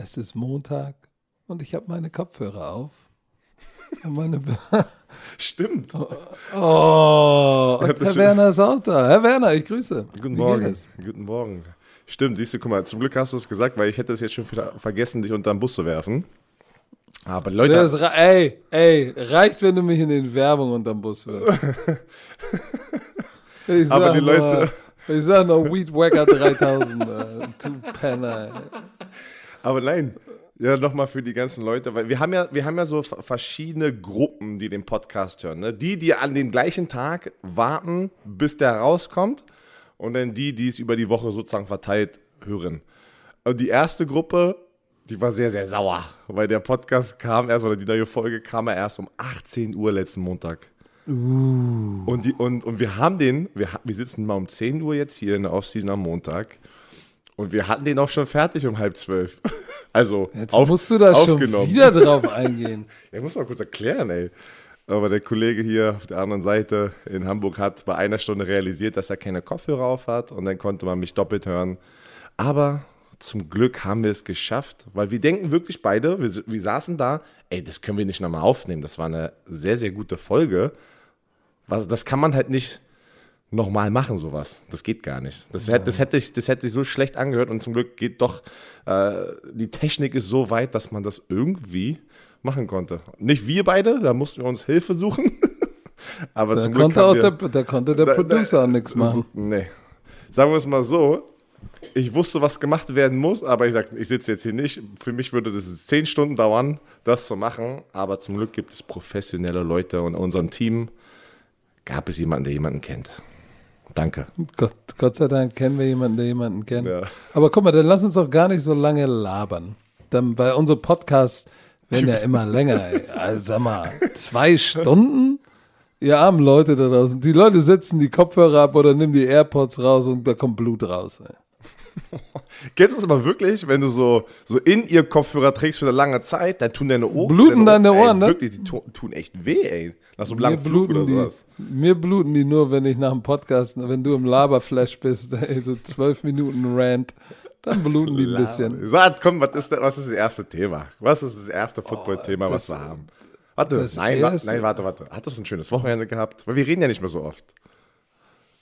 Es ist Montag und ich habe meine Kopfhörer auf. Und meine Stimmt. oh, und Herr schon- Werner ist auch da. Herr Werner, ich grüße. Guten Wie Morgen. Guten Morgen. Stimmt, siehst du, guck mal, zum Glück hast du es gesagt, weil ich hätte es jetzt schon vergessen, dich unter den Bus zu werfen. Aber Leute, Das ey, ey, reicht, wenn du mich in den Werbung unterm Bus wirfst. Ich Aber die Leute- Ich sag nur Weed Wacker 3000, äh, du Penner. ey. Aber nein. Ja, nochmal für die ganzen Leute, weil wir haben ja, wir haben ja so verschiedene Gruppen, die den Podcast hören. Ne? Die, die an den gleichen Tag warten, bis der rauskommt, und dann die, die es über die Woche sozusagen verteilt hören. Und die erste Gruppe, die war sehr, sehr sauer, weil der Podcast kam erst, oder die neue Folge kam ja erst um 18 Uhr letzten Montag. Und, die, und, und wir haben den, wir, wir sitzen mal um 10 Uhr jetzt hier in der Offseason am Montag. Und wir hatten den auch schon fertig um halb zwölf. Also Jetzt auf- musst du da schon wieder drauf eingehen. Ja, muss mal kurz erklären, ey. Aber der Kollege hier auf der anderen Seite in Hamburg hat bei einer Stunde realisiert, dass er keine Kopfhörer auf hat und dann konnte man mich doppelt hören. Aber zum Glück haben wir es geschafft, weil wir denken wirklich beide, wir, wir saßen da, ey, das können wir nicht nochmal aufnehmen. Das war eine sehr, sehr gute Folge. Was, das kann man halt nicht nochmal machen, sowas. Das geht gar nicht. Das, hätte, das, hätte ich, das hätte sich so schlecht angehört und zum Glück geht doch, äh, die Technik ist so weit, dass man das irgendwie machen konnte. Nicht wir beide, da mussten wir uns Hilfe suchen. Aber Da zum Glück konnte, wir, der, da konnte der Da- Producer auch nichts machen. nee. Sagen wir es mal so. Ich wusste, was gemacht werden muss, aber ich sagte, ich sitze jetzt hier nicht. Für mich würde das zehn Stunden dauern, das zu machen. Aber zum Glück gibt es professionelle Leute und in unserem Team gab es jemanden, der jemanden kennt. Danke. Gott, Gott sei Dank kennen wir jemanden, der jemanden kennt. Ja. Aber guck mal, dann lass uns doch gar nicht so lange labern. Dann, weil unsere Podcasts werden ja immer länger. Also sag mal, zwei Stunden? Ihr armen Leute da draußen. Die Leute setzen die Kopfhörer ab oder nehmen die AirPods raus und da kommt Blut raus. Ey. Kennst du das aber wirklich, wenn du so, so in ihr Kopfhörer trägst für eine lange Zeit, dann tun deine Ohren. Bluten deine Ohren, ey, ne? Wirklich, die tu- tun echt weh, ey. Nach so einem Mir langen Flug oder bluten, sowas. die, mir bluten die nur, wenn ich nach dem Podcast, wenn du im Laberflash bist, ey, so zwölf Minuten Rant, dann bluten die ein bisschen. Sag, komm, was ist, da- was ist das erste Thema? Was ist das erste Football-Thema, Oh, was das- wir haben? Warte, das nein, wa nein, warte, warte. Hattest du ein schönes Wochenende gehabt? Weil wir reden ja nicht mehr so oft.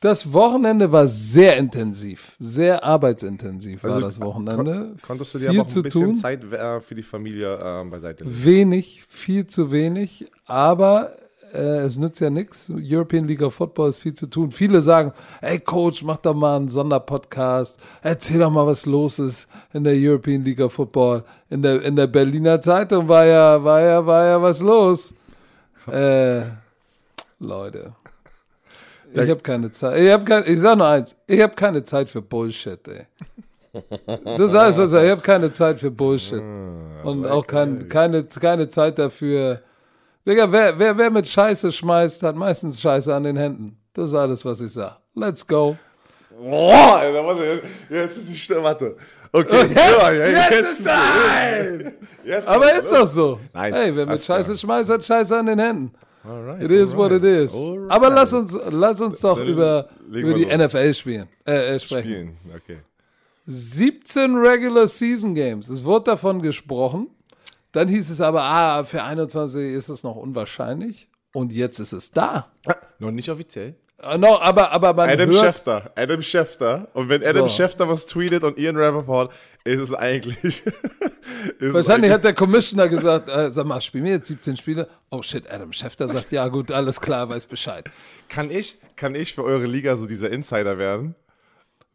Das Wochenende war sehr intensiv, sehr arbeitsintensiv war Also, das Wochenende. Kon konntest du dir viel aber auch ein bisschen tun, Zeit äh, für die Familie ähm, beiseite legen? wenig, viel zu wenig, aber äh, es nützt ja nichts. European League of Football ist viel zu tun. Viele sagen, ey Coach, mach doch mal einen Sonderpodcast, erzähl doch mal, was los ist in der European League of Football. In der, in der Berliner Zeitung war ja, war ja, war ja was los. Äh, Leute. Ich habe keine Zeit. Ich, hab kein, ich sag nur eins. Ich habe keine Zeit für Bullshit, ey. Das ist alles, was ich sage. Ich habe keine Zeit für Bullshit. Und auch kein, keine, keine Zeit dafür. Digga, wer, wer, wer mit Scheiße schmeißt, hat meistens Scheiße an den Händen. Das ist alles, was ich sage. Let's go. Boah, Alter, warte, jetzt, jetzt ist die Stimme, warte. Okay, ja, ja, jetzt, ist Nein! jetzt Aber ist doch so. Nein, Hey, wer mit alles klar. Scheiße schmeißt, hat Scheiße an den Händen. Alright, It is what it alright, is. alright. Aber lass uns, lass uns doch Dann über, über die los. NFL spielen, äh, äh, sprechen. Spielen, okay. 17 Regular Season Games. Es wurde davon gesprochen. Dann hieß es aber, ah, für 21 ist es noch unwahrscheinlich. Und jetzt ist es da. Noch nicht offiziell. Ah, No, aber, aber man Adam hört, Schefter, Adam Schefter. Und wenn Adam So. Schefter was tweetet und Ian Rappaport, ist es eigentlich. ist es wahrscheinlich eigentlich- hat der Commissioner gesagt, äh, sag mal, spielen wir jetzt 17 Spiele? Oh shit, Adam Schefter sagt, ja gut, alles klar, weiß Bescheid. Kann ich, kann ich für eure Liga so dieser Insider werden?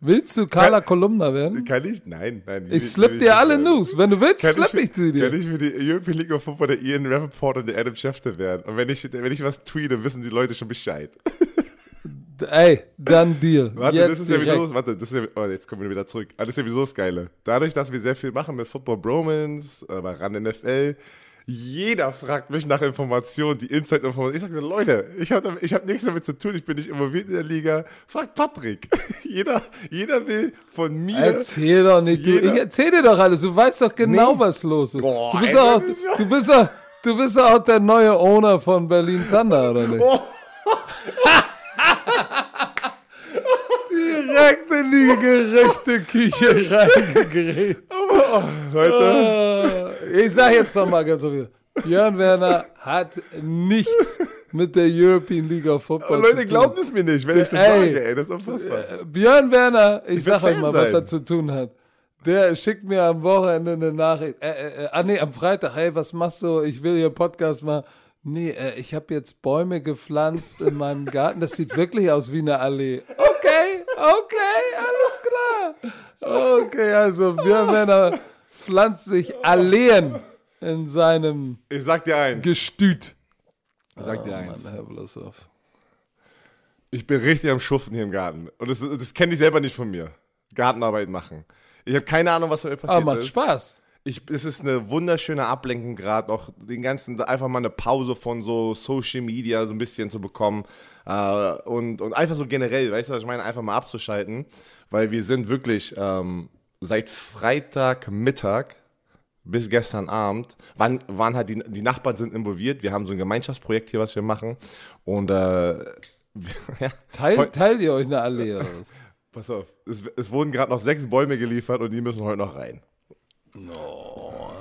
Willst du Carla Kolumna werden? Kann ich? Nein, nein. Ich slip dir alle News. Wenn du willst, Kann slip ich für- die dir. Kann ich für die European League of Football der Ian Rappaport und der Adam Schefter werden? Und wenn ich, wenn ich was tweete, wissen die Leute schon Bescheid. Ey, dann Deal. Warte, jetzt das ist ja direkt. wieder, warte, das ist ja, oh, jetzt kommen wir wieder zurück. Ah, Das ist ja wieso das Geile. Dadurch, dass wir sehr viel machen mit Football Bromance, äh, bei RAN NFL, jeder fragt mich nach Informationen, die Inside-Informationen. Ich sage so, Leute, ich habe ich hab nichts damit zu tun, ich bin nicht involviert in der Liga. Fragt Patrick. jeder, jeder will von mir. Erzähl doch nicht. Du, ich erzähl dir doch alles. Du weißt doch genau, Nee. was los ist. Boah, du, bist ey, auch, du, bist auch, du bist auch der neue Owner von Berlin Thunder, oder nicht? Oh. Direkt in die gerechte Küche reingegrätscht. Aber Leute, Äh, ich sag jetzt noch mal ganz so viel. Björn Werner hat nichts mit der European League of Football Leute zu tun. glauben es mir nicht, wenn ich das Ey. sage, ey, das ist unfassbar. Äh, Björn Werner, ich, Ich sag euch mal, was sein. er zu tun hat. Der schickt mir am Wochenende eine Nachricht. Äh, äh, äh, ah, nee, am Freitag. Hey, was machst du? Ich will hier Podcast machen. Nee, äh, ich habe jetzt Bäume gepflanzt in meinem Garten. Das sieht wirklich aus wie eine Allee. Okay, okay, alles klar. Okay, also Björn Werner pflanzt sich Alleen in seinem Ich sag dir eins. Gestüt. Ich sag dir Oh, eins. Mann, hör bloß auf. Ich bin richtig am Schuften hier im Garten. Und das, das kenne ich selber nicht von mir. Gartenarbeit machen. Ich habe keine Ahnung, was mit mir passiert Aber macht ist. Spaß. Ich, es ist eine wunderschöne Ablenkung gerade, auch den ganzen, einfach mal eine Pause von so Social Media so ein bisschen zu bekommen äh, und, und einfach so generell, weißt du, was ich meine, einfach mal abzuschalten, weil wir sind wirklich ähm, seit Freitagmittag bis gestern Abend, waren, waren halt die, die Nachbarn sind involviert, wir haben so ein Gemeinschaftsprojekt hier, was wir machen und äh, ja, Teil, teilt ihr euch eine Allee oder was? pass auf, es, es wurden gerade noch sechs Bäume geliefert und die müssen heute noch rein.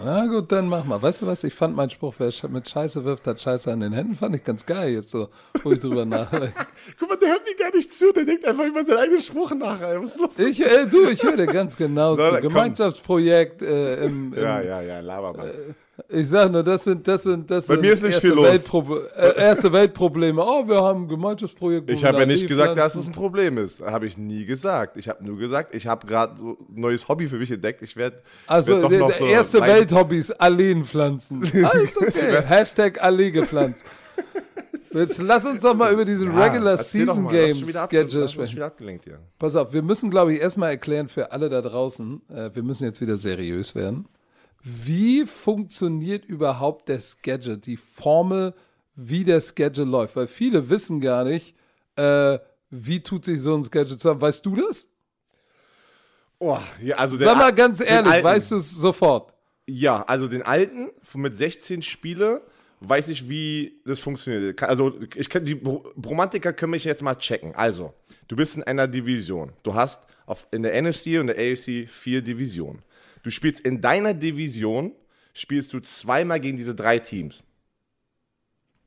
Na gut, dann mach mal. Weißt du was? Ich fand meinen Spruch, wer mit Scheiße wirft, hat Scheiße an den Händen. Fand ich ganz geil jetzt so, wo ich drüber nachdenke. Guck mal, der hört mir gar nicht zu, der denkt einfach über seinen eigenen Spruch nach, ey. was ist los? Ich, äh, du, ich höre dir ganz genau So, zu. Gemeinschaftsprojekt äh, im, im Ja, ja, ja, laber mal. Ich sag nur, das sind, das sind, das Bei sind mir ist nicht erste, viel los. Weltproble äh, erste Weltprobleme. Oh, wir haben ein Gemeinschaftsprojekt. Ich habe ja nicht gesagt, dass es ein Problem ist. Habe ich nie gesagt. Ich habe nur gesagt, ich habe gerade so ein neues Hobby für mich entdeckt. Ich werde Also, werd doch der, so erste Welthobbys, Alleen pflanzen. Alles okay. Hashtag Allee gepflanzt. Jetzt lass uns doch mal über diesen Ja, Regular Season mal, Games Schedule sprechen. abgelenkt hier. Pass auf, wir müssen, glaube ich, erstmal erklären für alle da draußen, äh, wir müssen jetzt wieder seriös werden. Wie funktioniert überhaupt der Schedule, die Formel, wie der Schedule läuft? Weil viele wissen gar nicht, äh, wie tut sich so ein Schedule zusammen. Weißt du das? Oh, ja, also Sag mal Al- ganz ehrlich, alten- weißt du es sofort? Ja, also den alten mit 16 Spiele weiß ich, wie das funktioniert. Also ich kann die Bro- Bromantiker können mich jetzt mal checken. Also, du bist in einer Division. Du hast auf, in der NFC und der AFC vier Divisionen. Du spielst in deiner Division spielst du zweimal gegen diese drei Teams.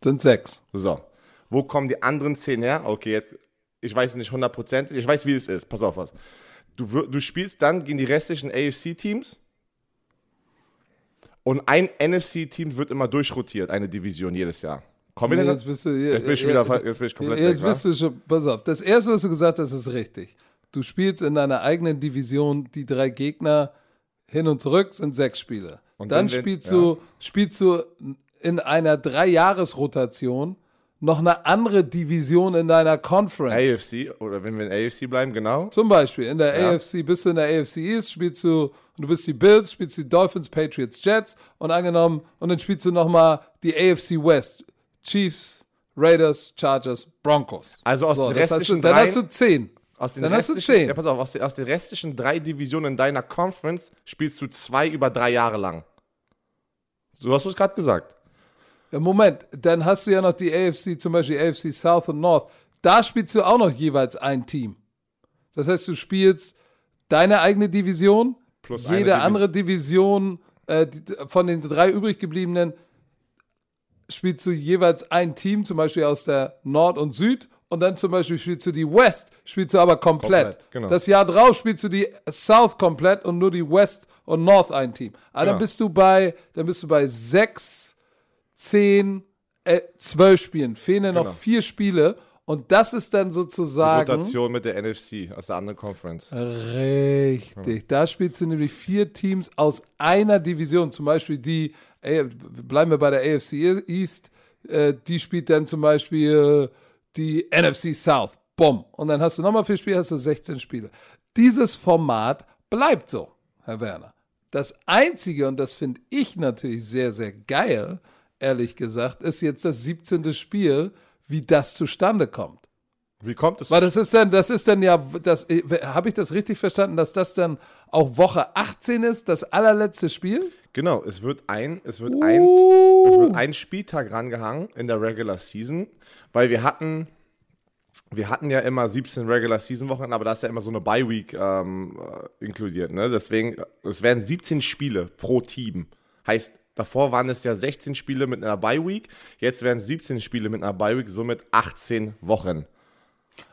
Sind sechs. So. Wo kommen die anderen zehn her? Okay, jetzt, ich weiß nicht hundertprozentig, ich weiß, wie es ist. Pass auf was. Du, du spielst dann gegen die restlichen AFC-Teams und ein NFC-Team wird immer durchrotiert, eine Division jedes Jahr. Wir Nee, jetzt bist du, jetzt Jetzt bin ich wieder, jetzt bin ich komplett Jetzt weg, wa? bist du schon, pass auf, das erste, was du gesagt hast, ist richtig. Du spielst in deiner eigenen Division die drei Gegner hin und zurück, sind sechs Spiele. Und dann den- spielst, ja. du, spielst du in einer Dreijahresrotation noch eine andere Division in deiner Conference. AFC, oder wenn wir in AFC bleiben, genau. Zum Beispiel in der Ja. AFC, bist du in der AFC East, spielst du, und du bist die Bills, spielst die Dolphins, Patriots, Jets und angenommen, und dann spielst du nochmal die AFC West, Chiefs, Raiders, Chargers, Broncos. Also aus den das hast du, restlichen dann hast du zehn. Aus den Dann hast du restlichen- zehn. Ja, pass auf, aus den, aus den restlichen drei Divisionen in deiner Conference spielst du zwei über drei Jahre lang. So hast du es gerade gesagt. Ja, Moment, dann hast du ja noch die AFC, zum Beispiel AFC South und North. Da spielst du auch noch jeweils ein Team. Das heißt, du spielst deine eigene Division, Plus jede Divis- andere Division äh, die, von den drei übrig gebliebenen spielst du jeweils ein Team, zum Beispiel aus der Nord und Süd. Und dann zum Beispiel spielst du die West, spielst du aber komplett. Komplett, genau. Das Jahr drauf spielst du die South komplett und nur die West und North ein Team. Aber dann Genau. bist du bei, dann bist du bei sechs, zehn, äh, zwölf Spielen. Fehlen dir noch Genau. vier Spiele. Und das ist dann sozusagen. Rotation mit der NFC aus der anderen Conference. Richtig. Da spielst du nämlich vier Teams aus einer Division. Zum Beispiel die, ey, bleiben wir bei der AFC East, äh, die spielt dann zum Beispiel äh, die NFC South. Bumm. Und dann hast du nochmal vier Spiele, hast du 16 Spiele. Dieses Format bleibt so, Herr Werner. Das Einzige, und das finde ich natürlich sehr, sehr geil, ehrlich gesagt, ist jetzt das 17. Spiel, wie das zustande kommt. Wie kommt es? Weil das ist dann, das ist dann ja, das, habe ich das richtig verstanden, dass das dann auch Woche 18 ist, das allerletzte Spiel? Genau, es wird ein, es wird ein, Uh. es wird ein Spieltag rangehangen in der Regular Season, weil wir hatten, wir hatten ja immer 17 Regular Season Wochen, aber da ist ja immer so eine Bye Week ähm, äh, inkludiert. Ne? Deswegen, es werden 17 Spiele pro Team. Heißt, davor waren es ja 16 Spiele mit einer Bye Week, jetzt werden es 17 Spiele mit einer Bye Week, somit 18 Wochen.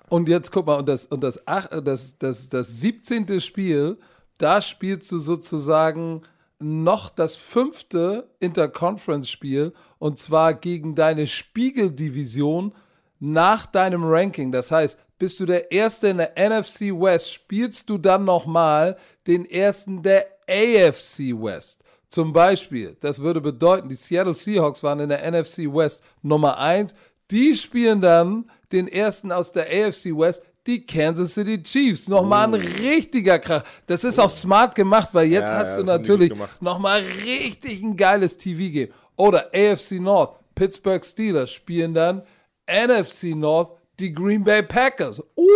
Und jetzt guck mal, und das, und das, ach, das, das, das 17. Spiel, da spielst du sozusagen noch das fünfte Interconference-Spiel und zwar gegen deine Spiegeldivision nach deinem Ranking. Das heißt, bist du der Erste in der NFC West, spielst du dann nochmal den Ersten der AFC West. Zum Beispiel, das würde bedeuten, die Seattle Seahawks waren in der NFC West Nummer 1. Die spielen dann den Ersten aus der AFC West, die Kansas City Chiefs. Nochmal ein Oh. richtiger Krach. Das ist auch smart gemacht, weil jetzt Ja, hast ja, du natürlich nochmal richtig ein geiles TV-Game. Oder AFC North, Pittsburgh Steelers spielen dann NFC North, die Green Bay Packers. Uh,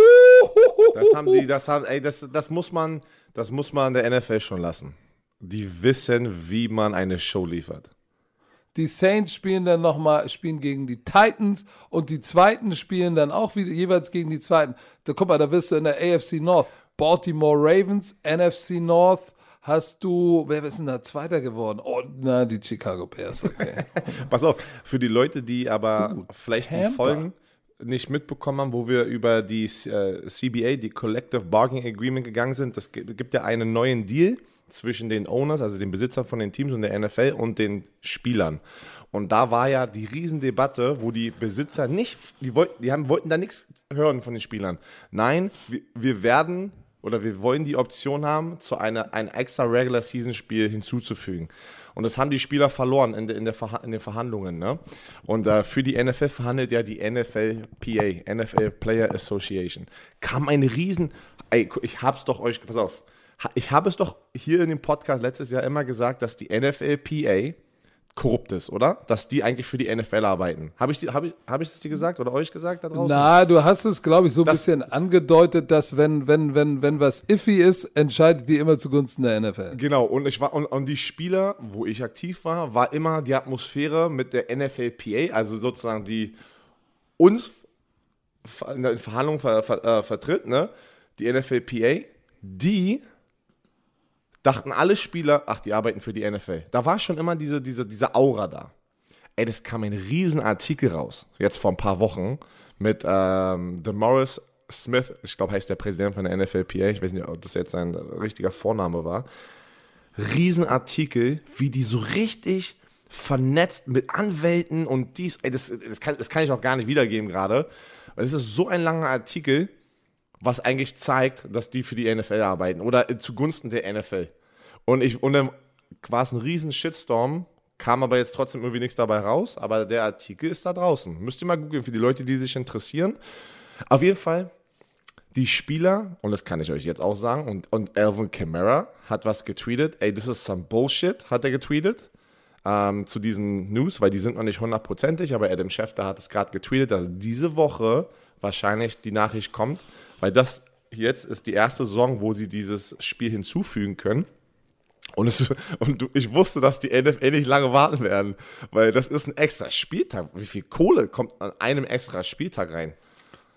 Das haben die, das haben, ey, das, das muss man, das muss man der NFL schon lassen. Die wissen, wie man eine Show liefert. Die Saints spielen dann nochmal, spielen gegen die Titans und die Zweiten spielen dann auch wieder jeweils gegen die Zweiten. Da guck mal, da bist du in der AFC North. Baltimore Ravens, NFC North, hast du, wer ist denn da Zweiter geworden? Oh, na, die Chicago Bears, okay. Pass auf, für die Leute, die aber vielleicht die Tampa. Folgen nicht mitbekommen haben, wo wir über die äh, CBA, die Collective Bargaining Agreement gegangen sind, das gibt gibt ja einen neuen Deal zwischen den Owners, also den Besitzern von den Teams und der NFL und den Spielern. Und da war ja die Riesendebatte, wo die Besitzer nicht, die, wollten, die haben, wollten da nichts hören von den Spielern. Nein, wir, wir werden oder wir wollen die Option haben, zu einer, ein extra Regular Season Spiel hinzuzufügen. Und das haben die Spieler verloren in, in, der Verha in den Verhandlungen. Ne? Und äh, für die NFL verhandelt ja die NFLPA, NFL Player Association. Kam ein Riesen. Ey, ich hab's doch euch, pass auf. Ich habe es doch hier in dem Podcast letztes Jahr immer gesagt, dass die NFLPA korrupt ist, oder? Dass die eigentlich für die NFL arbeiten. Habe ich, die- hab ich, hab ich das dir gesagt oder euch gesagt da draußen? Na, du hast es, glaube ich, so ein bisschen angedeutet, dass wenn, wenn, wenn, wenn was iffy ist, entscheidet die immer zugunsten der NFL. Genau, und ich war und, und die Spieler, wo ich aktiv war, war immer die Atmosphäre mit der NFLPA, also sozusagen die uns in der Verhandlung ver, ver, äh, vertritt, ne? Die NFLPA, die dachten alle Spieler, ach, die arbeiten für die NFL. Da war schon immer diese, diese, diese Aura da. Ey, das kam ein riesen Artikel raus, jetzt vor ein paar Wochen, mit ähm, Morris Smith, ich glaube, heißt der Präsident von der NFLPA, ich weiß nicht, ob das jetzt sein richtiger Vorname war. Riesenartikel, wie die so richtig vernetzt mit Anwälten und dies, ey, das, das, kann, das kann ich auch gar nicht wiedergeben gerade, das ist so ein langer Artikel, was eigentlich zeigt, dass die für die NFL arbeiten oder zugunsten der NFL. Und ich und dann war es ein riesen Shitstorm, kam aber jetzt trotzdem irgendwie nichts dabei raus, aber der Artikel ist da draußen. Müsst ihr mal googeln für die Leute, die sich interessieren. Auf jeden Fall, die Spieler, und das kann ich euch jetzt auch sagen, und, und Alvin Kamara hat was getweetet. Ey, this is some bullshit, hat er getweetet. Ähm, zu diesen News, weil die sind noch nicht hundertprozentig, aber Adam Schefter hat es gerade getweetet, dass diese Woche wahrscheinlich die Nachricht kommt, weil das jetzt ist die erste Saison, wo sie dieses Spiel hinzufügen können. Und, es, und ich wusste, dass die NFL nicht lange warten werden, weil das ist ein extra Spieltag. Wie viel Kohle kommt an einem extra Spieltag rein?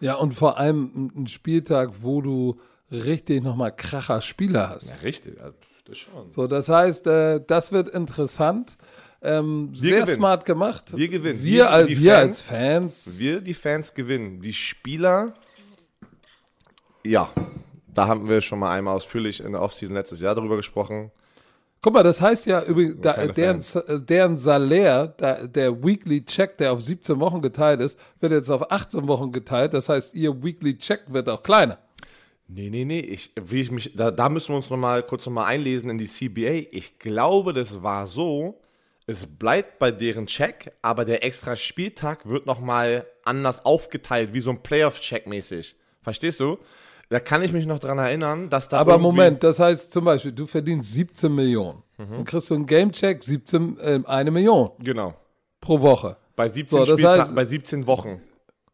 Ja, und vor allem ein Spieltag, wo du richtig nochmal kracher Spieler hast. Richtig, also das schon. So, das heißt, äh, das wird interessant. Ähm, sehr gewinnen. smart gemacht. Wir gewinnen. Wir, Wir, als, wir Fans. als Fans. Wir, die Fans, gewinnen. Die Spieler, ja, da haben wir schon mal einmal ausführlich in der Offseason letztes Jahr darüber gesprochen. Guck mal, das heißt ja übrigens, da, deren, äh, deren Salär, da, der Weekly Check, der auf 17 Wochen geteilt ist, wird jetzt auf 18 Wochen geteilt. Das heißt, ihr Weekly Check wird auch kleiner. Nee, nee, nee, ich, wie ich mich, da, da müssen wir uns noch mal kurz noch mal einlesen in die CBA. Ich glaube, das war so, es bleibt bei deren Check, aber der extra Spieltag wird noch mal anders aufgeteilt, wie so ein Playoff-Check mäßig. Verstehst du? Da kann ich mich noch dran erinnern, dass da Aber Moment, das heißt zum Beispiel, du verdienst 17 Millionen. Mhm. Dann kriegst du einen Gamecheck 17, äh, eine Million Genau. pro Woche. Bei 17, So, das heißt- bei 17 Wochen.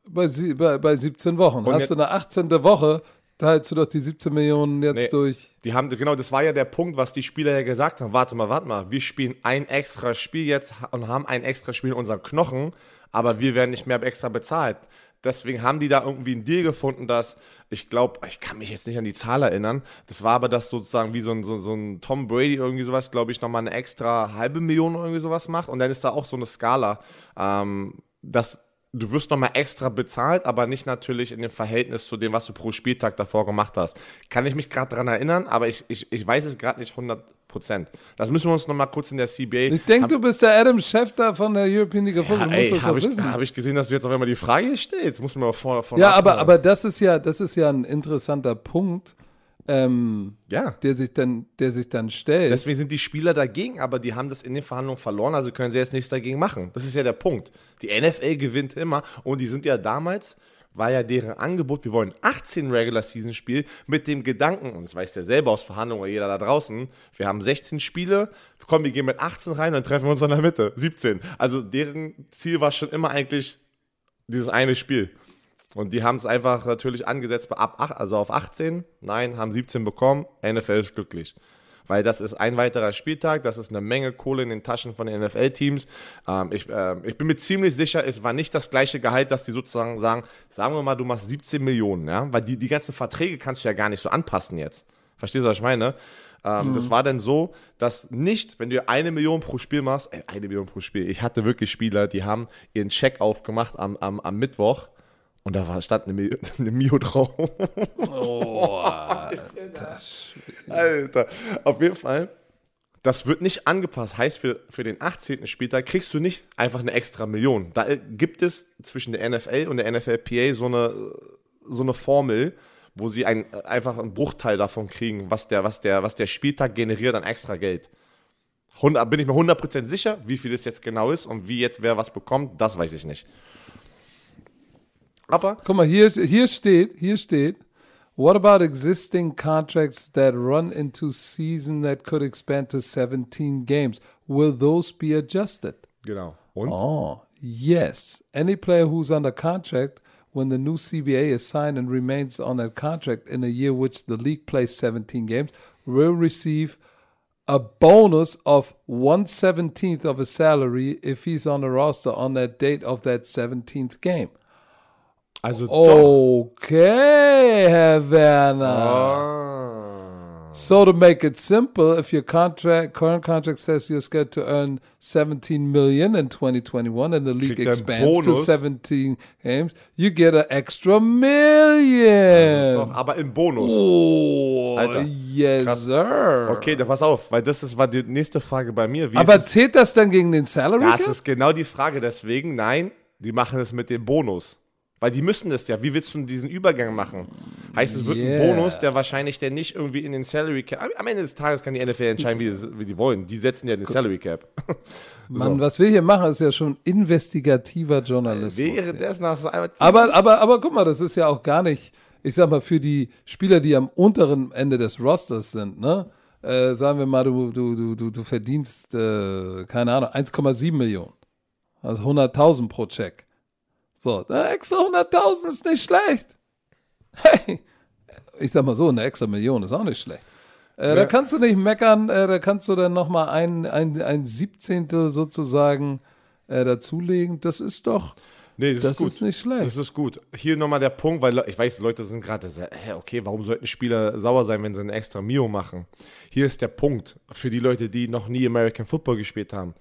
Bei, bei, bei 17 Wochen. Hast jetzt- du eine 18. Woche, teilst du doch die 17 Millionen jetzt Nee. durch. Die haben, genau, das war ja der Punkt, was die Spieler ja gesagt haben. Warte mal, warte mal, wir spielen ein extra Spiel jetzt und haben ein extra Spiel in unseren Knochen, aber wir werden nicht mehr extra bezahlt. Deswegen haben die da irgendwie einen Deal gefunden, dass ich glaube, ich kann mich jetzt nicht an die Zahl erinnern. Das war aber das sozusagen wie so ein, so, so ein Tom Brady irgendwie sowas, glaube ich, nochmal eine extra halbe Million irgendwie sowas macht. Und dann ist da auch so eine Skala, ähm, dass du wirst nochmal extra bezahlt, aber nicht natürlich in dem Verhältnis zu dem, was du pro Spieltag davor gemacht hast. Kann ich mich gerade daran erinnern, aber ich, ich, ich weiß es gerade nicht 100 Prozent. Das müssen wir uns nochmal kurz in der CBA. Ich denke, du bist der Adam Schefter von der European League of Football. Ja, ey, habe ich, hab ich gesehen, dass du jetzt auf einmal die Frage stellst. Muss man vor, vor Ja, aber, aber das ist ja, das ist ja ein interessanter Punkt. Ähm, ja. der sich dann, der sich dann stellt. Deswegen sind die Spieler dagegen, aber die haben das in den Verhandlungen verloren, also können sie jetzt nichts dagegen machen. Das ist ja der Punkt. Die NFL gewinnt immer und die sind ja damals, war ja deren Angebot, wir wollen 18 Regular Season Spiel mit dem Gedanken, und das weiß ja selber aus Verhandlungen jeder da draußen, wir haben 16 Spiele, komm, wir gehen mit 18 rein, dann treffen wir uns in der Mitte, 17. Also deren Ziel war schon immer eigentlich dieses eine Spiel. Und die haben es einfach natürlich angesetzt ab, also auf 18. Nein, haben 17 bekommen. NFL ist glücklich. Weil das ist ein weiterer Spieltag, das ist eine Menge Kohle in den Taschen von den NFL-Teams. Ähm, ich, äh, ich bin mir ziemlich sicher, es war nicht das gleiche Gehalt, dass die sozusagen sagen, sagen wir mal, du machst 17 Millionen, ja? Weil die, die ganzen Verträge kannst du ja gar nicht so anpassen jetzt. Verstehst du, was ich meine? Ähm, mhm. Das war dann so, dass nicht, wenn du eine Million pro Spiel machst, äh, eine Million pro Spiel, ich hatte wirklich Spieler, die haben ihren Check aufgemacht am, am, am Mittwoch und da war, stand eine, Mio, eine Mio drauf. Oh, Alter. Alter. Auf jeden Fall, das wird nicht angepasst. Heißt, für, für den 18. Spieltag kriegst du nicht einfach eine extra Million. Da gibt es zwischen der NFL und der NFLPA so eine, so eine Formel, wo sie ein, einfach einen Bruchteil davon kriegen, was der, was, der, was der Spieltag generiert an extra Geld. 100, bin ich mir 100% sicher, wie viel es jetzt genau ist und wie jetzt wer was bekommt, das weiß ich nicht. Aber. Guck mal, hier, hier steht, hier steht, what about existing contracts that run into season that could expand to 17 games? Will those be adjusted? Genau. Und? Oh, yes. Any player who's under contract when the new CBA is signed and remains on that contract in a year which the league plays 17 games will receive a bonus of 117th of a salary if he's on the roster on that date of that 17th game. Also okay, Herr Werner. Oh. So to make it simple, if your contract current contract says you're scheduled to earn 17 million in 2021 and the league expands to 17 games, you get an extra million. Also doch, aber im Bonus. Oh, Alter, yes, krass. sir. Okay, dann pass auf, weil das ist, war die nächste Frage bei mir. Wie aber zählt das dann gegen den Salary? Das ist genau die Frage. Deswegen, nein, die machen es mit dem Bonus. Weil die müssen das ja. Wie willst du diesen Übergang machen? Heißt, es wird yeah. ein Bonus, der wahrscheinlich der nicht irgendwie in den Salary Cap. Am Ende des Tages kann die NFL entscheiden, wie, das, wie die wollen. Die setzen ja den Salary Cap. Mann, so. was wir hier machen, ist ja schon investigativer Journalismus. Hast du einfach. Aber, aber, aber guck mal, das ist ja auch gar nicht, ich sag mal, für die Spieler, die am unteren Ende des Rosters sind, ne? Äh, sagen wir mal, du, du, du, du verdienst, äh, keine Ahnung, 1,7 Millionen. Also 100.000 pro Check. So, extra 100.000 ist nicht schlecht. Hey, ich sag mal so, eine extra Million ist auch nicht schlecht. Äh, ja. Da kannst du nicht meckern, äh, da kannst du dann nochmal ein, ein, ein Siebzehntel sozusagen äh, dazulegen. Das ist doch. Nee, das, das ist, gut. ist nicht schlecht. Das ist gut. Hier nochmal der Punkt, weil ich weiß, Leute sind gerade, okay, warum sollten Spieler sauer sein, wenn sie einen extra Mio machen? Hier ist der Punkt für die Leute, die noch nie American Football gespielt haben.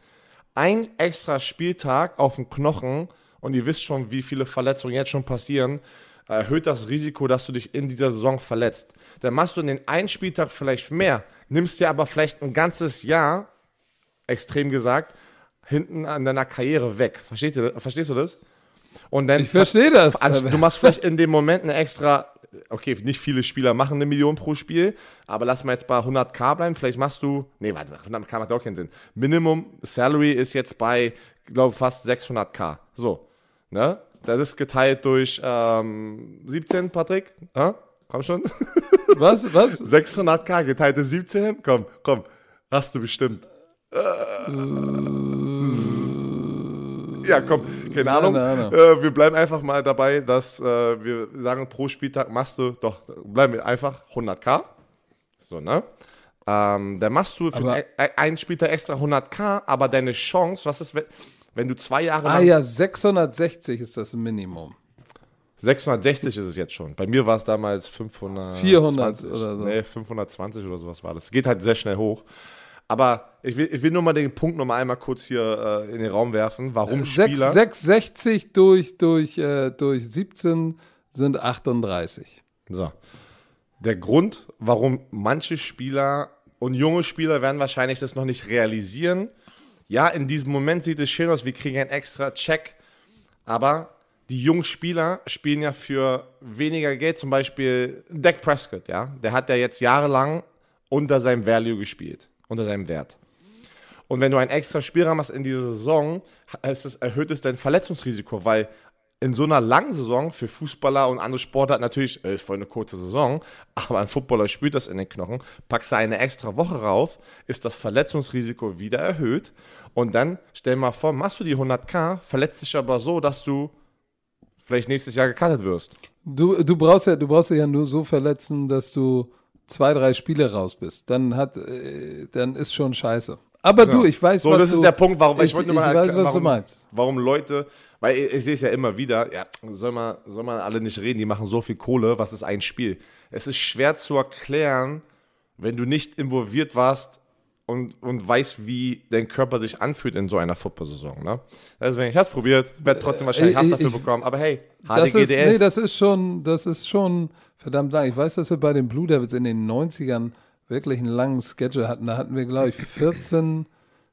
Ein extra Spieltag auf dem Knochen und ihr wisst schon, wie viele Verletzungen jetzt schon passieren, erhöht das Risiko, dass du dich in dieser Saison verletzt. Dann machst du in den einen Spieltag vielleicht mehr, nimmst dir aber vielleicht ein ganzes Jahr, extrem gesagt, hinten an deiner Karriere weg. Verstehst du, verstehst du das? Und dann ich verstehe das. Du machst vielleicht in dem Moment eine extra, okay, nicht viele Spieler machen eine Million pro Spiel, aber lass mal jetzt bei 100k bleiben. Vielleicht machst du, nee, warte, 100k macht auch keinen Sinn. Minimum Salary ist jetzt bei, glaube fast 600k. So. Ne? Das ist geteilt durch ähm, 17, Patrick. Ja? Komm schon. Was? Was? 600k geteilt durch 17? Komm, komm. Hast du bestimmt. Äh. ja, komm, keine Ahnung. Äh, wir bleiben einfach mal dabei, dass äh, wir sagen, pro Spieltag machst du, doch, bleiben wir einfach 100k. So, ne? Ähm, dann machst du für aber, einen Spieltag extra 100k, aber deine Chance, was ist, wenn du zwei Jahre Ah ja, 660 ist das Minimum. 660 ist es jetzt schon. Bei mir war es damals 500. 400 oder so. Nee, 520 oder sowas war das. Geht halt sehr schnell hoch. Aber ich will, ich will nur mal den Punkt noch mal einmal kurz hier äh, in den Raum werfen. Warum Spieler... 660 durch, durch, äh, durch 17 sind 38. So. Der Grund, warum manche Spieler und junge Spieler werden wahrscheinlich das noch nicht realisieren. Ja, in diesem Moment sieht es schön aus, wir kriegen einen extra Check, aber die jungen Spieler spielen ja für weniger Geld, zum Beispiel Dak Prescott, ja, der hat ja jetzt jahrelang unter seinem Value gespielt, unter seinem Wert. Und wenn du einen extra Spielraum hast in dieser Saison, es, erhöht es dein Verletzungsrisiko, weil in so einer langen Saison für Fußballer und andere Sportler natürlich, äh, ist voll eine kurze Saison, aber ein Footballer spürt das in den Knochen, packst du eine extra Woche rauf, ist das Verletzungsrisiko wieder erhöht und dann stell mal vor, machst du die 100k, verletzt dich aber so, dass du vielleicht nächstes Jahr gekartet wirst. Du, du, brauchst ja, du brauchst ja nur so verletzen, dass du zwei, drei Spiele raus bist. Dann, hat, äh, dann ist schon scheiße. Aber genau. du, ich weiß, so, was das du, ist der Punkt, warum ich, ich wollte nur mal ich weiß, was warum, du meinst. Warum Leute weil ich, ich sehe es ja immer wieder, ja, soll man, soll man alle nicht reden, die machen so viel Kohle, was ist ein Spiel? Es ist schwer zu erklären, wenn du nicht involviert warst und, und weißt, wie dein Körper sich anfühlt in so einer Football-Saison. Ne? Deswegen, ich habe es probiert, werde trotzdem wahrscheinlich äh, Hass dafür ich, bekommen, aber hey, HDGDL. Das ist, nee, das ist schon, das ist schon verdammt lang. Ich weiß, dass wir bei den Blue Devils in den 90ern wirklich einen langen Schedule hatten. Da hatten wir, glaube ich, 14,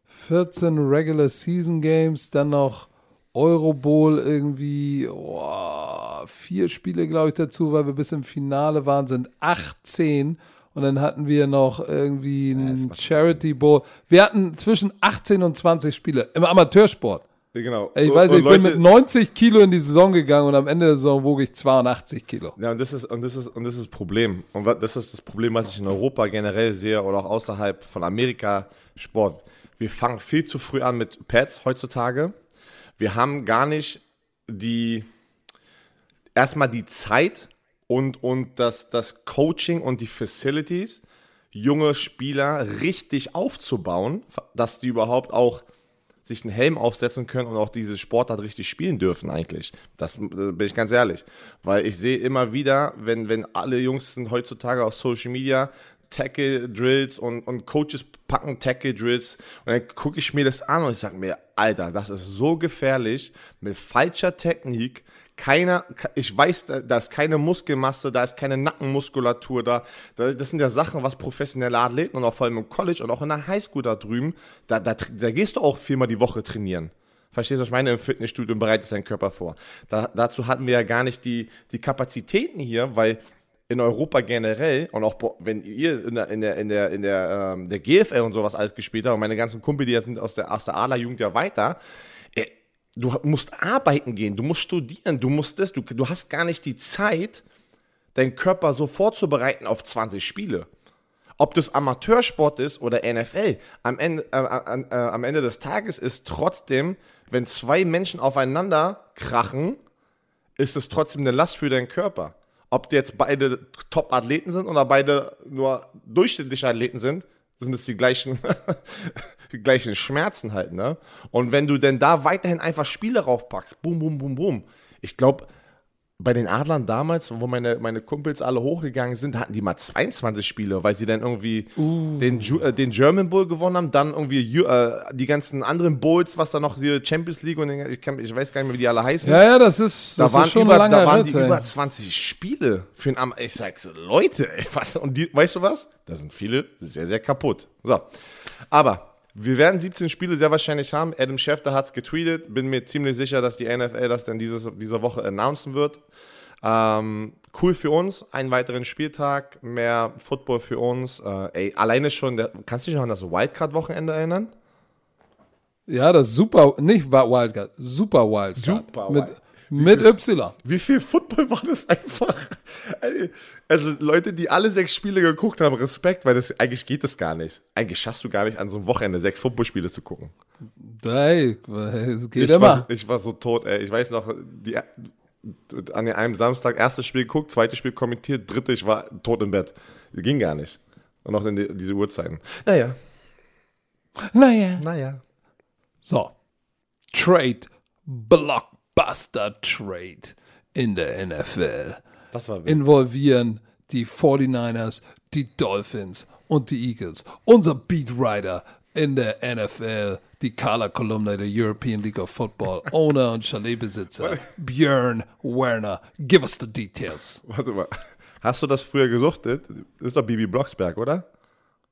14 Regular Season Games, dann noch Eurobowl irgendwie oh, vier Spiele, glaube ich, dazu, weil wir bis im Finale waren, sind 18. Und dann hatten wir noch irgendwie einen Charity Bowl. Wir hatten zwischen 18 und 20 Spiele im Amateursport. Genau. Ich weiß, ich Leute, bin mit 90 Kilo in die Saison gegangen und am Ende der Saison wog ich 82 Kilo. Ja, und das ist, und das ist, und das ist das Problem. Und das ist das Problem, was ich in Europa generell sehe oder auch außerhalb von Amerika Sport. Wir fangen viel zu früh an mit Pads heutzutage wir haben gar nicht die, erstmal die Zeit und, und das, das Coaching und die Facilities, junge Spieler richtig aufzubauen, dass die überhaupt auch sich einen Helm aufsetzen können und auch diese Sportart richtig spielen dürfen eigentlich. Das äh, bin ich ganz ehrlich. Weil ich sehe immer wieder, wenn, wenn alle Jungs sind heutzutage auf Social Media, Tackle-Drills und, und Coaches packen Tackle-Drills und dann gucke ich mir das an und ich sage mir, Alter, das ist so gefährlich mit falscher Technik. Keiner, ich weiß, da ist keine Muskelmasse, da ist keine Nackenmuskulatur da. Das sind ja Sachen, was professionelle Athleten und auch vor allem im College und auch in der Highschool da drüben, da, da, da gehst du auch viermal die Woche trainieren. Verstehst du, was ich meine? Im Fitnessstudio bereitet deinen Körper vor. Da, dazu hatten wir ja gar nicht die, die Kapazitäten hier, weil in Europa generell und auch wenn ihr in der, in der, in der, in der, ähm, der GFL und sowas alles gespielt habt und meine ganzen Kumpel, die sind aus der, aus der Adler-Jugend ja weiter, du musst arbeiten gehen, du musst studieren, du musst das, du, du hast gar nicht die Zeit, deinen Körper so vorzubereiten auf 20 Spiele. Ob das Amateursport ist oder NFL, am Ende, äh, äh, äh, am Ende des Tages ist trotzdem, wenn zwei Menschen aufeinander krachen, ist es trotzdem eine Last für deinen Körper ob die jetzt beide Top-Athleten sind oder beide nur durchschnittliche Athleten sind, sind es die gleichen, gleichen Schmerzen halt, ne? Und wenn du denn da weiterhin einfach Spiele raufpackst, boom, boom, boom, boom, ich glaube, bei den Adlern damals, wo meine, meine Kumpels alle hochgegangen sind, hatten die mal 22 Spiele, weil sie dann irgendwie uh. den, äh, den German Bowl gewonnen haben, dann irgendwie äh, die ganzen anderen Bowls, was da noch, die Champions League und den, ich, kann, ich, weiß gar nicht mehr, wie die alle heißen. Ja, ja, das ist, da das waren ist schon über, ein Da waren Ritt, die ey. über 20 Spiele für einen Ich sag's, Leute, ey, was, und die, weißt du was? Da sind viele sehr, sehr kaputt. So, aber wir werden 17 Spiele sehr wahrscheinlich haben. Adam Schefter hat es getweetet. Bin mir ziemlich sicher, dass die NFL das dann dieses, diese Woche announcen wird. Ähm, cool für uns, einen weiteren Spieltag, mehr Football für uns. Äh, ey, alleine schon, der, kannst du dich noch an das Wildcard-Wochenende erinnern? Ja, das super, nicht Wildcard, super Wildcard. Super mit, mit Y. Wie viel Football war das einfach? Also Leute, die alle sechs Spiele geguckt haben, Respekt, weil das eigentlich geht das gar nicht. Eigentlich schaffst du gar nicht an so einem Wochenende sechs Footballspiele zu gucken. Hey, es geht ich immer. War, ich war so tot, ey. Ich weiß noch, die, an einem Samstag erstes Spiel geguckt, zweites Spiel kommentiert, dritte, ich war tot im Bett. Ging gar nicht. Und auch in die, diese Uhrzeiten. Naja. Naja. Naja. So. Trade. Blockbuster Trade. in der NFL Das war wild. involvieren die 49ers, die Dolphins und die Eagles. Unser Beatwriter in der NFL, die Color-Kolumne der European League of Football, Owner und Chaletbesitzer, Björn Werner. Give us the details. Warte mal. Hast du das früher gesuchtet? Das ist doch Bibi Blocksberg, oder?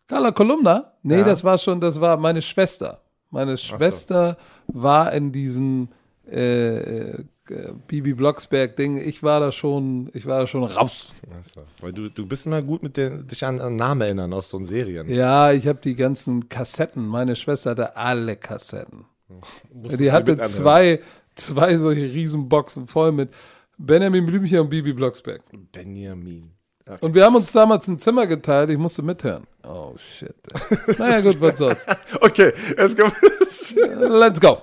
Carla Kolumna? Nee, Ja. das war schon, das war meine Schwester. Meine Schwester war in diesem äh, äh, Bibi Blocksberg-Ding. Ich war da schon, ich war da schon raus. Achso. Weil du, du bist immer gut mit den, dich an, an Namen erinnern aus so Serien. Ja, ich habe die ganzen Kassetten. Meine Schwester hatte alle Kassetten. Die hatte zwei, zwei solche Riesenboxen voll mit Benjamin Blümchen und Bibi Blocksberg. Benjamin. Okay. Und wir haben uns damals ein Zimmer geteilt. Ich musste mithören. Oh shit. ey. naja, gut, was soll's. Okay, jetzt kommen Let's go.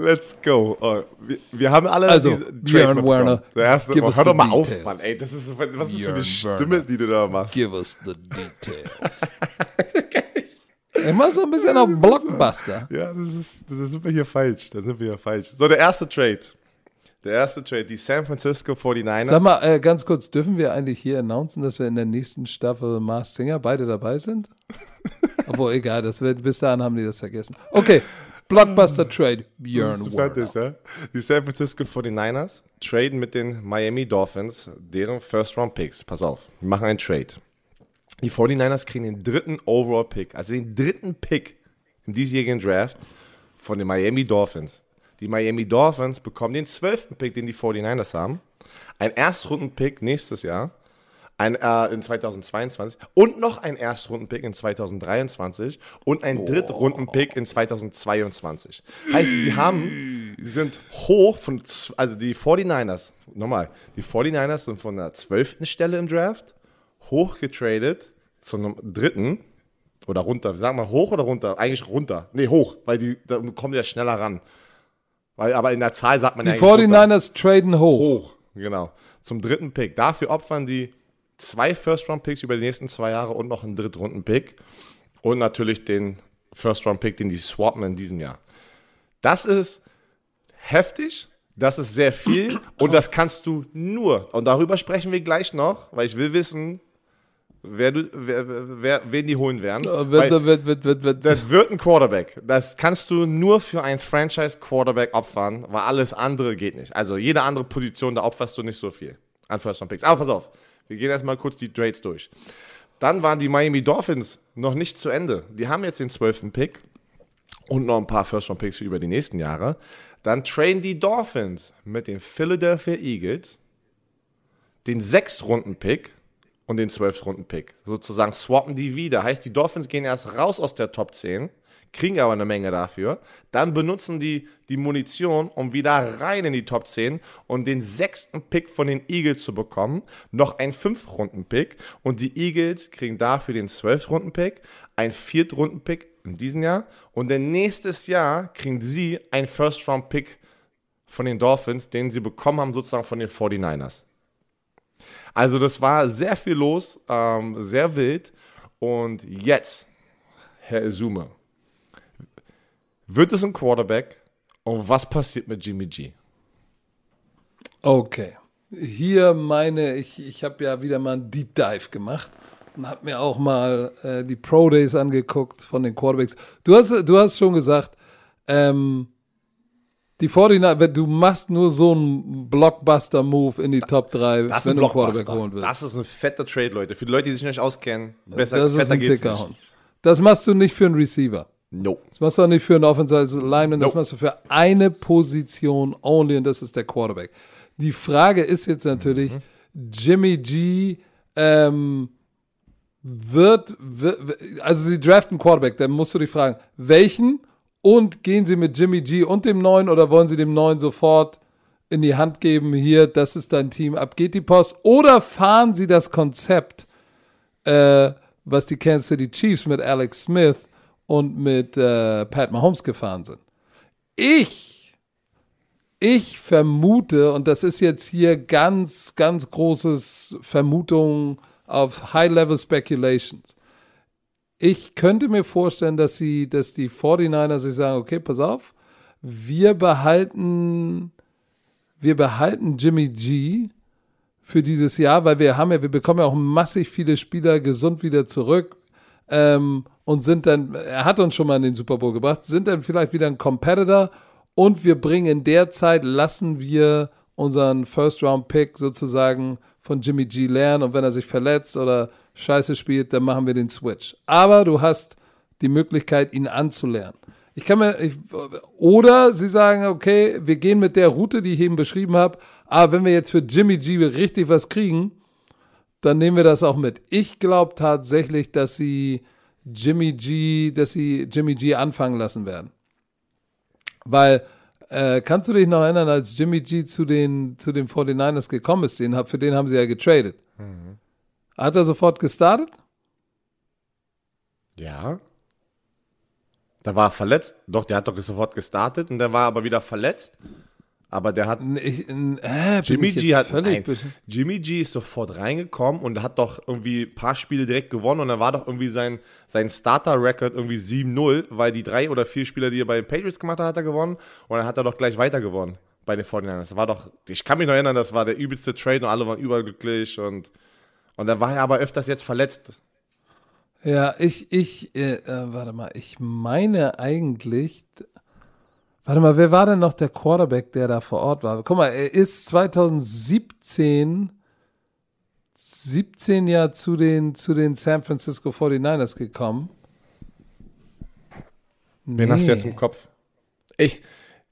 Let's go. Oh, wir, wir haben alle Also, diese Björn. Werner, Der erste, give oh, hör the doch mal auf, details. Mann. Ey, das ist, was ist das für eine Björn Stimme, Werner. die du da machst? Give us the details. ich mach so ein bisschen auf Blockbuster. Ja, das ist, da sind wir hier falsch. Da sind wir hier falsch. So, der erste Trade. Der erste Trade, die San Francisco 49ers. Sag mal, äh, ganz kurz, dürfen wir eigentlich hier announcen, dass wir in der nächsten Staffel Mars Singer beide dabei sind? Obwohl, egal, das wird, bis dahin haben die das vergessen. Okay, Blockbuster Trade, Björn Bist du Werner. fertig, ja? Die San Francisco 49ers traden mit den Miami Dolphins deren First-Round-Picks. Pass auf, wir machen einen Trade. Die 49ers kriegen den dritten Overall-Pick, also den dritten Pick im diesjährigen Draft von den Miami Dolphins. Die Miami Dolphins bekommen den zwölften Pick, den die 49ers haben. Ein Erstrunden-Pick nächstes Jahr. Ein, äh, in 2022 und noch ein Erstrunden-Pick in 2023 und ein Drittrunden-Pick in 2022. Heißt, die haben, die sind hoch von, also die 49ers, nochmal, die 49ers sind von der 12. Stelle im Draft hochgetradet zum dritten oder runter, sagen wir hoch oder runter? Eigentlich runter. Nee, hoch, weil die, da kommen die ja schneller ran. Weil, aber in der Zahl sagt man Die ja runter. 49ers traden hoch. Hoch, genau. Zum dritten Pick. Dafür opfern die zwei First-Round-Picks über die nächsten zwei Jahre und noch einen Drittrunden-Pick. Und natürlich den First-Round-Pick, den die swappen in diesem Jahr. Das ist heftig, das ist sehr viel und das kannst du nur, und darüber sprechen wir gleich noch, weil ich will wissen, wer du, wer, wer, wen die holen werden. Weil- das wird ein Quarterback. Das kannst du nur für einen Franchise-Quarterback opfern, weil alles andere geht nicht. Also jede andere Position, da opferst du nicht so viel an First Round Picks. Aber pass auf, wir gehen erstmal kurz die Trades durch. Dann waren die Miami Dolphins noch nicht zu Ende. Die haben jetzt den 12. Pick und noch ein paar First Round Picks für über die nächsten Jahre. Dann trainen die Dolphins mit den Philadelphia Eagles den 6. Runden Pick und den 12. Runden Pick. Sozusagen swappen die wieder. Heißt, die Dolphins gehen erst raus aus der Top 10, kriegen aber eine Menge dafür. Dann benutzen die die Munition, um wieder rein in die Top 10 und den sechsten Pick von den Eagles zu bekommen. Noch ein 5-Runden-Pick. Und die Eagles kriegen dafür den 12-Runden-Pick, ein 4-Runden-Pick in diesem Jahr. Und dann nächstes Jahr kriegen sie ein First-Round-Pick von den Dolphins, den sie bekommen haben, sozusagen von den 49ers. Also das war sehr viel los, ähm, sehr wild. Und jetzt, Herr Izume, wird es ein Quarterback und was passiert mit Jimmy G? Okay. Hier meine, ich, ich habe ja wieder mal einen Deep Dive gemacht und habe mir auch mal äh, die Pro Days angeguckt von den Quarterbacks. Du hast, du hast schon gesagt, ähm, die 49 wenn du machst nur so einen Blockbuster-Move in die Top 3, Das wenn du einen Quarterback holen willst. Das ist ein fetter Trade, Leute. Für die Leute, die sich nicht auskennen, besser, das ist ein dicker nicht. Hund. Das machst du nicht für einen Receiver. No. Das machst du auch nicht für einen Offensive Lineman, das machst du für eine Position only und das ist der Quarterback. Die Frage ist jetzt natürlich, Jimmy G ähm, wird, wird, also sie draften Quarterback, dann musst du dich fragen, welchen und gehen sie mit Jimmy G und dem neuen oder wollen sie dem neuen sofort in die Hand geben, hier, das ist dein Team, ab geht die Post oder fahren sie das Konzept, äh, was die Kansas City Chiefs mit Alex Smith und mit äh, Pat Mahomes gefahren sind. Ich, ich vermute, und das ist jetzt hier ganz, ganz großes Vermutung auf High-Level Speculations. Ich könnte mir vorstellen, dass sie, dass die 49ers sich sagen, okay, pass auf, wir behalten, wir behalten Jimmy G für dieses Jahr, weil wir haben ja, wir bekommen ja auch massig viele Spieler gesund wieder zurück ähm, und sind dann, er hat uns schon mal in den Super Bowl gebracht, sind dann vielleicht wieder ein Competitor und wir bringen in der Zeit, lassen wir unseren First-Round-Pick sozusagen von Jimmy G lernen und wenn er sich verletzt oder scheiße spielt, dann machen wir den Switch. Aber du hast die Möglichkeit, ihn anzulernen. Ich kann mir, ich, oder sie sagen, okay, wir gehen mit der Route, die ich eben beschrieben habe, aber wenn wir jetzt für Jimmy G richtig was kriegen, dann nehmen wir das auch mit. Ich glaube tatsächlich, dass sie Jimmy G, dass sie Jimmy G anfangen lassen werden. Weil, äh, kannst du dich noch erinnern, als Jimmy G zu den, zu den 49ers gekommen ist, den, für den haben sie ja getradet. Mhm. Hat er sofort gestartet? Ja. Da war er verletzt. Doch, der hat doch sofort gestartet und der war aber wieder verletzt. Aber der hat. Ich, äh, Jimmy G hat. Nein, Jimmy G ist sofort reingekommen und hat doch irgendwie ein paar Spiele direkt gewonnen und dann war doch irgendwie sein, sein Starter-Record irgendwie 7-0, weil die drei oder vier Spieler, die er bei den Patriots gemacht hat, hat er gewonnen und dann hat er doch gleich weiter gewonnen bei den 49ers. Das war doch. Ich kann mich noch erinnern, das war der übelste Trade und alle waren überglücklich und. Und dann war er aber öfters jetzt verletzt. Ja, ich, ich, äh, äh, warte mal, ich meine eigentlich, warte mal, wer war denn noch der Quarterback, der da vor Ort war? Guck mal, er ist 2017, 17 Jahre zu den, zu den San Francisco 49ers gekommen. Wen nee. hast du jetzt im Kopf? Ich,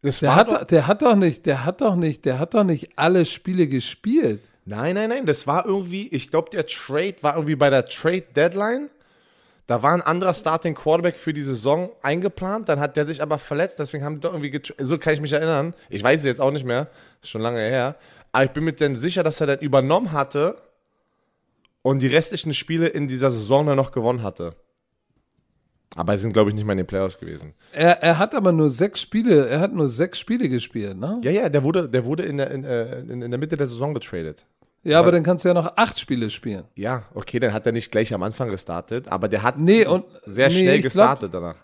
das der, war hat, doch, der hat doch nicht, der hat doch nicht, der hat doch nicht alle Spiele gespielt. Nein, nein, nein, das war irgendwie, ich glaube, der Trade war irgendwie bei der Trade Deadline da war ein anderer Starting Quarterback für die Saison eingeplant, dann hat der sich aber verletzt, deswegen haben die doch irgendwie, so kann ich mich erinnern. Ich weiß es jetzt auch nicht mehr, ist schon lange her. Aber ich bin mir dann sicher, dass er dann übernommen hatte und die restlichen Spiele in dieser Saison dann noch gewonnen hatte. Aber sie sind, glaube ich, nicht mal in den Playoffs gewesen. Er, er hat aber nur sechs Spiele, er hat nur sechs Spiele gespielt, ne? Ja, ja, der wurde, der wurde in, der, in, äh, in, in der Mitte der Saison getradet. Ja, aber, dann kannst du ja noch acht Spiele spielen. Ja, okay, dann hat er nicht gleich am Anfang gestartet, aber der hat nee, und, sehr nee, schnell gestartet glaub, danach.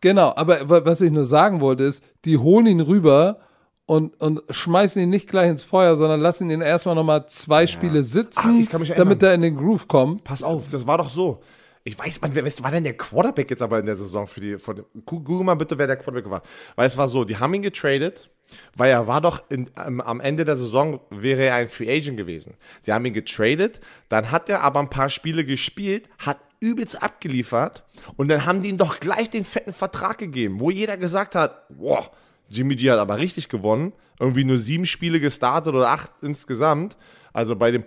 Genau, aber was ich nur sagen wollte ist, die holen ihn rüber und, und schmeißen ihn nicht gleich ins Feuer, sondern lassen ihn erstmal nochmal zwei ja. Spiele sitzen, Ach, damit er in den Groove kommt. Pass auf, das war doch so. Ich weiß, man, wer war denn der Quarterback jetzt aber in der Saison für die, von, Google mal bitte, wer der Quarterback war. Weil es war so, die haben ihn getradet, weil er war doch in, ähm, am Ende der Saison wäre er ein Free Agent gewesen. Sie haben ihn getradet, dann hat er aber ein paar Spiele gespielt, hat übelst abgeliefert und dann haben die ihm doch gleich den fetten Vertrag gegeben, wo jeder gesagt hat, boah, Jimmy G hat aber richtig gewonnen, irgendwie nur sieben Spiele gestartet oder acht insgesamt, also bei dem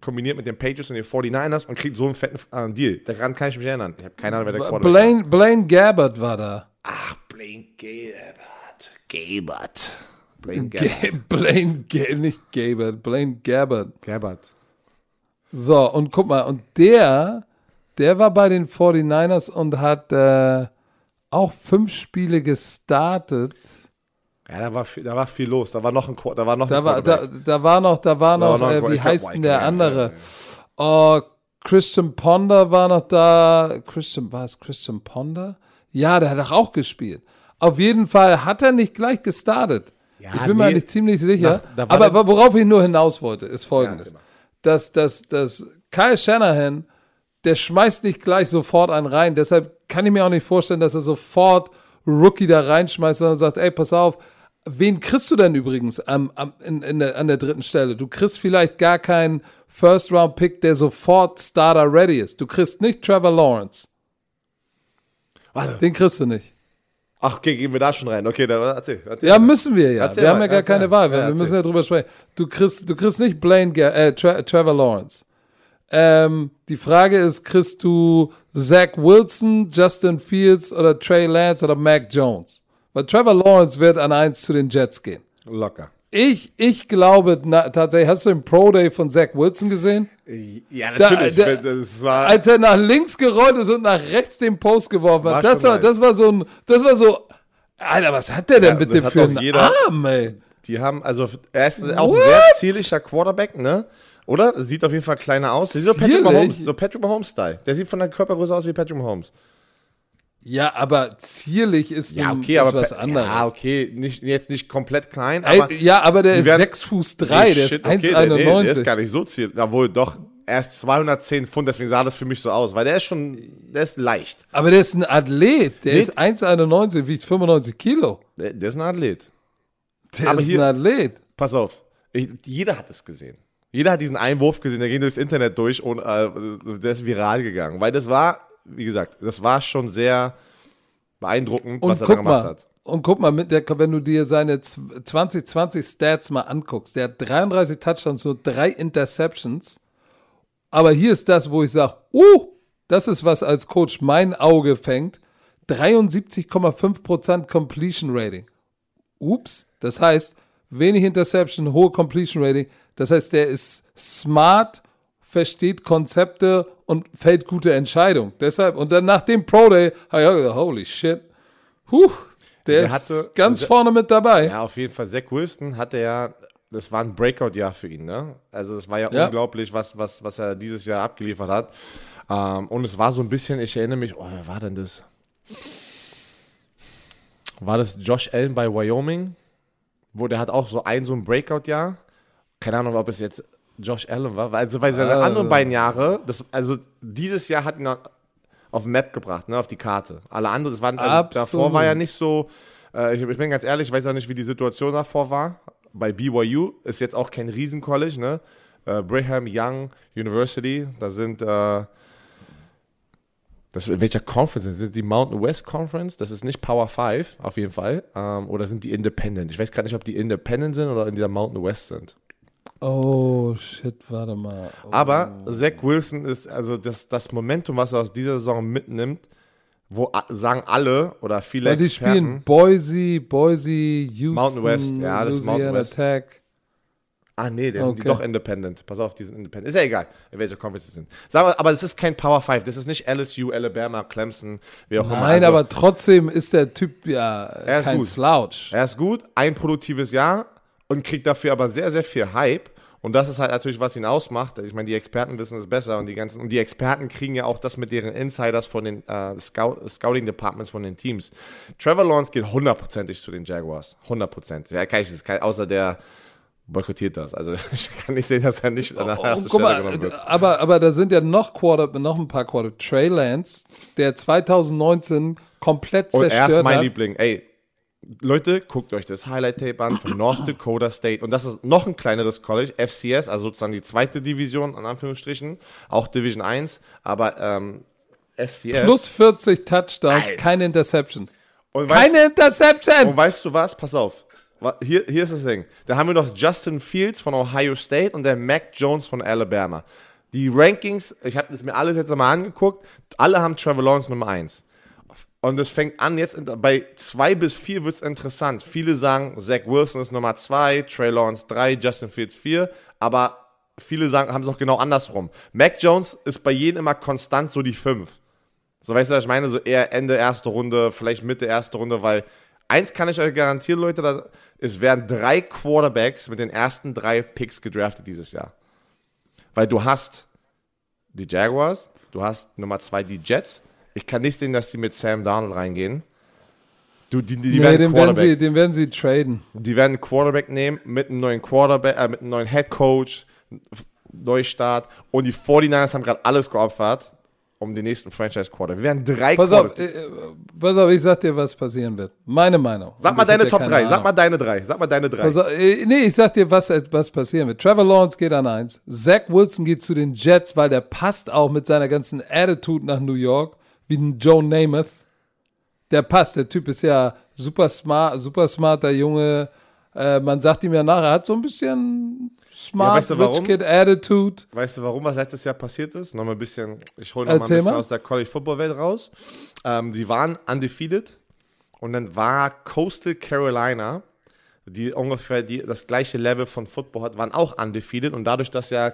kombiniert mit den Pages und den 49ers und kriegt so einen fetten äh, Deal. Daran kann ich mich erinnern. Ich habe keine Ahnung, wer der Quarterback Blaine, war. Blaine Gabbert war da. Ach, Blaine Gabbert. Gabbert. Blaine Gabbert. Blaine, G nicht Gabbert, Blaine Gabbert. Gabbert. So, und guck mal, und der, der war bei den 49ers und hat äh, auch fünf Spiele gestartet. Ja, da war, viel, da war viel los. Da war noch ein, da war noch da war, da, da, war noch, da war noch, da war noch äh, wie heißt denn der andere? Oh, Christian Ponder war noch da. Christian, war es Christian Ponder? Ja, der hat auch gespielt. Auf jeden Fall hat er nicht gleich gestartet. Ja, ich bin nee, mir nicht ziemlich sicher. Nach, aber worauf ich nur hinaus wollte, ist folgendes. Ja, dass, dass, dass Kyle Shanahan, der schmeißt nicht gleich sofort einen rein. Deshalb kann ich mir auch nicht vorstellen, dass er sofort Rookie da reinschmeißt, sondern sagt, ey, pass auf, wen kriegst du denn übrigens am, am, in, in der, an der dritten Stelle? Du kriegst vielleicht gar keinen First-Round-Pick, der sofort Starter-ready ist. Du kriegst nicht Trevor Lawrence. Warte. Den kriegst du nicht. Ach, okay, gehen wir da schon rein. Okay, dann erzähl. erzähl ja, müssen wir ja. Erzähl wir mal, haben ja gar erzähl. keine Wahl. Ja, wir müssen ja drüber sprechen. Du kriegst, du kriegst nicht Blaine, äh, Tra Trevor Lawrence. Ähm, die Frage ist, kriegst du Zach Wilson, Justin Fields oder Trey Lance oder Mac Jones? Weil Trevor Lawrence wird an eins zu den Jets gehen. Locker. Ich, ich glaube na, tatsächlich, hast du den Pro Day von Zach Wilson gesehen? Ja, natürlich. Da, der, als er nach links gerollt ist und nach rechts den Post geworfen hat. Das war, das war so ein, das war so, Alter, was hat der denn ja, bitte für einen jeder, Arm, ey? Die haben, also, er ist auch What? ein sehr zierlicher Quarterback, ne? Oder? Sieht auf jeden Fall kleiner aus. Sieht so Patrick Mahomes, so Patrick Mahomes-Style. Der sieht von der Körpergröße aus wie Patrick Mahomes. Ja, aber zierlich ist, Ja, nun- okay, ist aber was anderes. Ja, okay, nicht, jetzt nicht komplett klein, aber Ey, ja, aber der ist werden- 6 Fuß 3, Nee, der shit, ist okay, der, nee, der 1,91. ist gar nicht so ziel. Obwohl, doch, er ist 210 Pfund, deswegen sah das für mich so aus, weil der ist schon, der ist leicht. aber der ist ein Athlet, der Nee. ist 1,91, wiegt 95 Kilo. Der, der ist ein Athlet. Der Aber ist hier- ein Athlet. Pass auf, ich, jeder hat es gesehen. Jeder hat diesen Einwurf gesehen, der ging durchs Internet durch und äh, der ist viral gegangen. Weil das war, wie gesagt, das war schon sehr beeindruckend, Und was er da gemacht mal, hat. und guck mal, mit der, wenn du dir seine 2020 Stats mal anguckst, der hat 33 Touchdowns, so drei Interceptions. Aber hier ist das, wo ich sage, uh, das ist was als Coach mein Auge fängt. 73,5% Completion Rating. Ups, das heißt, wenig Interception, hohe Completion Rating. Das heißt, der ist smart, versteht Konzepte und fällt gute Entscheidungen. Deshalb, und dann nach dem Pro Day, habe ich gedacht, holy shit. Huh, der, Der ist ganz vorne mit dabei. Ja, auf jeden Fall. Zach Wilson hatte ja, das war ein Breakout-Jahr für ihn, ne? Also es war ja, Ja. unglaublich, was, was, was er dieses Jahr abgeliefert hat. Ähm, und es war so ein bisschen, ich erinnere mich, oh, wer war denn das? War das Josh Allen bei Wyoming? Wo der hat auch so ein, so ein Breakout-Jahr. Keine Ahnung, ob es jetzt Josh Allen war. Also, weil seine Ah. anderen beiden Jahre, das, also dieses Jahr hat ihn auf Map gebracht, ne, auf die Karte. Alle anderen, das waren, also davor war ja nicht so, äh, ich, ich bin ganz ehrlich, ich weiß auch nicht, wie die Situation davor war. Bei BYU ist jetzt auch kein Riesencollege, ne? Äh, Brigham Young University, da sind, äh, das, in welcher Conference sind Sind die Mountain West Conference? Das ist nicht Power 5, auf jeden Fall. Ähm, oder sind die Independent? Ich weiß gerade nicht, ob die Independent sind oder in der Mountain West sind. Oh, shit, warte mal. Oh. Aber Zach Wilson ist, also das, das Momentum, was er aus dieser Saison mitnimmt, wo sagen alle oder viele Weil die Experten, spielen Boise, Boise, Houston, Mountain West, ja, das ist Louisiana Mountain West. Tech. ah nee, der sind die Okay. doch Independent. Pass auf, die sind Independent. Ist ja egal, in welcher Conference sie sind. Sag mal, aber das ist kein Power 5, das ist nicht LSU, Alabama, Clemson, wie auch immer. Nein, Also, aber trotzdem ist der Typ ja Er ist kein gut. Slouch. Er ist gut, ein produktives Jahr und kriegt dafür aber sehr, sehr viel Hype. Und das ist halt natürlich, was ihn ausmacht. Ich meine, die Experten wissen es besser und die ganzen und die Experten kriegen ja auch das mit deren Insiders von den äh, Scout, Scouting Departments von den Teams. Trevor Lawrence geht hundertprozentig zu den Jaguars, hundertprozentig. Ja, kann ich das, kann, außer der boykottiert das. Also ich kann nicht sehen, dass er nicht an der ersten Oh, guck Stelle mal, genommen wird. aber, aber da sind ja noch Quarter, noch ein paar Quarter. Trey Lance, der 2019 komplett Und er ist zerstört mein hat. Liebling. Ey, Leute, guckt euch das Highlight-Tape an von North Dakota State. Und das ist noch ein kleineres College, FCS, also sozusagen die zweite Division, in Anführungsstrichen. Auch Division 1, aber ähm, FCS. Plus 40 Touchdowns, Alter. keine Interception. und Keine Interception! Und weißt du was? Pass auf. Hier, hier ist das Ding. Da haben wir noch Justin Fields von Ohio State und der Mac Jones von Alabama. Die Rankings, ich habe das mir alles jetzt einmal angeguckt, alle haben Trevor Lawrence Nummer 1. Und es fängt an, jetzt bei 2 bis 4 wird es interessant. Viele sagen, Zach Wilson ist Nummer 2, Trey Lawrence 3, Justin Fields 4, aber viele sagen, haben es auch genau andersrum. Mac Jones ist bei jedem immer konstant so die 5. So, weißt du, was ich meine? So eher Ende erste Runde, vielleicht Mitte erste Runde, weil eins kann ich euch garantieren, Leute, da, es werden drei Quarterbacks mit den ersten drei Picks gedraftet dieses Jahr. Weil du hast die Jaguars, du hast Nummer zwei die Jets. Ich kann nicht sehen, dass sie mit Sam Darnold reingehen. Du, die, die, die nee, werden den werden, Quarterback. sie, den werden sie traden. Die werden einen Quarterback nehmen mit einem neuen Quarterback, äh, mit einem neuen Head Coach, Neustart. Und die 49ers haben gerade alles geopfert, um den nächsten Franchise Quarter. Wir werden drei Pass auf, Quarter- äh, pass auf, ich sag dir, was passieren wird. Meine Meinung. Sag mal deine Top keine 3. Sag mal deine drei. Sag mal deine drei. Pass auf, äh, nee, ich sag dir, was, was passieren wird. Trevor Lawrence geht an eins. Zach Wilson geht zu den Jets, weil der passt auch mit seiner ganzen Attitude nach New York, wie ein Joe Namath. Der passt. Der Typ ist ja super smart, super smarter Junge. Äh, man sagt ihm ja nachher, er hat so ein bisschen smart, Ja, weißt du warum? Rich Kid Attitude. Weißt du, warum was letztes Jahr passiert ist? Noch mal ein bisschen, ich hole noch mal ein bisschen mal. aus der College Football Welt raus. Ähm, sie waren undefeated und dann war Coastal Carolina, die ungefähr die, das gleiche Level von Football hat, waren auch undefeated und dadurch, dass ja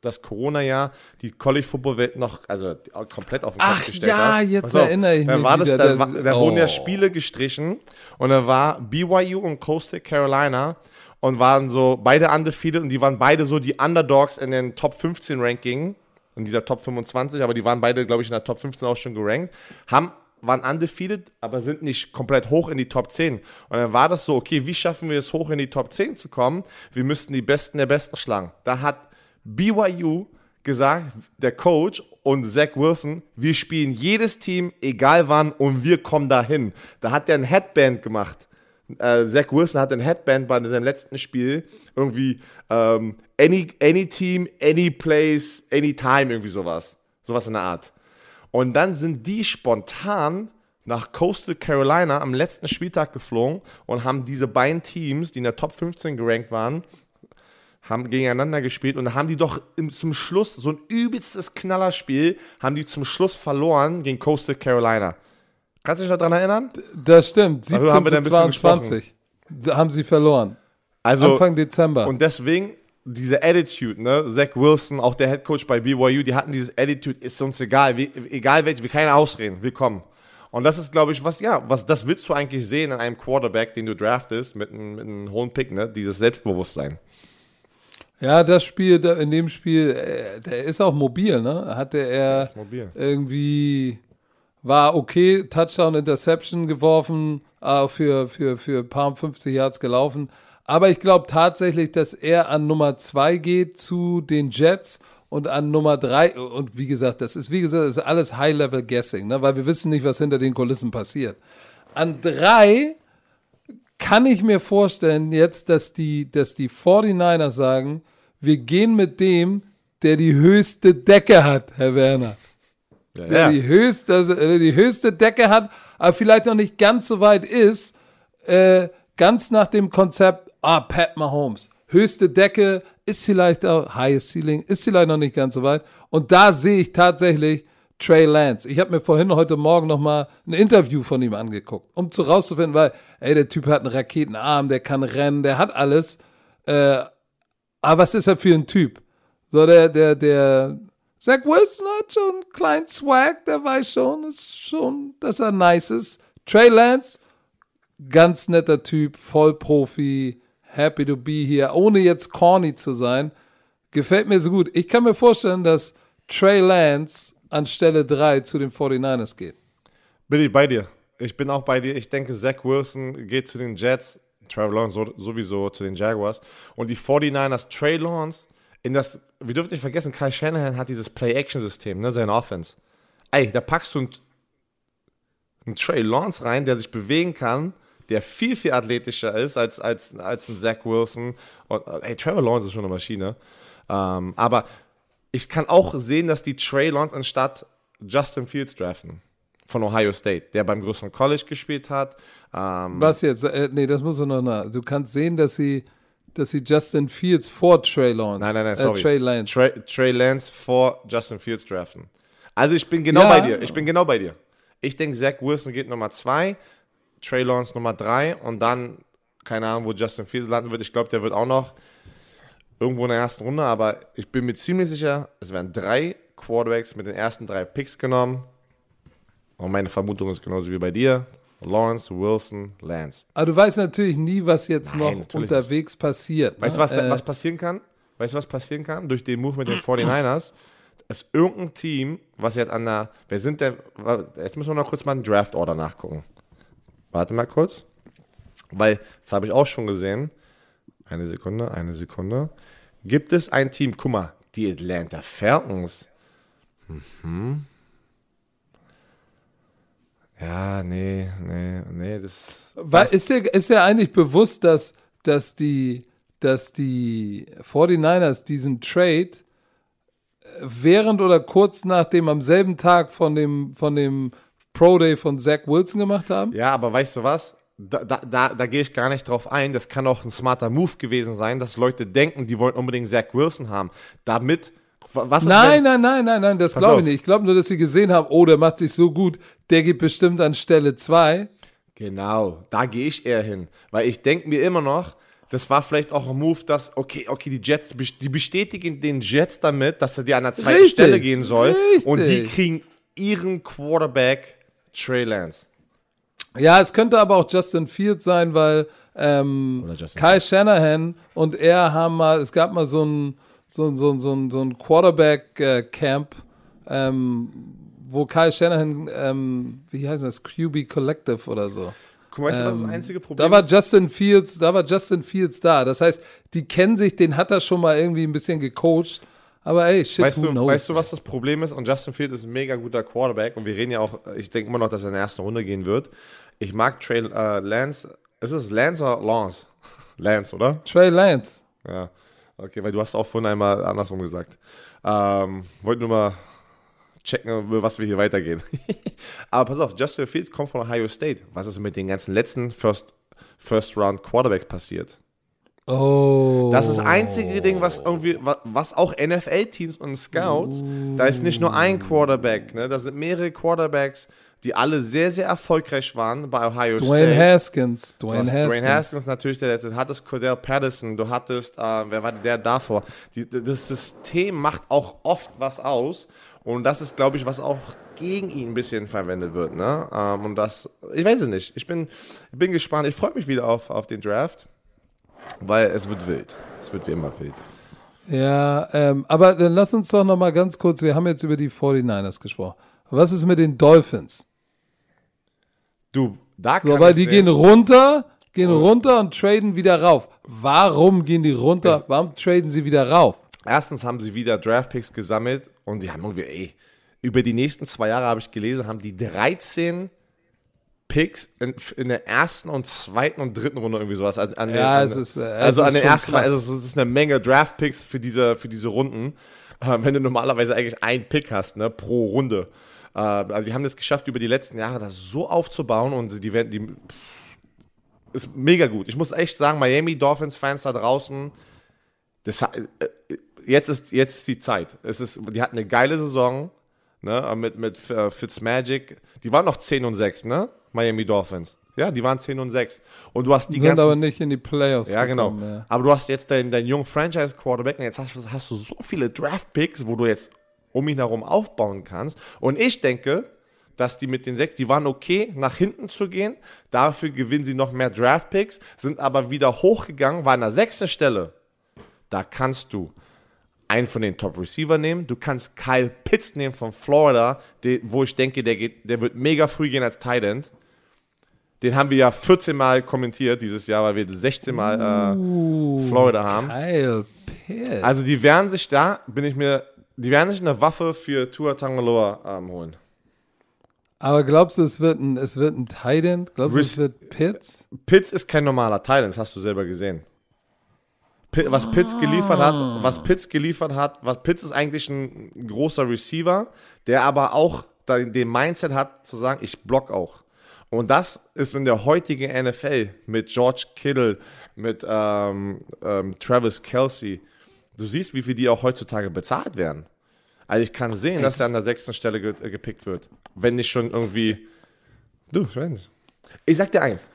das Corona-Jahr die College Football Welt noch, also komplett auf den Kopf Ach gestellt ja, hat. jetzt auf, erinnere ich mich war das, wieder, Da, der- war, da wurden ja oh. Spiele gestrichen und dann war BYU und Coastal Carolina und waren so beide undefeated und die waren beide so die Underdogs in den Top 15 Ranking, in dieser Top 25, aber die waren beide, glaube ich, in der Top 15 auch schon gerankt, haben waren undefeated, aber sind nicht komplett hoch in die Top 10. Und dann war das so, okay, wie schaffen wir es hoch in die Top 10 zu kommen? Wir müssten die Besten der Besten schlagen. Da hat BYU gesagt, der Coach und Zach Wilson, wir spielen jedes Team, egal wann, und wir kommen dahin. Da hat er ein Headband gemacht. Äh, Zach Wilson hat ein Headband bei seinem letzten Spiel irgendwie ähm, any, any Team, any Place, any Time, irgendwie sowas. Sowas in der Art. Und dann sind die spontan nach Coastal Carolina am letzten Spieltag geflogen und haben diese beiden Teams, die in der Top 15 gerankt waren, haben gegeneinander gespielt und da haben die doch im, zum Schluss so ein übelstes Knallerspiel, haben die zum Schluss verloren gegen Coastal Carolina. Kannst du dich noch daran erinnern? Das stimmt. Darüber 17 haben wir zu ein bisschen 22 haben sie verloren. Also, Anfang Dezember. Und deswegen diese Attitude, ne? Zach Wilson, auch der Head Coach bei BYU, die hatten dieses Attitude, ist uns egal, wie, egal welche, wir keine ausreden, wir kommen. Und das ist, glaube ich, was, ja, was, das willst du eigentlich sehen in einem Quarterback, den du draftest, mit einem, mit einem hohen Pick, ne? Dieses Selbstbewusstsein. Ja, das Spiel, in dem Spiel, äh, der ist auch mobil, ne? Hatte er irgendwie, war okay, Touchdown, Interception geworfen, äh, für, für, für ein paar 50 Yards gelaufen. Aber ich glaube tatsächlich, dass er an Nummer zwei geht zu den Jets und an Nummer drei und wie gesagt, das ist, wie gesagt, das ist alles High-Level-Guessing, ne? weil wir wissen nicht, was hinter den Kulissen passiert. An drei kann ich mir vorstellen jetzt, dass die, dass die 49ers sagen, wir gehen mit dem, der die höchste Decke hat, Herr Werner. Ja, Der die höchste, also, der die höchste Decke hat, aber vielleicht noch nicht ganz so weit ist, äh, ganz nach dem Konzept, ah, Pat Mahomes. Höchste Decke ist vielleicht auch, highest ceiling ist vielleicht noch nicht ganz so weit. Und da sehe ich tatsächlich Trey Lance. Ich habe mir vorhin heute Morgen noch mal ein Interview von ihm angeguckt, um zu rauszufinden, weil, ey, der Typ hat einen Raketenarm, der kann rennen, der hat alles. Äh, aber was ist er für ein Typ? So, der, der, der, Zach Wilson hat schon einen kleinen Swag, der weiß schon, ist schon, dass er nice ist. Trey Lance, ganz netter Typ, Vollprofi, happy to be here, ohne jetzt corny zu sein. Gefällt mir so gut. Ich kann mir vorstellen, dass Trey Lance an Stelle 3 zu den 49ers geht. Bin ich bei dir. Ich bin auch bei dir. Ich denke, Zach Wilson geht zu den Jets, Trevor Lawrence so, sowieso zu den Jaguars. Und die 49ers, Trey Lawrence, in das, wir dürfen nicht vergessen, Kai Shanahan hat dieses Play-Action-System, ne, seine Offense. Ey, da packst du einen, einen Trey Lawrence rein, der sich bewegen kann, der viel, viel athletischer ist als, als, als ein Zach Wilson. Und, ey, Trevor Lawrence ist schon eine Maschine. Ähm, aber ich kann auch sehen, dass die Trey Lawrence anstatt Justin Fields draften von Ohio State, der beim größeren College gespielt hat. Ähm, Was jetzt? Äh, nee, das muss du noch nach. Du kannst sehen, dass sie, dass sie Justin Fields vor Trey Lawrence, nein, nein, nein, sorry. Äh, Trey Lance. Trey, Trey Lance vor Justin Fields draften. Also ich bin genau Ja. bei dir. Ich bin genau bei dir. Ich denke, Zach Wilson geht Nummer zwei, Trey Lawrence Nummer drei und dann, keine Ahnung, wo Justin Fields landen wird. Ich glaube, der wird auch noch irgendwo in der ersten Runde, aber ich bin mir ziemlich sicher, es werden drei Quarterbacks mit den ersten drei Picks genommen. Und meine Vermutung ist genauso wie bei dir. Lawrence, Wilson, Lance. Aber du weißt natürlich nie, was jetzt Nein, noch unterwegs passiert. Weißt du, ne? was, Äh, was passieren kann? Weißt du, was passieren kann? Durch den Move mit den 49ers ist irgendein Team, was jetzt an der. Wer sind denn. Jetzt müssen wir noch kurz mal einen Draft-Order nachgucken. Warte mal kurz. Weil, das habe ich auch schon gesehen. Eine Sekunde, eine Sekunde. Gibt es ein Team, guck mal, die Atlanta Falcons. Mhm. Ja, nee, nee, nee, das. Weil, ist, dir, ist dir eigentlich bewusst, dass, dass, die, dass die 49ers diesen Trade äh, während oder kurz nach dem am selben Tag von dem, von dem Pro Day von Zach Wilson gemacht haben? Ja, aber weißt du was? Da, da, da, da gehe ich gar nicht drauf ein. Das kann auch ein smarter Move gewesen sein, dass Leute denken, die wollen unbedingt Zach Wilson haben. Damit. Was ist, Nein, nein, nein, nein, nein, das glaube ich nicht. Ich glaube nur, dass sie gesehen haben, oh, der macht sich so gut, der geht bestimmt an Stelle 2. Genau, da gehe ich eher hin. Weil ich denke mir immer noch, das war vielleicht auch ein Move, dass, okay, okay, die Jets, die bestätigen den Jets damit, dass er dir an der zweiten Richtig, Stelle gehen soll. richtig. Und die kriegen ihren Quarterback Trey Lance. Ja, es könnte aber auch Justin Fields sein, weil ähm, Kai Shanahan und er haben mal, es gab mal so ein, so, ein- so, so, so ein Quarterback-Camp, ähm, wo Kyle Shanahan, ähm, wie heißt das, QB Collective oder so. Guck mal, weißt du, was das Ähm, einzige Problem Da war ist? Justin Fields, da war Justin Fields da. Das heißt, die kennen sich, den hat er schon mal irgendwie ein bisschen gecoacht. Aber ey, shit, Weißt du, knows? weißt du, was das Problem ist? Und Justin Fields ist ein mega guter Quarterback und wir reden ja auch, ich denke immer noch, dass er in der ersten Runde gehen wird. Ich mag Trey äh, Lance. Ist es Lance oder Lance? Lance, oder? Trey Lance. Ja. Okay, weil du hast auch vorhin einmal andersrum gesagt. Ähm, wollte nur mal checken, was wir hier weitergehen. Aber pass auf, Justin Fields kommt von Ohio State. Was ist mit den ganzen letzten First, First Round Quarterbacks passiert? Oh. Das ist das einzige Ding, was irgendwie, wa- was auch NFL-Teams und Scouts, da ist nicht nur ein Quarterback, ne? Da sind mehrere Quarterbacks, die alle sehr, sehr erfolgreich waren bei Ohio Dwayne State. Haskins. Du Dwayne Haskins. Dwayne Haskins natürlich, der letzte. Du hattest Cordell Patterson, du hattest, äh, wer war der davor? Die, das System macht auch oft was aus und das ist, glaube ich, was auch gegen ihn ein bisschen verwendet wird. Ne? Ähm, und das, ich weiß es nicht. Ich bin, bin gespannt. Ich freue mich wieder auf, auf den Draft, weil es wird wild. Es wird wie immer wild. Ja, ähm, aber dann lass uns doch noch mal ganz kurz, wir haben jetzt über die 49ers gesprochen. Was ist mit den Dolphins? Du, da kann So, weil die gehen runter, gehen runter und traden wieder rauf. Warum gehen die runter? Es- Warum traden sie wieder rauf? Erstens haben sie wieder Draftpicks gesammelt und die haben irgendwie, ey, über die nächsten zwei Jahre habe ich gelesen, haben die 13 Picks in, in der ersten und zweiten und dritten Runde irgendwie sowas. An, an Ja, den, es an, ist, äh, es also ist an den ersten, krass. also es ist eine Menge Draftpicks für diese, für diese Runden. Äh, wenn du normalerweise eigentlich einen Pick hast, ne, pro Runde. Äh, also die haben es geschafft, über die letzten Jahre das so aufzubauen und die werden, die ist mega gut. Ich muss echt sagen, Miami Dolphins Fans da draußen, das, äh, jetzt, ist, jetzt ist die Zeit. Es ist, die hatten eine geile Saison ne, mit, mit äh, Fitzmagic. Die waren noch 10 und 6, ne? Miami Dolphins. Ja, die waren 10 und 6. Und du hast die sind ganzen. aber nicht in die Playoffs ja, genau. gekommen, ja. Aber du hast jetzt deinen, deinen jungen Franchise-Quarterback und jetzt hast, hast du so viele Draft-Picks, wo du jetzt um ihn herum aufbauen kannst. Und ich denke, dass die mit den sechs, die waren okay, nach hinten zu gehen. Dafür gewinnen sie noch mehr Draft-Picks, sind aber wieder hochgegangen, war an der sechsten Stelle. Da kannst du einen von den Top-Receiver nehmen. Du kannst Kyle Pitts nehmen von Florida, den, wo ich denke, der, geht, der wird mega früh gehen als Tight End. Den haben wir ja 14 Mal kommentiert dieses Jahr, weil wir 16 Mal äh, Florida haben. Kyle Pitts. Also die werden sich da, bin ich mir, die werden sich eine Waffe für Tua Tagovailoa ähm, holen. aber glaubst du, es wird ein, es wird ein Tight End? Glaubst du, es wird Pitts? Pitts ist kein normaler Teil, das hast du selber gesehen. Pi- Was Pitts geliefert hat, was Pitts geliefert hat, was Pitts ist eigentlich ein großer Receiver, der aber auch den Mindset hat zu sagen, ich block auch. Und das ist in der heutigen NFL mit George Kittle, mit ähm, ähm, Travis Kelsey. Du siehst, wie viel die auch heutzutage bezahlt werden. Also ich kann sehen, dass der an der sechsten Stelle ge äh, gepickt wird. Wenn nicht schon irgendwie. Du, ich weiß nicht. Ich sag dir eins.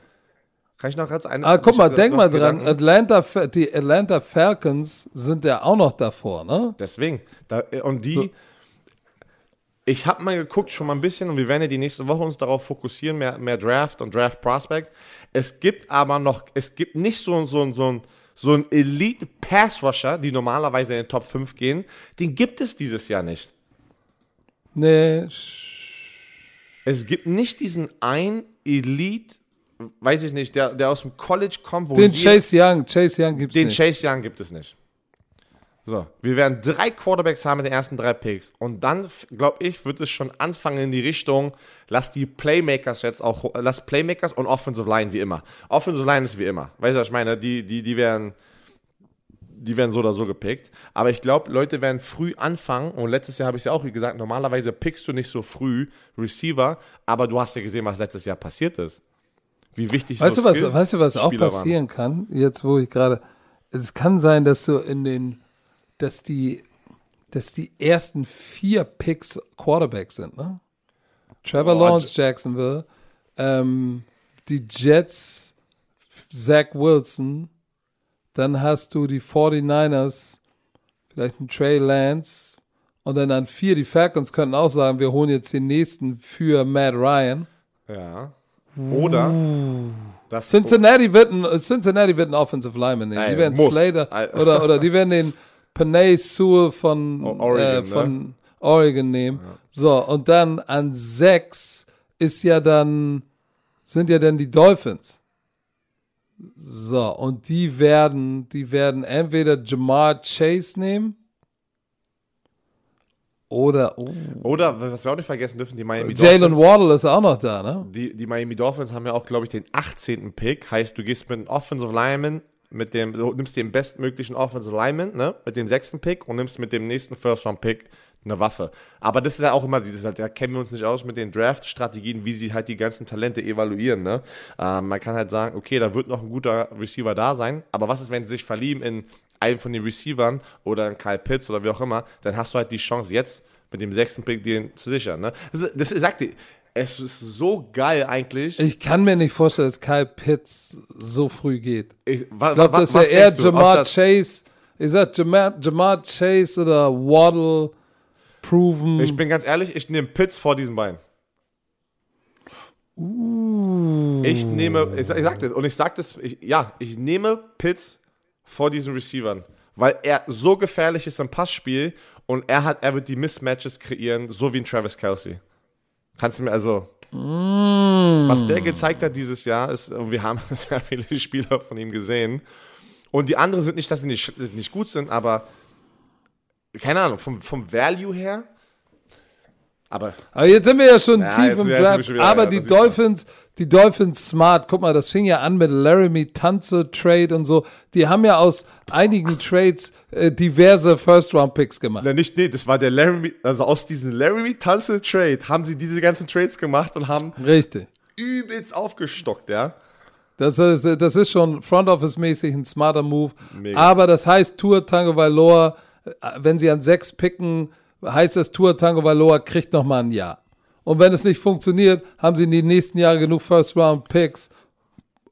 Kann ich noch ganz eine. Ah, guck mal, denk mal dran? Atlanta, die Atlanta Falcons sind ja auch noch davor, ne? Deswegen. Da, und die. So. Ich habe mal geguckt, schon mal ein bisschen, und wir werden ja die nächste Woche uns darauf fokussieren, mehr, mehr Draft und Draft Prospect. Es gibt aber noch, es gibt nicht so, so, so, so ein Elite Pass Rusher, die normalerweise in den Top 5 gehen. Den gibt es dieses Jahr nicht. Nee, Es gibt nicht diesen ein Elite, weiß ich nicht, der, der aus dem College kommt, wo den Chase Young, Chase Young gibt's Den nicht. Chase Young gibt es nicht. So, wir werden drei Quarterbacks haben mit den ersten drei Picks. Und dann, glaube ich, wird es schon anfangen in die Richtung, lass die Playmakers jetzt auch, lass Playmakers und Offensive Line wie immer. Offensive Line ist wie immer. Weißt du, was ich meine? Die, die, die werden, die werden so oder so gepickt. Aber ich glaube, Leute werden früh anfangen. Und letztes Jahr habe ich es ja auch wie gesagt, normalerweise pickst du nicht so früh Receiver, aber du hast ja gesehen, was letztes Jahr passiert ist. Wie wichtig Weißt so du was, weißt du, was auch Spieler waren. passieren kann? Jetzt, wo ich gerade, es kann sein, dass du in den, dass die, dass die ersten vier Picks Quarterbacks sind, ne? Trevor Oh, Lawrence, Jacksonville, ähm, die Jets, Zach Wilson, dann hast du die 49ers, vielleicht einen Trey Lance und dann an vier, die Falcons könnten auch sagen, wir holen jetzt den nächsten für Matt Ryan. Ja. Oder das Cincinnati wird ein, Cincinnati wird ein Offensive Lineman nehmen. Die werden muss. Slater oder, oder die werden den Panay Sewell von, O- Oregon, äh, ne? von Oregon nehmen. So, und dann an sechs ist ja dann, sind ja dann die Dolphins. So, und die werden, die werden entweder Jamar Chase nehmen oder oh, Oder, was wir auch nicht vergessen dürfen, die Miami Jalen Dolphins. Waddle ist auch noch da, ne? Die, die Miami Dolphins haben ja auch, glaube ich, den 18. Pick. Heißt, du gehst mit einem Offensive Lineman, mit dem, du nimmst den bestmöglichen Offensive Lineman, ne, mit dem sechsten Pick und nimmst mit dem nächsten First-Round-Pick eine Waffe. Aber das ist ja auch immer dieses, da kennen wir uns nicht aus mit den Draft-Strategien, wie sie halt die ganzen Talente evaluieren, ne. Ähm, man kann halt sagen, okay, da wird noch ein guter Receiver da sein, aber was ist, wenn sie sich verlieben in einen von den Receivern oder in Kyle Pitts oder wie auch immer, dann hast du halt die Chance jetzt mit dem sechsten Pick den zu sichern, ne. Das, das sagt die, es ist so geil eigentlich. Ich kann mir nicht vorstellen, dass Kyle Pitts so früh geht. Ich, wa, Ich glaube, wa- dass was er eher? Jamar das- Chase, ich sag Jamar, Jamar Chase oder Waddle proven. Ich bin ganz ehrlich, ich nehme Pitts vor diesen beiden. Uh. Ich nehme, ich, ich sag das, und ich sag das, ich, ja, ich nehme Pitts vor diesen Receivern, weil er so gefährlich ist im Passspiel und er hat, er wird die Mismatches kreieren, so wie ein Travis Kelsey. Kannst du mir also, was der gezeigt hat dieses Jahr, ist, wir haben sehr viele Spieler von ihm gesehen. Und die anderen sind nicht, dass sie nicht, nicht gut sind, aber keine Ahnung, vom, vom Value her. Aber Aber jetzt sind wir ja schon Ja, tief im Draft. Aber ja, die. Dolphins, die Dolphins smart. Guck mal, das fing ja an mit Laramie Tanze Trade und so. Die haben ja aus einigen Trades äh, diverse First-Round-Picks gemacht. Na, nicht, nee, das war der Laramie, also aus diesem Laramie Tunsil Trade haben sie diese ganzen Trades gemacht und haben Richtig. übelst aufgestockt, ja. Das ist, das ist schon Front Office-mäßig ein smarter Move. Mega. Aber das heißt, Tour Tango Valor, äh, wenn sie an sechs picken, heißt das, Tour Tango Valor kriegt noch mal ein Jahr. Und wenn es nicht funktioniert, haben sie in den nächsten Jahren genug First-Round-Picks,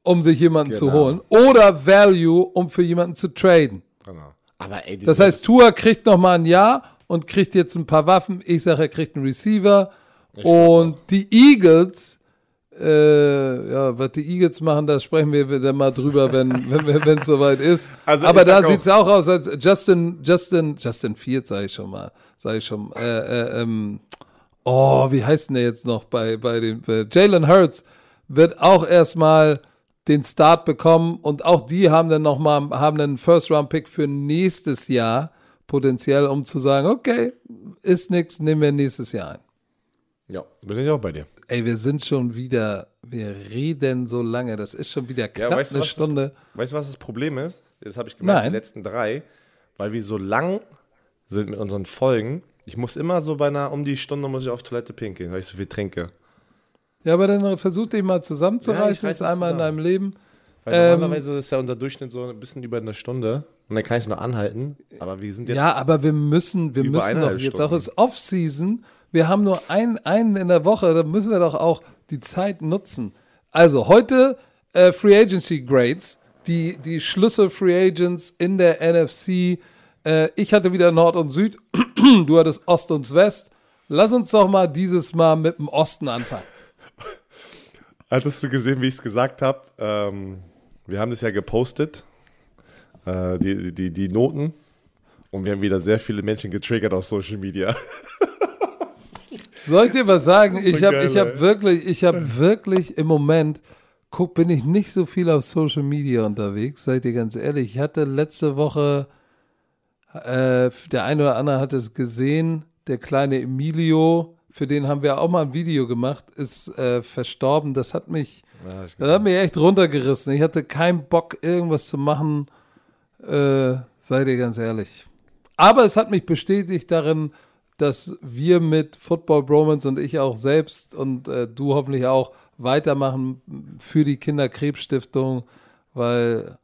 um sich jemanden zu Genau. holen. Oder Value, um für jemanden zu traden. Genau. Aber ey, Das heißt, Tour kriegt noch mal ein Jahr und kriegt jetzt ein paar Waffen. Ich sage, er kriegt einen Receiver. Und die Eagles, äh, ja, was die Eagles machen, da sprechen wir wieder mal drüber, wenn wenn wenn es soweit ist. Also Aber ich da auch- sieht es auch aus, als Justin Justin Justin Fields, sage ich schon mal, sage ich schon. Äh, äh, ähm, oh, wie heißt denn der jetzt noch bei bei den bei Jalen Hurts wird auch erstmal den Start bekommen und auch die haben dann noch mal haben einen First Round Pick für nächstes Jahr potenziell, um zu sagen, okay, ist nix, nehmen wir nächstes Jahr ein. ja, bin ich auch bei dir. Ey, wir sind schon wieder, wir reden so lange, das ist schon wieder knapp weißt du eine was? Stunde. Weißt du, was das Problem ist? Das habe ich gemerkt, Nein. die letzten drei, weil wir so lang sind mit unseren Folgen. Ich muss immer so bei einer, um die Stunde muss ich auf Toilette pinkeln, weil ich so viel trinke. Ja, aber dann versuch dich mal Ja, zusammenzureißen, reiß jetzt einmal in zusammen. deinem Leben. Weil Ähm, normalerweise ist ja unser Durchschnitt so ein bisschen über eine Stunde und dann kann ich es noch anhalten. Aber wir sind jetzt. Ja, aber wir müssen, wir müssen doch jetzt Stunden. auch, ist Off-Season, wir haben nur ein, einen in der Woche, da müssen wir doch auch die Zeit nutzen. Also heute äh, Free Agency Grades, die, die Schlüssel-Free Agents in der NFC. Äh, ich hatte wieder Nord und Süd, du hattest Ost und West. Lass uns doch mal dieses Mal mit dem Osten anfangen. Hattest du gesehen, wie ich es gesagt habe? Ähm, wir haben das ja gepostet, äh, die, die, die Noten. Und wir haben wieder sehr viele Menschen getriggert auf Social Media. Soll ich dir was sagen? Ich habe ich hab wirklich, ich habe wirklich im Moment, guck, bin ich nicht so viel auf Social Media unterwegs, seid ihr ganz ehrlich. Ich hatte letzte Woche, äh, der eine oder andere hat es gesehen, der kleine Emilio, für den haben wir auch mal ein Video gemacht, ist äh, verstorben. Das hat mich, Ja, das hat mich echt runtergerissen. Ich hatte keinen Bock, irgendwas zu machen, äh, seid ihr ganz ehrlich. Aber es hat mich bestätigt darin, dass wir mit Football Bromance und ich auch selbst und äh, du hoffentlich auch weitermachen für die Kinderkrebsstiftung, weil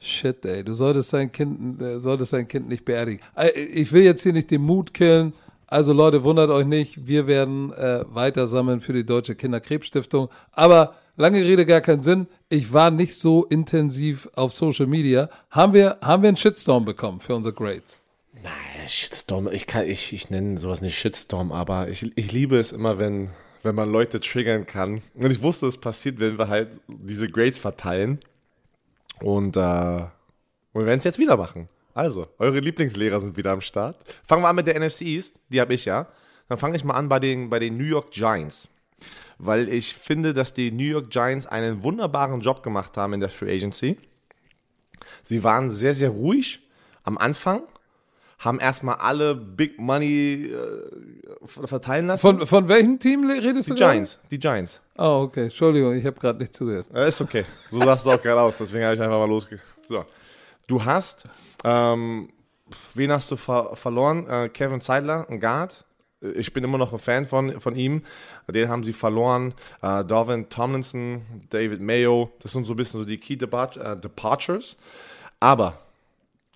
shit, ey, du solltest dein Kind, äh, solltest dein Kind nicht beerdigen. Äh, Ich will jetzt hier nicht den Mut killen. Also Leute, wundert euch nicht, wir werden äh, weiter sammeln für die Deutsche Kinderkrebsstiftung. Aber lange Rede, gar keinen Sinn. Ich war nicht so intensiv auf Social Media. Haben wir, haben wir einen Shitstorm bekommen für unsere Grades? Nein, Shitstorm, ich kann, ich, ich nenne sowas nicht Shitstorm, aber ich, ich liebe es immer, wenn, wenn man Leute triggern kann. Und ich wusste, es passiert, wenn wir halt diese Grades verteilen. Und, äh, wir werden es jetzt wieder machen. Also, eure Lieblingslehrer sind wieder am Start. Fangen wir an mit der NFC East. Die habe ich ja. Dann fange ich mal an bei den, bei den New York Giants. Weil ich finde, dass die New York Giants einen wunderbaren Job gemacht haben in der Free Agency. Sie waren sehr, sehr ruhig am Anfang, haben erstmal alle Big Money äh, verteilen lassen. Von, von welchem Team redest die du gerade? Giants, die Giants. Oh, okay. Entschuldigung, ich habe gerade nicht zugehört. Ja, ist okay. So sahst du auch gerade aus, deswegen habe ich einfach mal losge... So. Du hast, ähm, wen hast du ver verloren? Äh, Kevin Zeidler, ein Guard. Ich bin immer noch ein Fan von, von ihm. Den haben sie verloren. Äh, Darwin Tomlinson, David Mayo, das sind so ein bisschen so die Key Depart äh, Departures. Aber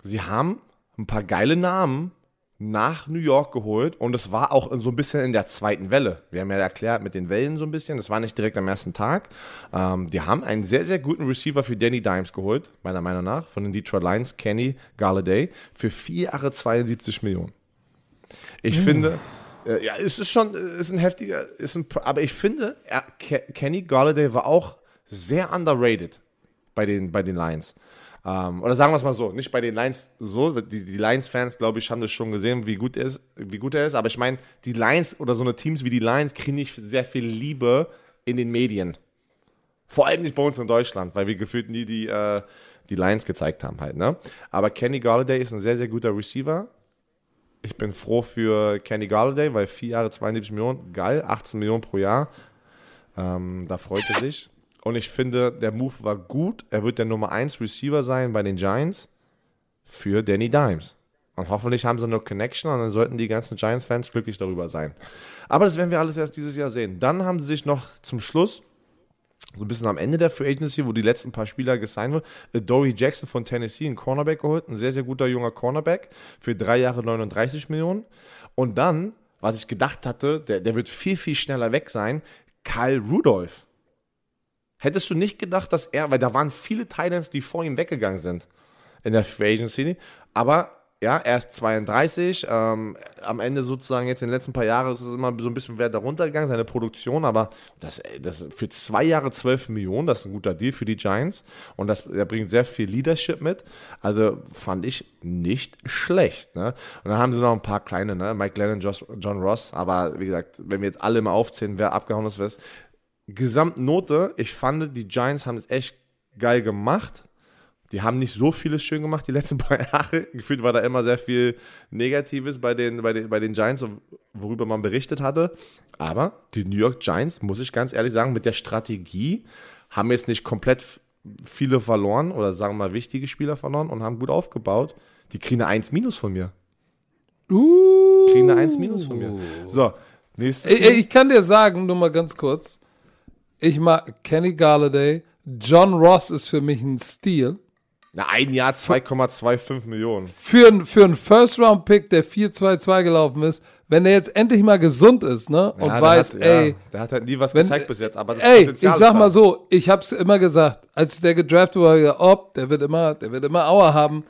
sie haben ein paar geile Namen nach New York geholt und es war auch so ein bisschen in der zweiten Welle. Wir haben ja erklärt mit den Wellen so ein bisschen, das war nicht direkt am ersten Tag. Ähm, die haben einen sehr, sehr guten Receiver für Danny Dimes geholt, meiner Meinung nach, von den Detroit Lions, Kenny Galladay, für vier Jahre 72 Millionen. Ich finde, äh, ja, es ist schon, es ist ein heftiger, ist ein, aber ich finde, er, Ke Kenny Galladay war auch sehr underrated bei den, bei den Lions. Ähm, oder sagen wir es mal so, nicht bei den Lions so, die, die Lions-Fans, glaube ich, haben das schon gesehen, wie gut er ist, wie gut er ist. Aber ich meine, die Lions oder so eine Teams wie die Lions kriegen nicht sehr viel Liebe in den Medien. Vor allem nicht bei uns in Deutschland, weil wir gefühlt nie die, äh, die Lions gezeigt haben halt, ne? Aber Kenny Galladay ist ein sehr, sehr guter Receiver. Ich bin froh für Kenny Galladay, weil vier Jahre 72 Millionen, geil, 18 Millionen pro Jahr. Ähm, da freut er sich. Und ich finde, der Move war gut. Er wird der Nummer 1 Receiver sein bei den Giants für Danny Dimes. Und hoffentlich haben sie eine Connection und dann sollten die ganzen Giants-Fans glücklich darüber sein. Aber das werden wir alles erst dieses Jahr sehen. Dann haben sie sich noch zum Schluss, so ein bisschen am Ende der Free Agency, wo die letzten paar Spieler gesigned wurden, Dory Jackson von Tennessee, ein Cornerback geholt, ein sehr, sehr guter junger Cornerback für drei Jahre 39 Millionen. Und dann, was ich gedacht hatte, der, der wird viel, viel schneller weg sein, Kyle Rudolph. Hättest du nicht gedacht, dass er, weil da waren viele Titans, die vor ihm weggegangen sind in der Free Agency, aber ja, er ist 32, ähm, am Ende sozusagen jetzt in den letzten paar Jahren ist es immer so ein bisschen Wert darunter gegangen, seine Produktion, aber das, das für zwei Jahre 12 Millionen, das ist ein guter Deal für die Giants. Und das, er bringt sehr viel Leadership mit, also fand ich nicht schlecht, ne? Und dann haben sie noch ein paar kleine, ne? Mike Glennon, Josh, John Ross, aber wie gesagt, wenn wir jetzt alle mal aufzählen, wer abgehauen ist, Gesamtnote, ich fand, die Giants haben es echt geil gemacht. Die haben nicht so vieles schön gemacht die letzten paar Jahre. Gefühlt war da immer sehr viel Negatives bei den, bei den, bei den Giants, worüber man berichtet hatte. Aber die New York Giants, muss ich ganz ehrlich sagen, mit der Strategie haben jetzt nicht komplett viele verloren oder sagen wir mal wichtige Spieler verloren und haben gut aufgebaut. Die kriegen eine 1 Minus von mir. Uh. Kriegen eine 1 Minus von mir. So, nächstes. Ey, ich kann dir sagen, nur mal ganz kurz. Ich mag Kenny Galladay. John Ross ist für mich ein Stil. Na, ein Jahr 2,25 Millionen. Für, für einen First-Round-Pick, der 4-2-2 gelaufen ist, wenn der jetzt endlich mal gesund ist, ne? Und Ja, weiß, hat, ey, ja, der hat halt nie was wenn- gezeigt bis jetzt, aber das ey, ich Potenzial ist sag mal so, ich hab's immer gesagt, als der gedraftet wurde, ob, der wird immer, der wird immer Auer haben.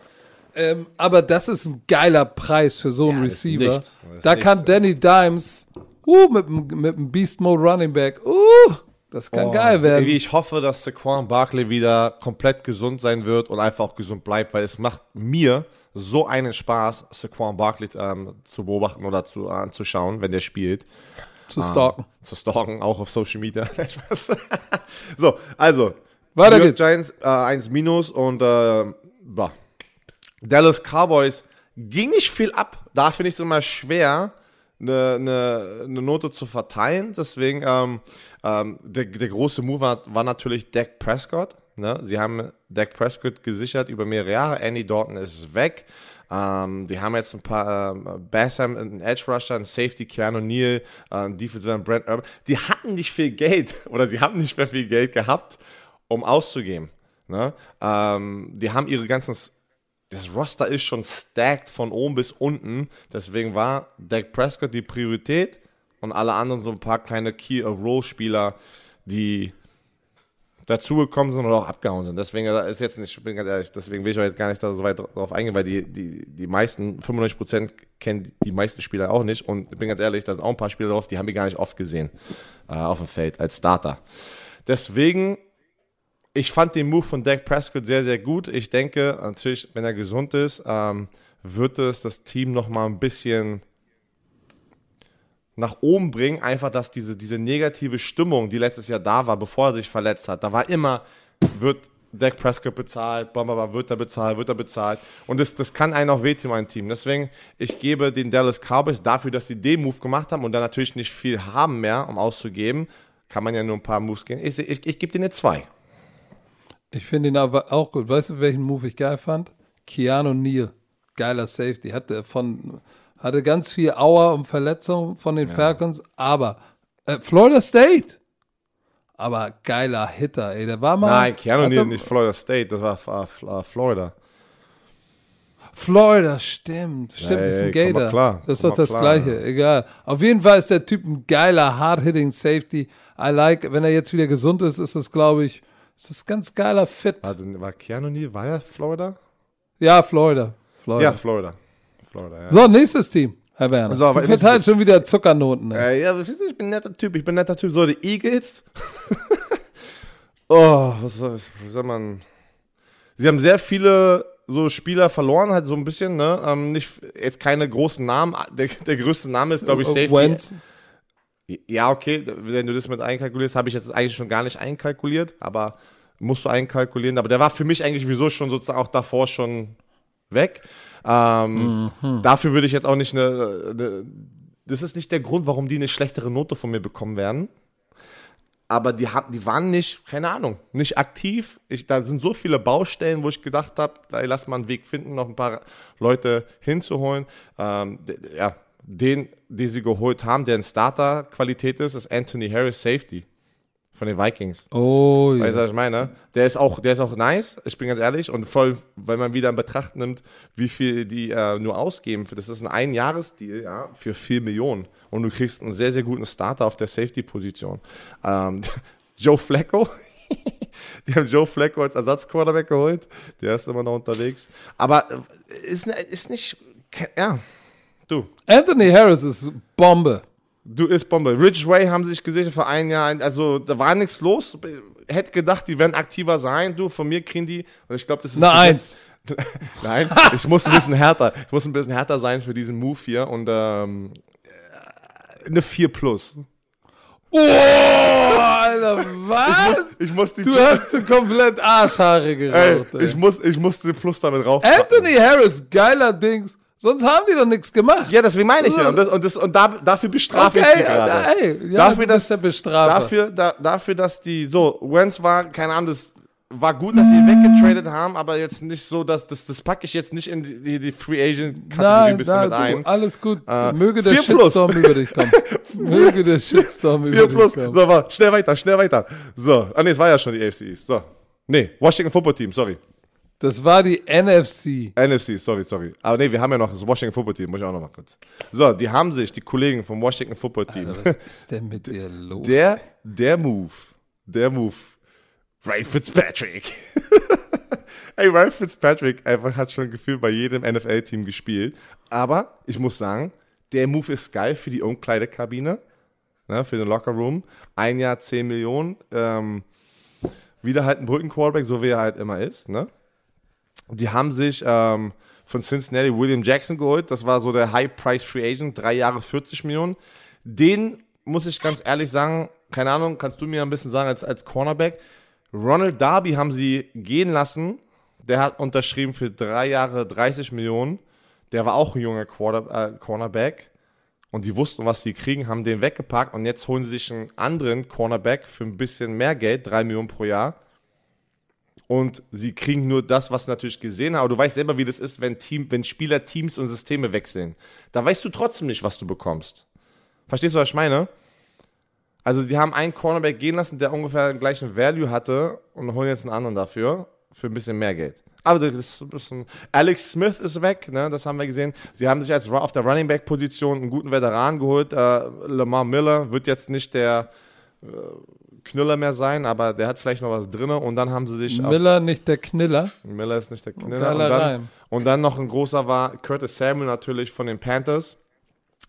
Ähm, aber das ist ein geiler Preis für so einen Ja, Receiver. nichts. Da nichts, kann. Danny Dimes, uh, mit, mit dem Beast Mode Running Back, uh, das kann Oh, geil werden. Ich hoffe, dass Saquon Barkley wieder komplett gesund sein wird und einfach auch gesund bleibt, weil es macht mir so einen Spaß, Saquon Barkley ähm, zu beobachten oder zu, anzuschauen, wenn der spielt. zu stalken. Zu stalken, auch auf Social Media. So, also. Weiter New York geht's. Giants äh, 1 minus und äh, bah. Dallas Cowboys ging nicht viel ab. Da finde ich es immer schwer, eine, eine, eine Note zu verteilen. Deswegen, ähm, ähm, der, der große Move war, war natürlich Dak Prescott. Ne? Sie haben Dak Prescott gesichert über mehrere Jahre. Andy Dalton ist weg. Ähm, die haben jetzt ein paar ähm, Bassam, einen Edge Rusher, einen Safety, Keanu Neal, äh, einen Defensive Brent Urban. Die hatten nicht viel Geld oder sie haben nicht mehr viel Geld gehabt, um auszugeben. Ne? Ähm, die haben ihre ganzen das Roster ist schon stacked von oben bis unten. Deswegen war Dak Prescott die Priorität und alle anderen so ein paar kleine Key-of-Role-Spieler, die dazugekommen sind oder auch abgehauen sind. Deswegen ist jetzt nicht, ich bin ganz ehrlich, deswegen will ich auch jetzt gar nicht da so weit drauf eingehen, weil die, die, die meisten, 95% kennen die meisten Spieler auch nicht. Und ich bin ganz ehrlich, da sind auch ein paar Spieler drauf, die haben wir gar nicht oft gesehen äh, auf dem Feld als Starter. Deswegen ich fand den Move von Dak Prescott sehr, sehr gut. Ich denke, natürlich, wenn er gesund ist, ähm, wird es das Team noch mal ein bisschen nach oben bringen. Einfach, dass diese, diese negative Stimmung, die letztes Jahr da war, bevor er sich verletzt hat, da war immer, wird Dak Prescott bezahlt, Bomber wird er bezahlt, wird er bezahlt. Und das, das kann einen auch wehtun, mein Team. Deswegen, ich gebe den Dallas Cowboys dafür, dass sie den Move gemacht haben und dann natürlich nicht viel haben mehr, um auszugeben. Kann man ja nur ein paar Moves gehen. Ich, ich, ich gebe denen eine 2. Ich finde ihn aber auch gut. Weißt du, welchen Move ich geil fand? Keanu Neal. Geiler Safety. Hatte von, hatte ganz viel Auer und Verletzungen von den ja. Falcons, aber äh, Florida State. Aber geiler Hitter, ey. Der war mal. Nein, Keanu Neal nicht Florida State, das war uh, Florida. Florida, stimmt. Stimmt, ja, das ist ein Gator. Klar, das ist doch das klar. Gleiche, egal. Auf jeden Fall ist der Typ ein geiler, hard-hitting Safety. I like, wenn er jetzt wieder gesund ist, ist das, glaube ich, ist das ganz geiler Fit. Also, war Keanu Neal, war er Florida? Ja, Florida. Florida. Ja, Florida. Florida ja. So, nächstes Team. Herr Werner. So, du verteilst schon wieder Zuckernoten. Äh, ja, ich bin ein netter Typ. Ich bin ein netter Typ. So, die Eagles. oh, was, was, soll man. Sie haben sehr viele so Spieler verloren, halt so ein bisschen, ne? Ähm, nicht, jetzt keine großen Namen. Der, der größte Name ist, glaube ich, Safety. Wentz. Ja, okay, wenn du das mit einkalkulierst, habe ich jetzt eigentlich schon gar nicht einkalkuliert, aber musst du einkalkulieren. Aber der war für mich eigentlich wieso schon sozusagen auch davor schon weg. Ähm, mhm. Dafür würde ich jetzt auch nicht eine, eine, Das ist nicht der Grund, warum die eine schlechtere Note von mir bekommen werden. Aber die, die waren nicht, keine Ahnung, nicht aktiv. Ich, da sind so viele Baustellen, wo ich gedacht habe, da lass mal einen Weg finden, noch ein paar Leute hinzuholen. Ähm, ja, den, den sie geholt haben, der in Starter-Qualität ist, ist Anthony Harris Safety von den Vikings. Oh, ja. Weißt du, was ich meine? Der ist, auch, der ist auch nice, ich bin ganz ehrlich, und voll, weil man wieder in Betracht nimmt, wie viel die äh, nur ausgeben. Das ist ein Einjahresdeal, ja, für 4 Millionen. Und du kriegst einen sehr, sehr guten Starter auf der Safety-Position. Ähm, Joe Flacco, die haben Joe Flacco als Ersatzquarterback geholt. Der ist immer noch unterwegs. Aber äh, ist, ist nicht, ja, du. Anthony Harris ist Bombe. Du ist Bombe. Ridgeway haben sich gesichert für ein Jahr. Also da war nichts los. Hätte gedacht, die werden aktiver sein. Du, von mir kriegen die. Und ich glaube, das ist. Nein. Nein, ich muss ein bisschen härter. Ich muss ein bisschen härter sein für diesen Move hier. Und ähm, eine 4 plus. Oh, Alter, was? Ich muss, ich muss du hast du komplett Arschhaare geraucht. Ey, ey. Ich, muss, ich muss den Plus damit rauf. Anthony Harris, geiler Dings. Sonst haben die doch nichts gemacht. Ja, deswegen meine ich ja. Und, das, und, das, und da, dafür bestrafe okay, ich sie gerade. Ey, ja, dafür, dass der bestrafe. Dafür, da, dafür, dass die so, Wentz war, keine Ahnung, das war gut, dass sie weggetradet haben, aber jetzt nicht so, dass das, das packe ich jetzt nicht in die, die Free Agent Kategorie ein bisschen mit ein. Du, alles gut. Äh, Möge der Shitstorm plus. über dich kommen. Möge der Shitstorm über plus. dich kommen. So, aber schnell weiter, schnell weiter. So, ah nee, es war ja schon die AFC East. So. Nee, Washington Football Team, sorry. Das war die NFC. NFC, sorry, sorry. Aber nee, wir haben ja noch das Washington Football Team, muss ich auch noch mal kurz. So, die haben sich, die Kollegen vom Washington Football Team. Alter, was ist denn mit dir los? Der, der Move, der Move. Ray Fitzpatrick. Ey, Ray Fitzpatrick einfach hat schon gefühlt bei jedem NFL-Team gespielt. Aber ich muss sagen, der Move ist geil für die Umkleidekabine, ne, für den Lockerroom. Ein Jahr 10 Millionen. Ähm, wieder halt ein Brückenquarterback, so wie er halt immer ist. Ne? Die haben sich ähm, von Cincinnati William Jackson geholt. Das war so der High-Price-Free Agent, drei Jahre 40 Millionen. Den muss ich ganz ehrlich sagen, keine Ahnung, kannst du mir ein bisschen sagen als, als Cornerback. Ronald Darby haben sie gehen lassen. Der hat unterschrieben für drei Jahre 30 Millionen. Der war auch ein junger Quarter, äh, Cornerback. Und die wussten, was sie kriegen, haben den weggepackt. Und jetzt holen sie sich einen anderen Cornerback für ein bisschen mehr Geld, drei Millionen pro Jahr und sie kriegen nur das, was sie natürlich gesehen haben. Aber du weißt selber, wie das ist, wenn, Team, wenn Spieler Teams und Systeme wechseln. Da weißt du trotzdem nicht, was du bekommst. Verstehst du, was ich meine? Also, die haben einen Cornerback gehen lassen, der ungefähr den gleichen Value hatte und holen jetzt einen anderen dafür, für ein bisschen mehr Geld. Aber das ist ein bisschen. Alex Smith ist weg, ne? das haben wir gesehen. Sie haben sich als auf der Running Back Position einen guten Veteran geholt. Äh, Lamar Miller wird jetzt nicht der Knüller mehr sein, aber der hat vielleicht noch was drin. Und dann haben sie sich. Miller nicht der Kniller. Miller ist nicht der Kniller. Und dann, und dann, noch ein großer war Curtis Samuel natürlich von den Panthers.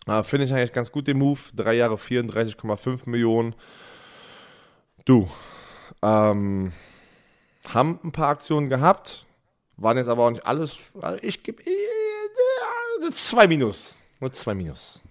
Äh, Finde ich eigentlich ganz gut den Move. Drei Jahre 34,5 Millionen. Du. Ähm, haben ein paar Aktionen gehabt, waren jetzt aber auch nicht alles. Also ich gebe äh, zwei Minus. Nur zwei Minus.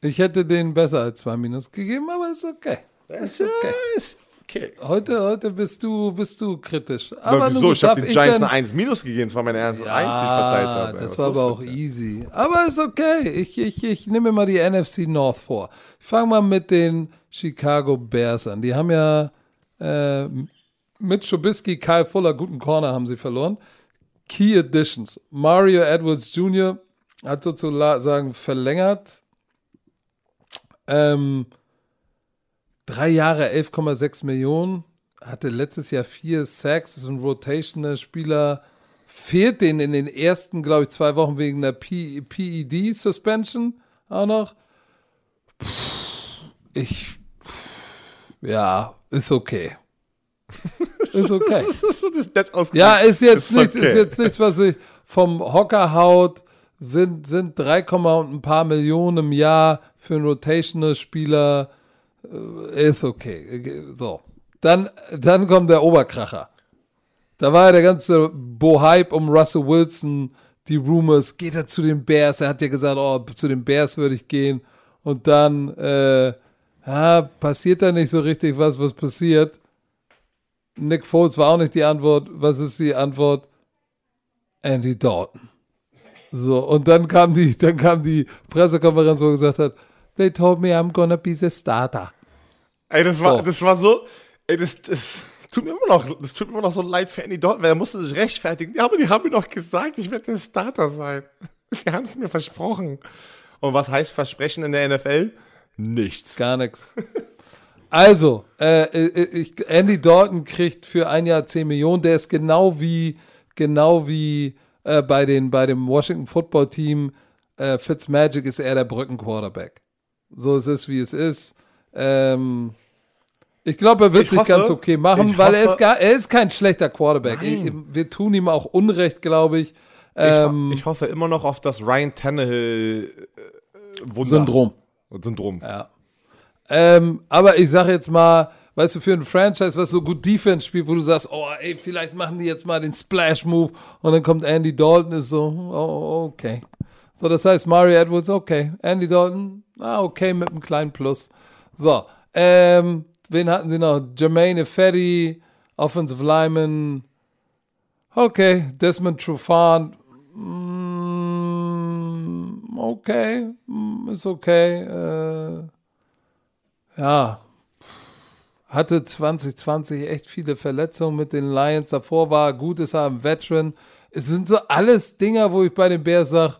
Ich hätte den besser als zwei Minus gegeben, aber ist okay. Ist okay. Ist okay. Heute, heute bist du, bist du kritisch. Aber Aber wieso? Ich habe den Giants eine 1 Minus gegeben. Das war meine erste 1, die ich verteilt habe. das Was war aber auch dir? easy. Aber ist okay. Ich, ich, ich nehme mal die NFC North vor. Ich fange mal mit den Chicago Bears an. Die haben ja äh, mit Trubisky, Kyle Fuller, guten Corner haben sie verloren. Key Additions. Mario Edwards Jr. hat sozusagen verlängert. Ähm, drei Jahre 11,6 Millionen. Hatte letztes Jahr vier Sacks, ist ein Rotational-Spieler. Fehlt den in den ersten, glaube ich, zwei Wochen wegen der PED-Suspension auch noch. Pff, ich, pff, ja, ist okay. Ist okay. Das ist das nett ausgedrückt. Ja, ist jetzt, Ist nichts, okay. ist jetzt nichts, was ich vom Hocker haut. Sind, sind 3, und ein paar Millionen im Jahr für einen Rotational-Spieler. Äh, Ist okay. So. Dann, dann kommt der Oberkracher. Da war ja der ganze Bohype um Russell Wilson, die Rumors, geht er zu den Bears? Er hat ja gesagt, oh, zu den Bears würde ich gehen. Und dann, äh, ja, passiert da nicht so richtig was, was passiert. Nick Foles war auch nicht die Antwort. Was ist die Antwort? Andy Dalton. So, und dann kam die, dann kam die Pressekonferenz, wo er gesagt hat, they told me I'm gonna be the starter. Ey, das war, So. das war so. Ey, das, das tut mir immer noch, das tut mir immer noch so leid für Andy Dalton, weil er musste sich rechtfertigen. Ja, aber die haben mir doch gesagt, ich werde der Starter sein. Die haben es mir versprochen. Und was heißt Versprechen in der NFL? Nichts. Gar nichts. Also, äh, äh, ich, Andy Dalton kriegt für ein Jahr 10 Millionen. Der ist genau wie, genau wie äh, bei, den, bei dem Washington Football Team. Äh, Fitzmagic ist er der Brückenquarterback. So es ist, wie es ist. Ähm, ich glaube, er wird Ich sich hoffe- ganz okay machen, ich weil er hoffe- ist, gar, er ist kein schlechter Quarterback. Ich, wir tun ihm auch Unrecht, glaube ich. Ich, Ähm, ho- ich hoffe immer noch auf das Ryan Tannehill äh, Wunder. Syndrom. Syndrom. Ja. Ähm, aber ich sage jetzt mal, weißt du, für ein Franchise, was so gut Defense spielt, wo du sagst, oh, ey, vielleicht machen die jetzt mal den Splash-Move und dann kommt Andy Dalton, ist so, oh, okay. So, das heißt, Mario Edwards, okay. Andy Dalton, ah, okay, mit einem kleinen Plus. So, ähm, wen hatten sie noch? Jermaine Fetty, Offensive Lineman, okay. Desmond Trufant, mm, okay, mm, ist okay. Äh, ja, hatte 2020 echt viele Verletzungen mit den Lions. Davor war gut, ist er ein Veteran. Es sind so alles Dinger, wo ich bei den Bears sage,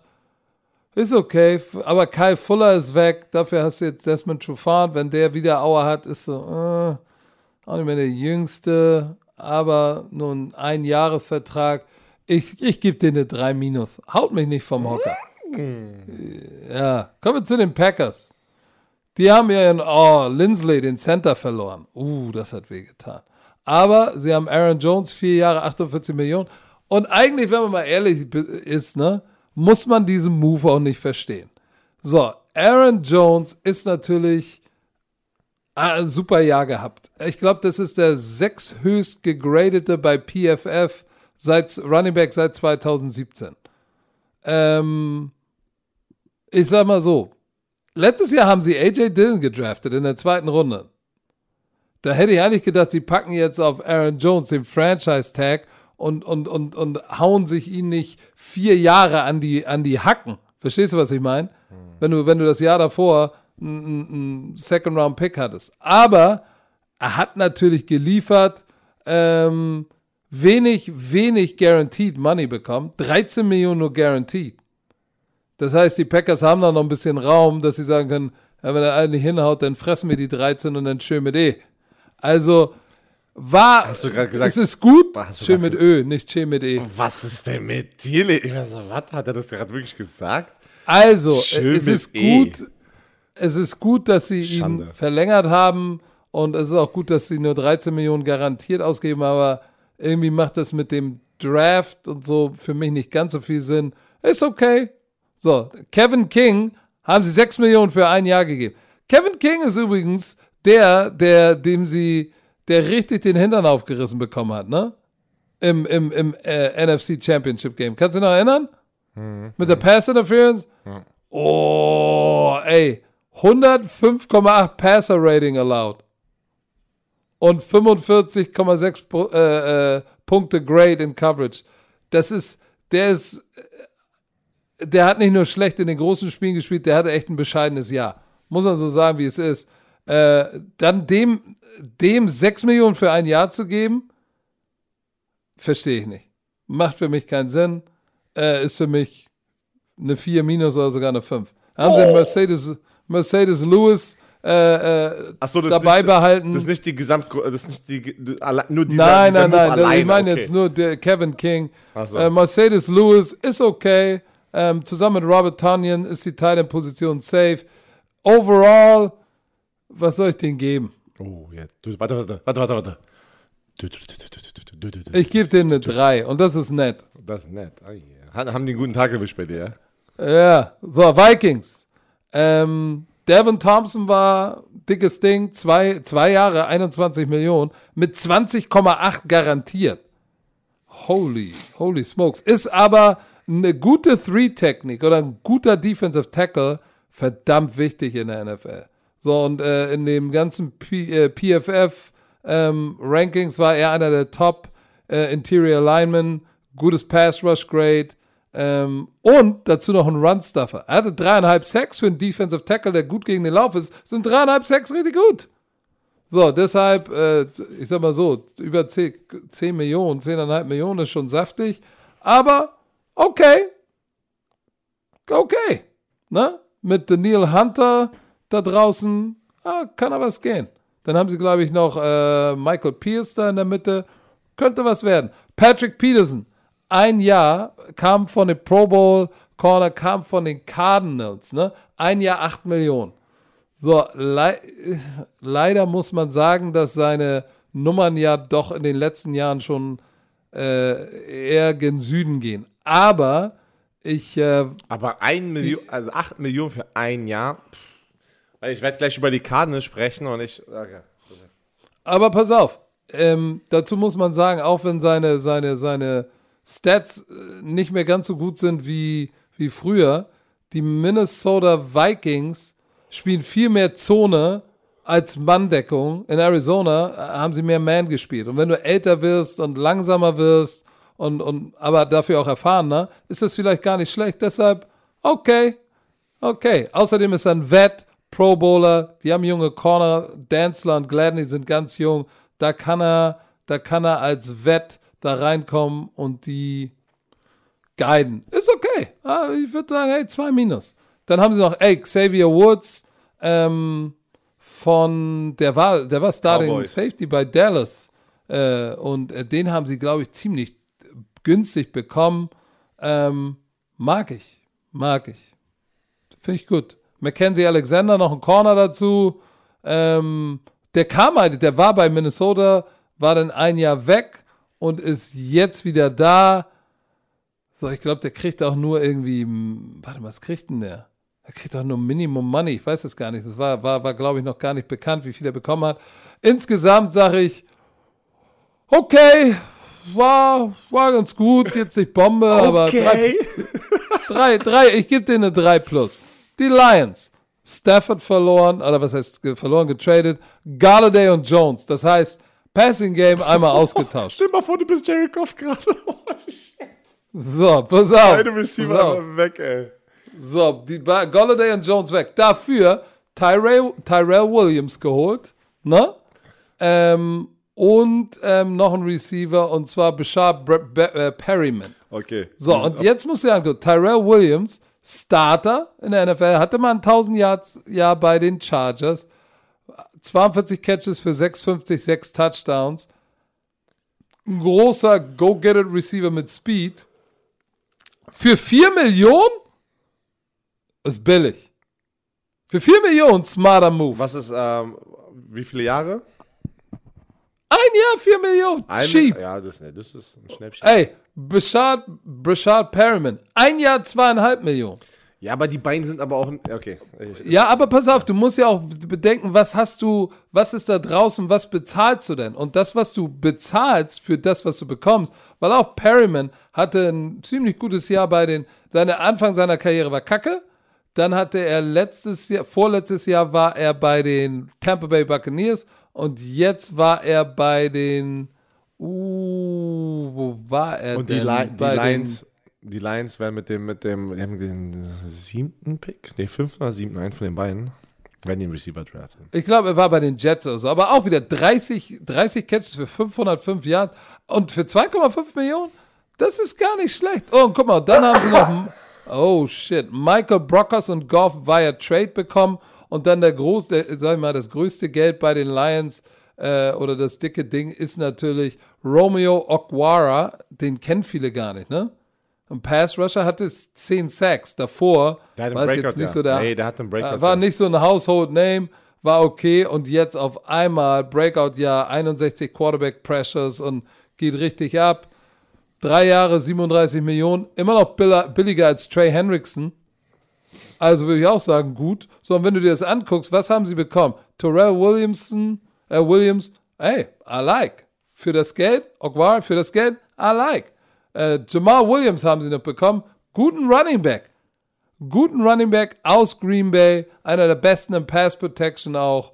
ist okay, aber Kyle Fuller ist weg. Dafür hast du jetzt Desmond Trufant. Wenn der wieder Auer hat, ist so, äh, auch nicht mehr der Jüngste, aber nur ein Einjahresvertrag. Ich, ich gebe dir eine 3 Minus. Haut mich nicht vom Hocker. Ja, kommen wir zu den Packers. Die haben ihren, oh, Lindsley, den Center verloren. Uh, das hat wehgetan. Aber sie haben Aaron Jones, vier Jahre, 48 Millionen. Und eigentlich, wenn man mal ehrlich ist, ne, muss man diesen Move auch nicht verstehen. So, Aaron Jones ist natürlich ein super Jahr gehabt. Ich glaube, das ist der sechshöchst gegradete bei PFF seit Running Back seit 2017. Ähm, ich sag mal so, letztes Jahr haben sie AJ Dillon gedraftet in der zweiten Runde. Da hätte ich eigentlich gedacht, sie packen jetzt auf Aaron Jones den Franchise-Tag und, und, und, und hauen sich ihn nicht vier Jahre an die, an die Hacken. Verstehst du, was ich meine? Wenn, du, wenn du das Jahr davor einen Second-Round-Pick hattest. Aber er hat natürlich geliefert, ähm, wenig, wenig Guaranteed Money bekommen. 13 Millionen nur Guaranteed. Das heißt, die Packers haben da noch ein bisschen Raum, dass sie sagen können, wenn er einen nicht hinhaut, dann fressen wir die 13 und dann schön mit E. Also war, Hast du gesagt- es ist gut, schön mit Ö, nicht schön mit E. Was ist denn mit dir? Ich weiß, so, was hat er das gerade wirklich gesagt? Also, Schön es ist E. gut, es ist gut, dass sie Schande. ihn verlängert haben und es ist auch gut, dass sie nur 13 Millionen garantiert ausgeben, aber irgendwie macht das mit dem Draft und so für mich nicht ganz so viel Sinn. Ist okay. So, Kevin King haben sie 6 Millionen für ein Jahr gegeben. Kevin King ist übrigens der, der, dem sie, der richtig den Hintern aufgerissen bekommen hat, ne? Im, im, im äh, NFC Championship Game. Kannst du dich noch erinnern? Mit der Pass Interference? Oh, ey. 105,8 Passer Rating allowed. Und 45,6 Pu- äh, äh, Punkte Grade in Coverage. Das ist, der ist, der hat nicht nur schlecht in den großen Spielen gespielt, der hatte echt ein bescheidenes Jahr. Muss man so sagen, wie es ist. Äh, dann dem, dem 6 Millionen für ein Jahr zu geben, verstehe ich nicht. Macht für mich keinen Sinn. Äh, ist für mich eine 4 minus oder sogar eine 5. Haben sie Mercedes, Mercedes Lewis äh, äh, so, dabei nicht, behalten. Das ist nicht die Gesamt, das ist nicht die, nur dieser, nein, dieser nein, nein. alleine. ich meine okay. jetzt nur der Kevin King. So. Äh, Mercedes Lewis ist okay. Ähm, zusammen mit Robert Tanyan ist die Thailand Position safe. Overall, was soll ich denen geben? Oh, jetzt. Warte, warte, warte, warte, warte. Ich gebe denen eine 3 und das ist nett. Das ist nett. Oh, yeah. Haben die einen guten Tag erwischt bei dir, ja? Ja. So, Vikings. Ähm, Devin Thompson war dickes Ding, zwei, zwei Jahre, 21 Millionen, mit 20,8 garantiert. Holy, holy smokes. Ist aber eine gute Three-Technik oder ein guter Defensive Tackle verdammt wichtig in der NFL. So, und äh, in dem ganzen P äh, PFF ähm, Rankings war er einer der Top äh, Interior Linemen, gutes Pass Rush Grade ähm, und dazu noch ein Run-Stuffer. Er hatte dreieinhalb Sacks für einen Defensive Tackle, der gut gegen den Lauf ist. Sind dreieinhalb Sacks richtig gut. So, deshalb, äh, ich sag mal so, über 10, 10 Millionen, 10,5 Millionen ist schon saftig. Aber okay. Okay. Ne? Mit Daniel Hunter da draußen ah, kann er was gehen. Dann haben sie, glaube ich, noch äh, Michael Pierce da in der Mitte. Könnte was werden. Patrick Peterson, ein Jahr, kam von den Pro Bowl Corner, kam von den Cardinals. Ne? Ein Jahr 8 Millionen. So, lei leider muss man sagen, dass seine Nummern ja doch in den letzten Jahren schon äh, eher gen Süden gehen. Aber ich, äh, Aber ein Million, also acht Millionen für ein Jahr. Weil Ich werde gleich über die Karten sprechen und ich. Okay. aber pass auf, ähm, dazu muss man sagen, auch wenn seine, seine, seine Stats äh, nicht mehr ganz so gut sind wie, wie früher, die Minnesota Vikings spielen viel mehr Zone als Manndeckung. In Arizona äh, haben sie mehr Man gespielt. Und wenn du älter wirst und langsamer wirst und, und aber dafür auch erfahrener, ist das vielleicht gar nicht schlecht. Deshalb, okay, okay. Außerdem ist er ein Vet, Pro Bowler, die haben junge Corner, Danzler und Gladney sind ganz jung. Da kann er, da kann er als Vet da reinkommen und die guiden. Ist okay. Ah, Ich würde sagen, hey, zwei Minus. Dann haben sie noch, ey, Xavier Woods, ähm, von, der war, der war Starting Cowboys. Safety bei Dallas. Äh, und äh, den haben sie, glaube ich, ziemlich günstig bekommen. Ähm, mag ich. Mag ich. Finde ich gut. Mackenzie Alexander, noch ein Corner dazu. Ähm, der kam halt, der war bei Minnesota, war dann ein Jahr weg und ist jetzt wieder da. So, ich glaube, der kriegt auch nur irgendwie, warte mal, was kriegt denn der? Er kriegt auch nur Minimum Money, ich weiß es gar nicht. Das war, war, war glaube ich, noch gar nicht bekannt, wie viel er bekommen hat. Insgesamt sage ich, okay, war, war ganz gut, jetzt nicht Bombe, aber drei, drei, drei, ich gebe denen eine 3 plus. Die Lions, Stafford verloren, oder was heißt verloren, getradet, Galladay und Jones, das heißt, Passing Game einmal ausgetauscht. Stell mal vor, du bist Jerry Goff gerade. So, pass auf. Beide pass Receiver auf. einfach weg, ey. So, die Ba- Golladay und Jones weg. Dafür Tyrell, Tyrell Williams geholt, ne? Ähm, und ähm, noch ein Receiver, und zwar Bashar Bre- Be äh, Perryman. Okay. So, und jetzt musst du dir angucken, Tyrell Williams, Starter in der NFL, hatte mal ein 1000 Yards Jahr bei den Chargers, 42 Catches für 650, 6 Touchdowns, ein großer Go-Get-It-Receiver mit Speed, für 4 Millionen? Ist billig. Für 4 Millionen, smarter Move. Was ist, ähm, wie viele Jahre? Ein Jahr 4 Millionen, Ein- cheap. Ja, das, das ist ein Schnäppchen. Ey, Brashard, Brashard Perryman, ein Jahr zweieinhalb Millionen. Ja, aber die beiden sind aber auch. Okay. Ja, aber pass auf, du musst ja auch bedenken, was hast du, was ist da draußen, was bezahlst du denn? Und das, was du bezahlst für das, was du bekommst, weil auch Perryman hatte ein ziemlich gutes Jahr bei den, seine Anfang seiner Karriere war kacke. Dann hatte er letztes Jahr, vorletztes Jahr war er bei den Tampa Bay Buccaneers und jetzt war er bei den, uh, wo war er und denn? die, Li die Lions. Die Lions werden mit dem, mit dem, den siebten Pick, den fünften oder siebten, einen von den beiden, werden den Receiver draften. Ich glaube, er war bei den Jets oder so. Aber auch wieder 30, 30 Catches für 505 Yards und für 2,5 Millionen. Das ist gar nicht schlecht. Oh, und guck mal, dann haben sie noch. Oh shit. Michael Brockers und Goff via Trade bekommen. Und dann der große, der, sag ich mal, das größte Geld bei den Lions äh, oder das dicke Ding ist natürlich Romeo Okwara. Den kennen viele gar nicht, ne? Ein Pass Rusher hatte 10 Sacks. Davor Der war jetzt nicht ja. so der. Nee, der hat einen Breakout, Äh, war ja. nicht so ein Household Name, war okay und jetzt auf einmal Breakout Jahr 61 Quarterback Pressures und geht richtig ab. Drei Jahre 37 Millionen, immer noch bill- billiger als Trey Hendrickson. Also würde ich auch sagen, gut. So, und wenn du dir das anguckst, was haben sie bekommen? Terrell Williamson, äh, Williams, hey, I like. Für das Geld, Okwara, für das Geld, I like. Äh, Jamal Williams haben sie noch bekommen. Guten Running Back. Guten Running Back aus Green Bay. Einer der besten im Pass Protection auch.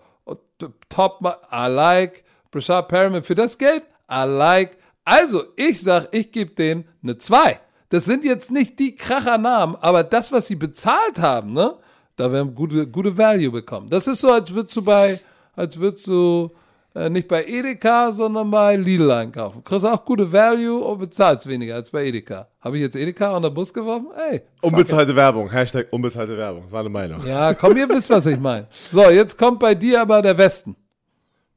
Top, I like. Brashad Perriman für das Geld, I like. Also, ich sag, ich gebe denen eine 2. Das sind jetzt nicht die Krachernamen, aber das, was sie bezahlt haben, ne, da werden gute, gute Value bekommen. Das ist so, als würdest du bei, als würdest du äh, nicht bei Edeka, sondern bei Lidl einkaufen. Kriegst auch gute Value und bezahlst weniger als bei Edeka. Habe ich jetzt Edeka unter den Bus geworfen? Ey. Unbezahlte Werbung. Hashtag unbezahlte Werbung. Das war eine Meinung. Ja, komm, ihr wisst, was ich meine. So, jetzt kommt bei dir aber der Westen.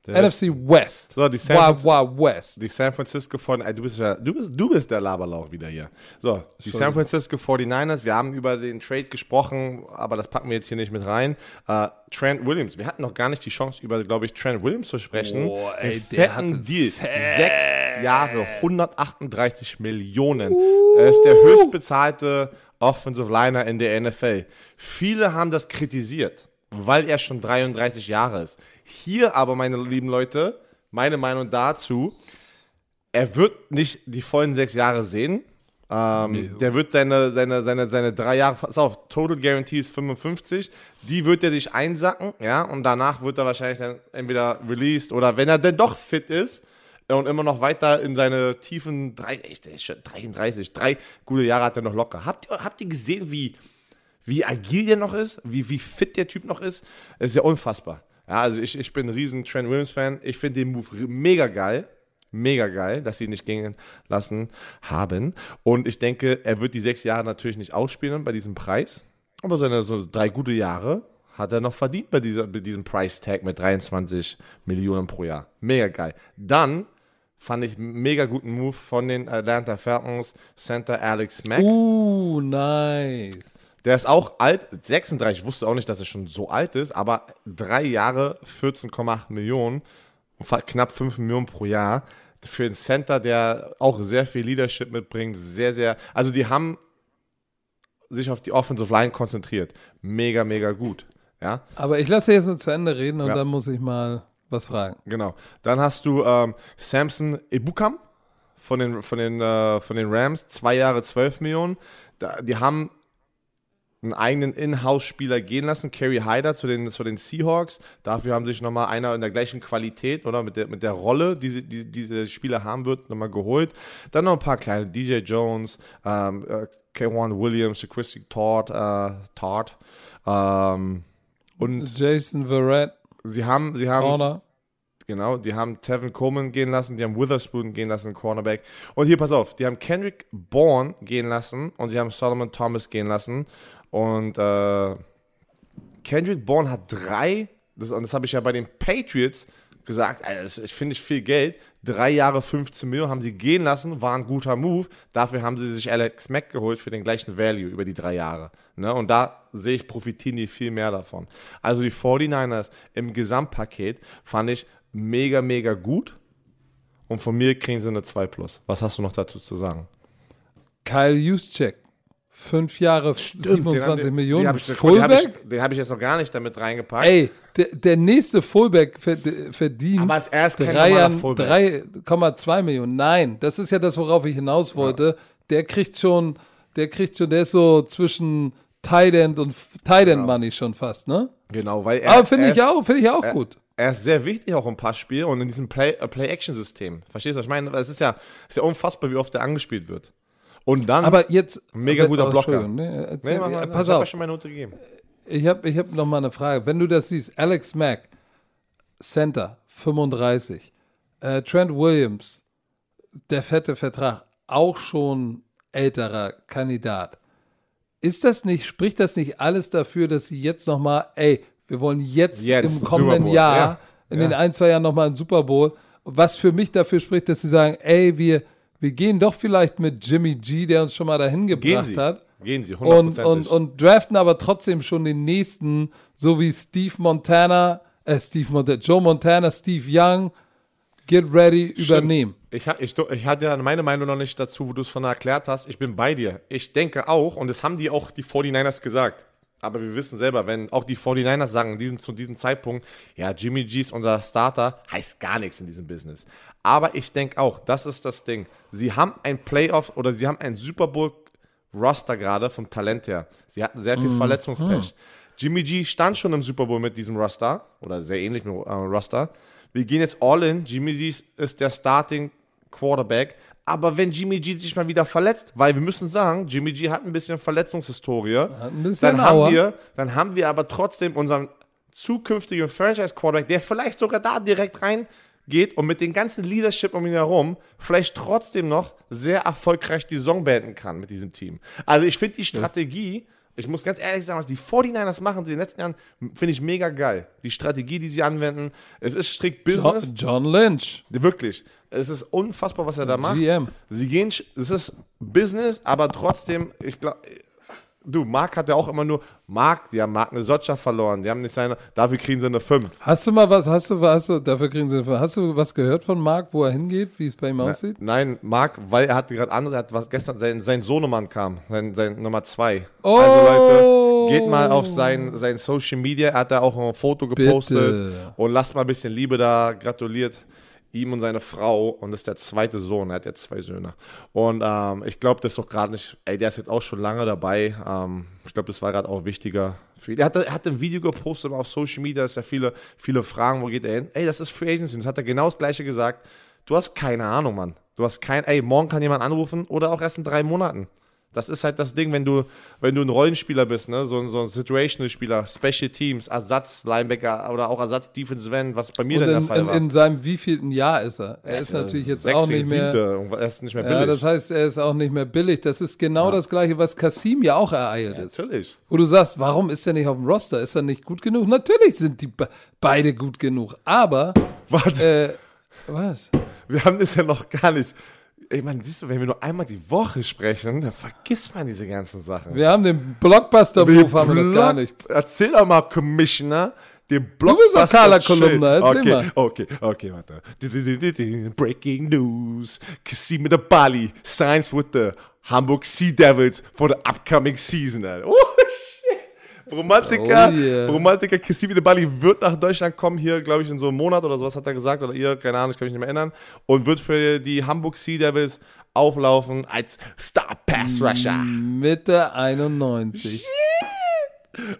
Der NFC West. So, die San Wild, Wild West. Die San Francisco von, du bist, ja, du, bist, du bist der Laberlauch wieder hier. So, die San Francisco 49ers, wir haben über den Trade gesprochen, aber das packen wir jetzt hier nicht mit rein. Äh, Trent Williams, wir hatten noch gar nicht die Chance, über, glaube ich, Trent Williams zu sprechen. Boah, ey, Einen der fetten Deal. fett. Sechs Jahre, 138 Millionen. Er ist der höchstbezahlte Offensive Liner in der NFL. Viele haben das kritisiert, weil er schon 33 Jahre ist. Hier aber, meine lieben Leute, meine Meinung dazu, er wird nicht die vollen sechs Jahre sehen. Ähm, der wird seine, seine, seine, seine drei Jahre, pass auf, Total Guarantee ist 55, die wird er sich einsacken, ja, und danach wird er wahrscheinlich dann entweder released oder wenn er denn doch fit ist und immer noch weiter in seine tiefen, drei, echt, der ist schon 33, drei gute Jahre hat er noch locker. Habt ihr, habt ihr gesehen, wie, wie agil der noch ist, wie, wie fit der Typ noch ist? Das ist ja unfassbar. Ja, also ich, ich bin ein riesen Trent Williams-Fan. Ich finde den Move mega geil. Mega geil, dass sie ihn nicht gehen lassen haben. Und ich denke, er wird die sechs Jahre natürlich nicht ausspielen bei diesem Preis. Aber seine so drei gute Jahre hat er noch verdient bei, dieser, bei diesem Price-Tag mit 23 Millionen pro Jahr. Mega geil. Dann fand ich mega guten Move von den Atlanta Falcons, Center Alex Mack. Uh, nice. Der ist auch alt, 36, ich wusste auch nicht, dass er schon so alt ist, aber drei Jahre, 14,8 Millionen, knapp 5 Millionen pro Jahr. Für einen Center, der auch sehr viel Leadership mitbringt, sehr, sehr, also die haben sich auf die Offensive Line konzentriert. Mega, mega gut. Ja, Aber ich lasse jetzt nur zu Ende reden und Ja. dann muss ich mal was fragen. genau. Dann hast du ähm, Samson Ebukam von den, von, den, äh, von den Rams, zwei Jahre 12 Millionen. Da, die haben einen eigenen In-House-Spieler gehen lassen, Kerry Hyder zu den, zu den Seahawks. Dafür haben sich nochmal einer in der gleichen Qualität oder mit der, mit der Rolle, die, sie- die diese Spieler haben wird, nochmal geholt. Dann noch ein paar kleine, DJ Jones, ähm, äh, K1 Williams, Christy Todd, äh, Todd. Ähm, und Jason Verrett, sie haben, sie haben Corner. Genau, die haben Tevin Coleman gehen lassen, die haben Witherspoon gehen lassen, Cornerback. Und hier, pass auf, die haben Kendrick Bourne gehen lassen und sie haben Solomon Thomas gehen lassen. Und äh, Kendrick Bourne hat drei, das, und das habe ich ja bei den Patriots gesagt, Alter, das ist- finde ich viel Geld. Drei Jahre 15 Millionen haben sie gehen lassen, war ein guter Move. Dafür haben sie sich Alex Mack geholt für den gleichen Value über die drei Jahre. Ne? Und da sehe ich, profitieren die viel mehr davon. Also die 49ers im Gesamtpaket fand ich mega, mega gut. Und von mir kriegen sie eine 2 Plus. Was hast du noch dazu zu sagen? Kyle Juszczyk Fünf Jahre, Den 27 haben- Millionen. Den habe ich, den hab Fullback? ich, den hab ich jetzt noch gar nicht damit reingepackt. Ey, der, der nächste Fullback verd- verdient Aber er ist kein drei normaler an- Fullback. 3,2 Millionen. Nein, das ist ja das, worauf ich hinaus wollte. Der kriegt schon, der kriegt schon, der ist so zwischen Tight End und Tight End Money schon fast, ne? Genau, weil er, Aber finde er ich auch, finde ich auch gut. Er ist sehr wichtig auch im Passspiel und in diesem Play- äh, Play-Action-System. Verstehst du, was ich meine? Es ist ja, es ist ja unfassbar, wie oft er angespielt wird. Und dann. Aber jetzt. Mega guter oh, Blocker. Ne, erzähl, nee, ja, mach, pass ich auf. ja schon meine Note gegeben. Ich habe ich hab noch mal eine Frage. Wenn du das siehst, Alex Mack, Center, 35, äh, Trent Williams, der fette Vertrag, auch schon älterer Kandidat. Ist das nicht, spricht das nicht alles dafür, dass sie jetzt noch mal, ey, wir wollen jetzt, Jetzt, im kommenden Bowl, Jahr, ja, in ja. den ein, zwei Jahren noch mal einen Super Bowl, was für mich dafür spricht, dass sie sagen, ey, wir, wir gehen doch vielleicht mit Jimmy G, der uns schon mal dahin gebracht hat Gehen Sie, und, und, hundertprozentig. und draften aber trotzdem schon den nächsten, so wie Steve Montana, äh, Steve Montana, Joe Montana, Steve Young, get ready, übernehmen. Ich, ich, ich hatte ja meine Meinung noch nicht dazu, wo du es von erklärt hast. Ich bin bei dir. Ich denke auch, und das haben die auch die 49ers gesagt. Aber wir wissen selber, wenn auch die 49ers sagen diesen, zu diesem Zeitpunkt, ja, Jimmy G ist unser Starter, heißt gar nichts in diesem Business. Aber ich denke auch, das ist das Ding. Sie haben ein Playoff oder sie haben ein Super Bowl Roster gerade vom Talent her. Sie hatten sehr viel Verletzungspech. Jimmy G stand schon im Super Bowl mit diesem Roster oder sehr ähnlich mit äh, Roster. Wir gehen jetzt all in. Jimmy G ist der Starting Quarterback. Aber wenn Jimmy G sich mal wieder verletzt, weil wir müssen sagen, Jimmy G hat ein bisschen Verletzungshistorie, ein bisschen dann, haben wir, dann haben wir aber trotzdem unseren zukünftigen Franchise-Quarterback, der vielleicht sogar da direkt reingeht und mit den ganzen Leadership um ihn herum vielleicht trotzdem noch sehr erfolgreich die Saison beenden kann mit diesem Team. Also ich finde die Strategie, ich muss ganz ehrlich sagen, was die 49ers machen in den letzten Jahren, finde ich mega geil. Die Strategie, die sie anwenden, es ist strikt Business. John Lynch, Wirklich. Es ist unfassbar, was er da macht. GM. Sie gehen, es ist Business, aber trotzdem, ich glaube, du, Marc hat ja auch immer nur, Marc, die haben Marc eine Socha verloren, die haben nicht seine, dafür kriegen sie eine 5. Hast du mal was, hast du, hast du, dafür kriegen sie, hast du was gehört von Mark, wo er hingeht, wie es bei ihm aussieht? Nein, Marc, weil er hat gerade andere, er hat was gestern, sein, sein Sohnemann kam, sein, sein Nummer 2. Oh. Also Leute, geht mal auf sein, sein Social Media, er hat da auch ein Foto gepostet Bitte. und lasst mal ein bisschen Liebe da, gratuliert ihm und seine Frau und das ist der zweite Sohn, er hat ja zwei Söhne. Und ähm, ich glaube, das ist doch gerade nicht, ey, der ist jetzt auch schon lange dabei. Ähm, ich glaube, das war gerade auch wichtiger für ihn. Er hat, er hat ein Video gepostet auf Social Media, ist ja viele, viele Fragen, wo geht er hin? Ey, das ist Free Agency. Das hat er genau das gleiche gesagt. Du hast keine Ahnung, Mann. Du hast kein, ey, morgen kann jemand anrufen oder auch erst in drei Monaten. Das ist halt das Ding, wenn du, wenn du ein Rollenspieler bist, ne? so, ein- so ein Situational-Spieler, Special Teams, Ersatz-Linebacker oder auch Ersatz-Defensive End, was bei mir Und dann der in, Fall in, war. in seinem wievielten Jahr ist er? Er ist natürlich jetzt auch nicht mehr. Siebte, er ist nicht mehr billig. Ja, das heißt, er ist auch nicht mehr billig. Das ist genau das Gleiche, was Kassim ja auch ereilt ist. Natürlich. Wo du sagst, warum ist er nicht auf dem Roster? Ist er nicht gut genug? Natürlich sind die be beide gut genug. Aber, Warte, äh, was? wir haben das ja noch gar nicht. Ich meine, siehst du, wenn wir nur einmal die Woche sprechen, dann vergisst man diese ganzen Sachen. Wir haben den Blockbuster-Move, haben wir noch gar nicht. Erzähl doch mal, Commissioner, den bist Blockbuster. doch Carla Kolumna, erzähl okay, mal. Okay, okay, warte. Breaking News. Kassim the Bali signs with the Hamburg Sea Devils for the upcoming season. Oh, shit. Romantiker, Oh, yeah. Romantiker Kassim the Bali wird nach Deutschland kommen, hier, glaube ich, in so einem Monat oder sowas hat er gesagt, oder ihr, keine Ahnung, ich kann mich nicht mehr erinnern, und wird für die Hamburg Sea Devils auflaufen als Star Pass Rusher. Mitte 91.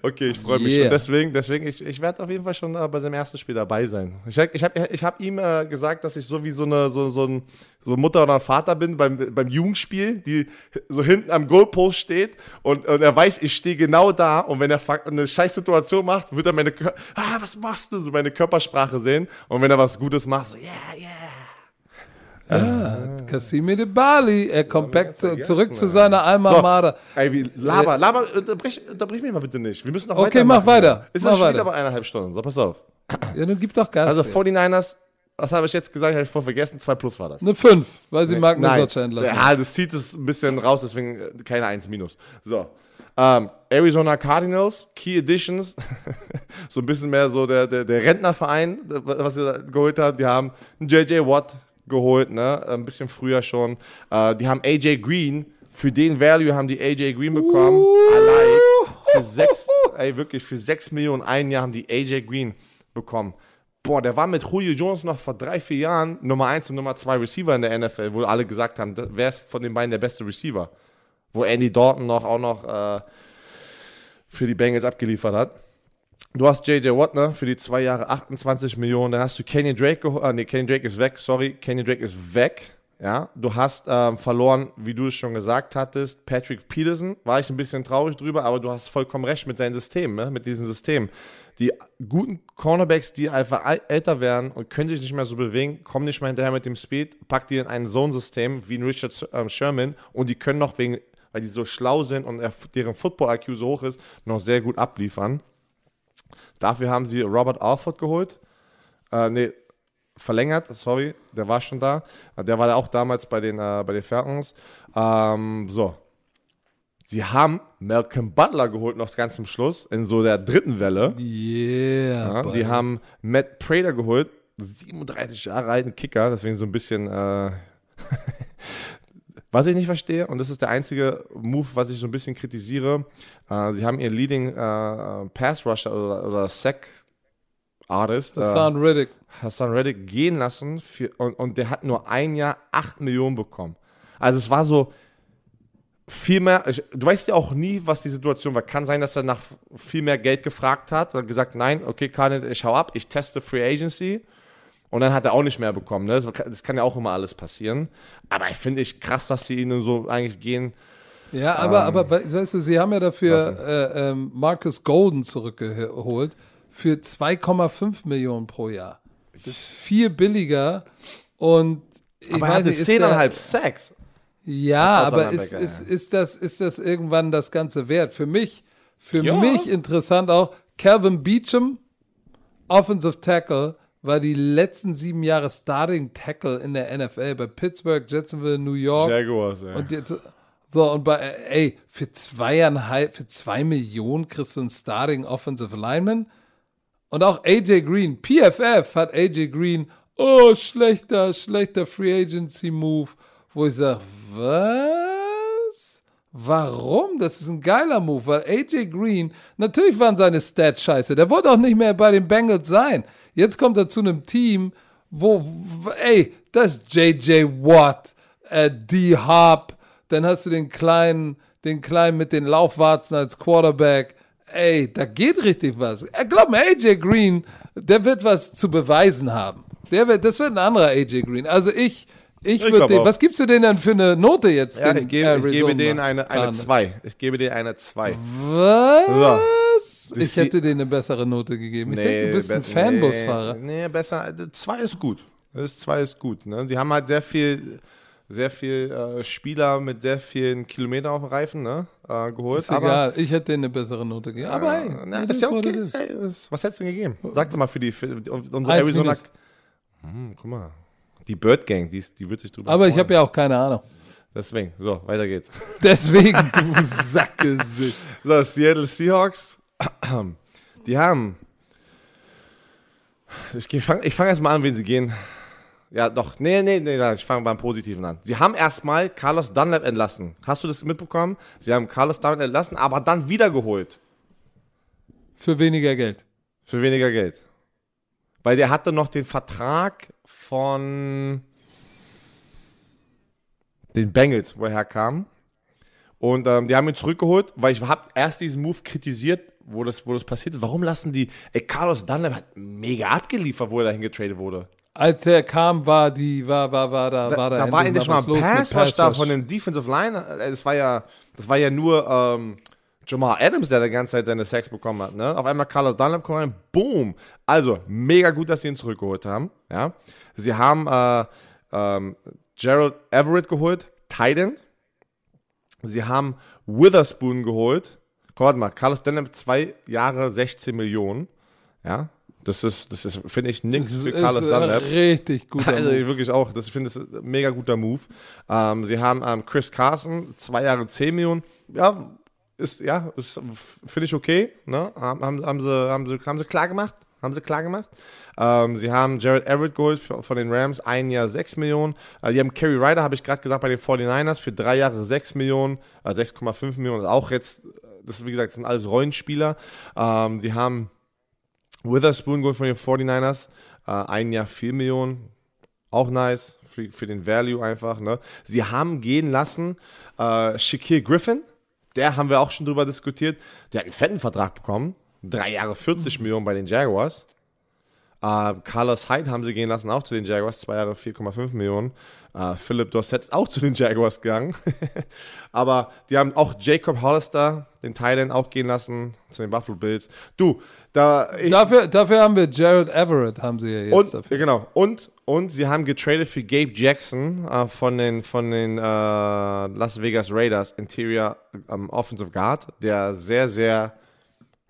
Okay, ich freue mich. Yeah. Deswegen, deswegen ich, ich werde auf jeden Fall schon äh, bei seinem ersten Spiel dabei sein. Ich, ich habe ich hab ihm äh, gesagt, dass ich so wie so eine so, so, ein, so Mutter oder ein Vater bin beim, beim Jugendspiel, die so hinten am Goalpost steht und, und er weiß, ich stehe genau da und wenn er eine scheiß Situation macht, wird er meine Kör ah, was machst du? So meine Körpersprache sehen und wenn er was Gutes macht, so, yeah, yeah. Ja, Cassimi de Bali. Er kommt back zu, zurück zu seiner Alma So, Mater. Ey, wie, laber, laber, unterbrich, unterbrich mich mal bitte nicht. Wir müssen noch Okay, weitermachen. mach weiter. Ist Mach das schon weiter. wieder bei eineinhalb Stunden? So, pass auf. Ja, nun gib doch Gas. Also jetzt. 49ers, was habe ich jetzt gesagt? Habe ich voll vergessen. 2 plus war das. Eine 5, weil sie Mark Nein. Nasocha entlassen. Ja, das zieht es ein bisschen raus, deswegen äh, keine 1 minus. So. Ähm, Arizona Cardinals, Key Editions, so ein bisschen mehr so der, der, der Rentnerverein, äh, was sie da geholt haben. Die haben einen JJ Watt geholt, ne? ein bisschen früher schon. Äh, die haben AJ Green Für den Value haben die AJ Green bekommen. Uh. Allein für sechs, ey, wirklich für sechs Millionen ein Jahr haben die AJ Green bekommen. Boah, der war mit Julio Jones noch vor drei, vier Jahren Nummer eins und Nummer zwei Receiver in der NFL, wo alle gesagt haben, wer ist von den beiden der beste Receiver? Wo Andy Dalton noch auch noch äh, für die Bengals abgeliefert hat. Du hast JJ Watt, ne, für die zwei Jahre 28 Millionen. Dann hast du Kenny Drake geholt. Ah, nee, Kenny Drake ist weg, sorry. Kenny Drake ist weg. Ja, du hast ähm, verloren, wie du es schon gesagt hattest, Patrick Peterson. War ich ein bisschen traurig drüber, aber du hast vollkommen recht mit seinem System, ne? mit diesem System. Die guten Cornerbacks, die einfach älter werden und können sich nicht mehr so bewegen, kommen nicht mehr hinterher mit dem Speed, pack die in ein Zone-System wie ein Richard ähm, Sherman und die können noch wegen, weil die so schlau sind und er- deren Football-IQ so hoch ist, noch sehr gut abliefern. Dafür haben sie Robert Alford geholt. Äh, nee, verlängert, sorry, der war schon da. Äh, Der war ja auch damals bei den, äh, bei den Falcons. Ähm, so. Sie haben Malcolm Butler geholt noch ganz zum Schluss, in so der dritten Welle. Yeah. Ja, die haben Matt Prater geholt, 37 Jahre alten Kicker, deswegen so ein bisschen, äh, was ich nicht verstehe, und das ist der einzige Move, was ich so ein bisschen kritisiere. Äh, sie haben ihren Leading äh, Pass Rusher oder, oder Sack Artist, äh, Hassan Riddick. Hassan Reddick gehen lassen für, und, und der hat nur ein Jahr 8 Millionen bekommen. Also es war so viel mehr, ich, du weißt ja auch nie, was die Situation war. Kann sein, dass er nach viel mehr Geld gefragt hat und gesagt, nein, okay, Karl, ich hau ab, ich teste Free Agency. Und dann hat er auch nicht mehr bekommen. Ne? Das, kann- ja auch immer alles passieren. Aber ich finde ich krass, dass sie ihn so eigentlich gehen. Ja, aber, Ähm, aber we- weißt du, sie haben ja dafür äh, ähm, Marcus Golden zurückgeholt für 2,5 Millionen pro Jahr. Das ist viel billiger und ich Aber er weiß hatte ist der- 10,5 Sacks. Ja, aber ist, ist, ist, das, ist das irgendwann das Ganze wert? Für mich, für Ja. mich interessant auch, Calvin Beecham, Offensive Tackle, war die letzten sieben Jahre Starting Tackle in der NFL bei Pittsburgh, Jacksonville, New York. Jaguars, ey. Und jetzt, so, und bei, ey, für zweieinhalb, für zwei Millionen kriegst du einen Starting Offensive Lineman. Und auch AJ Green, PFF hat AJ Green, oh, schlechter, schlechter Free Agency Move, wo ich sage, was? Warum? Das ist ein geiler Move, weil AJ Green, natürlich waren seine Stats scheiße, der wollte auch nicht mehr bei den Bengals sein. Jetzt kommt er zu einem Team, wo, ey, das ist JJ Watt, äh, D Hop, dann hast du den kleinen, den kleinen mit den Laufwarzen als Quarterback. Ey, da geht richtig was. Äh, Glaub mir, AJ Green, der wird was zu beweisen haben. Der wird, das wird ein anderer AJ Green. Also ich, ich, würde den, auch. was gibst du denn dann für eine Note jetzt? Ja, ich gebe, ich gebe denen eine, eine Cardinals? 2. Ich gebe denen eine 2. Was? Ich sie- hätte denen eine bessere Note gegeben. Ich denke, du bist ein Fanbusfahrer. Nee, nee, besser. 2 ist gut. Das 2 ist gut. Ne? Die haben halt sehr viel, sehr viel äh, Spieler mit sehr vielen Kilometern auf dem Reifen ne? äh, geholt. Ist egal, ich hätte denen eine bessere Note gegeben. Aber hey, na, ist is ja okay. it is. Hey, was, was hättest du denn gegeben? Sag doch mal für die, für unsere Eins Arizona. Hm, guck mal. Die Bird Gang, die, ist- die wird sich drüber Aber ich freuen. habe ja auch keine Ahnung. Deswegen, so, weiter geht's. Deswegen, du Sackgesicht. So, Seattle Seahawks. Die haben. Ich, geh- fang- ich fange erst mal an, wen sie gehen. Ja, doch. Nee, nee, nee, ich fange beim Positiven an. Sie haben erstmal Carlos Dunlap entlassen. Hast du das mitbekommen? Sie haben Carlos Dunlap entlassen, aber dann wiedergeholt. Für weniger Geld. Für weniger Geld. Weil der hatte noch den Vertrag von den Bengals, wo er herkam. Und ähm, die haben ihn zurückgeholt, weil ich habe erst diesen Move kritisiert, wo das, wo das passiert ist. Warum lassen die, ey, Carlos Dunlap hat mega abgeliefert, wo er dahin getradet wurde. Als er kam, war die, war, war, war da, Da, war da, da war endlich mal ein Pass Rush da von den Defensive Line. Äh, Das war ja, das war ja nur ähm, Jamal Adams, der die ganze Zeit seine Sacks bekommen hat. Ne? Auf einmal Carlos Dunlap kommt rein, boom. Also, mega gut, dass sie ihn zurückgeholt haben. Ja? Sie haben äh, ähm, Gerald Everett geholt, Titan. Sie haben Witherspoon geholt. Guck, Warte mal, Carlos Dunlap zwei Jahre 16 Millionen. Ja, das ist, das ist, finde ich, nichts für Carlos Dunlap. richtig guter Also Move. wirklich auch, das finde ich ein mega guter Move. Ähm, sie haben ähm, Chris Carson, zwei Jahre 10 Millionen. Ja, ist, ja, ist, finde ich okay. Ne? Haben, haben, sie, haben, sie, haben sie klar gemacht. haben sie klar gemacht. Ähm, sie haben Jared Everett geholt von den Rams, ein Jahr 6 Millionen. Äh, die haben Kerry Ryder, habe ich gerade gesagt, bei den 49ers für drei Jahre 6 Millionen, äh, 6,5 Millionen. Auch jetzt, das wie gesagt, sind alles Rollenspieler. Ähm, sie haben Witherspoon geholt von den 49ers, äh, ein Jahr 4 Millionen. Auch nice, für, für den Value einfach. Ne? Sie haben gehen lassen äh, Shaquille Griffin, der haben wir auch schon drüber diskutiert. Der hat einen fetten Vertrag bekommen. Drei Jahre 40 mhm. Millionen bei den Jaguars. Uh, Carlos Hyde haben sie gehen lassen, auch zu den Jaguars, zwei Jahre 4,5 Millionen. Uh, Philip Dorsett ist auch zu den Jaguars gegangen. Aber die haben auch Jacob Hollister, den Thailand, auch gehen lassen, zu den Buffalo Bills. Du, da. dafür, dafür haben wir Jared Everett, haben sie ja jetzt. Und, dafür. Genau. Und, und sie haben getradet für Gabe Jackson uh, von den, von den Las Vegas Raiders, Interior um, Offensive Guard, der sehr, sehr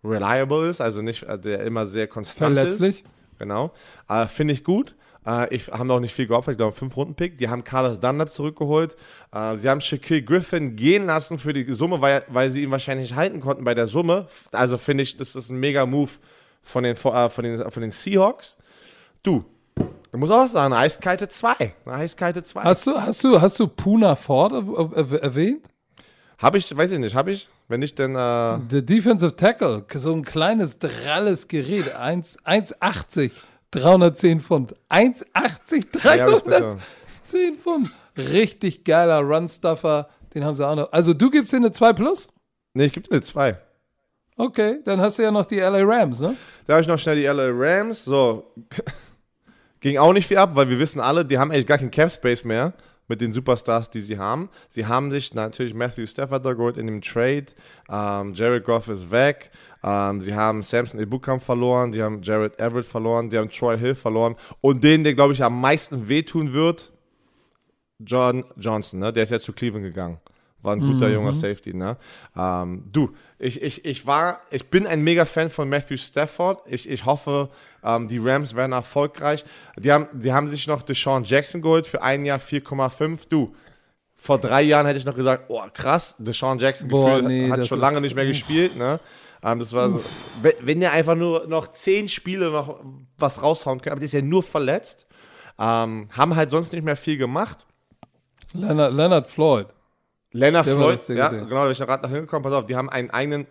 reliable ist, also nicht, äh, der immer sehr konstant Verlässlich. ist. Genau. Äh, Finde ich gut. Äh, ich habe noch nicht viel geopfert, ich glaube, fünf Runden Pick. Die haben Carlos Dunlap zurückgeholt. Äh, sie haben Shaquille Griffin gehen lassen für die Summe, weil, weil sie ihn wahrscheinlich nicht halten konnten bei der Summe. Also finde ich, das ist ein mega Move von den, äh, von den, von den Seahawks. Du, du musst auch sagen, eine eiskalte 2. Eine eiskalte 2. Hast du, hast du, hast du Puna Ford erwähnt? Habe ich, weiß ich nicht, habe ich? Wenn nicht, dann. Äh Der Defensive Tackle, so ein kleines, dralles Gerät, 1,80, 310 Pfund. 1,80, 310 Pfund. Richtig geiler Runstuffer, den haben sie auch noch. Also du gibst dir eine 2 Plus? Nee, ich gebe dir eine 2. Okay, dann hast du ja noch die LA Rams, ne? Da habe ich noch schnell die LA Rams. So. Ging auch nicht viel ab, weil wir wissen alle, die haben eigentlich gar keinen Cap Space mehr mit den Superstars, die sie haben. Sie haben sich natürlich Matthew Stafford da geholt in dem Trade. Ähm, Jared Goff ist weg. Ähm, sie haben Samson Ibukam verloren. Sie haben Jared Everett verloren. Sie haben Troy Hill verloren. Und den, der, glaube ich, am meisten wehtun wird, John Johnson, ne? der ist jetzt zu Cleveland gegangen. War ein guter mhm. junger Safety, ne? Ähm, du, ich, ich, ich war, ich bin ein mega Fan von Matthew Stafford. Ich, ich hoffe, ähm, die Rams werden erfolgreich. Die haben, die haben sich noch Deshaun Jackson geholt für ein Jahr 4,5. Du, vor drei Jahren hätte ich noch gesagt, oh krass, Deshaun Jackson Boah, nee, hat schon lange nicht mehr gespielt, ne? Ähm, das war so, wenn, wenn der einfach nur noch zehn Spiele noch was raushauen kann, aber der ist ja nur verletzt. Ähm, haben halt sonst nicht mehr viel gemacht. Leonard, Leonard Floyd. Leonard Floyd, ja, genau, da bin ich gerade noch hingekommen. Pass auf, die haben einen eigenen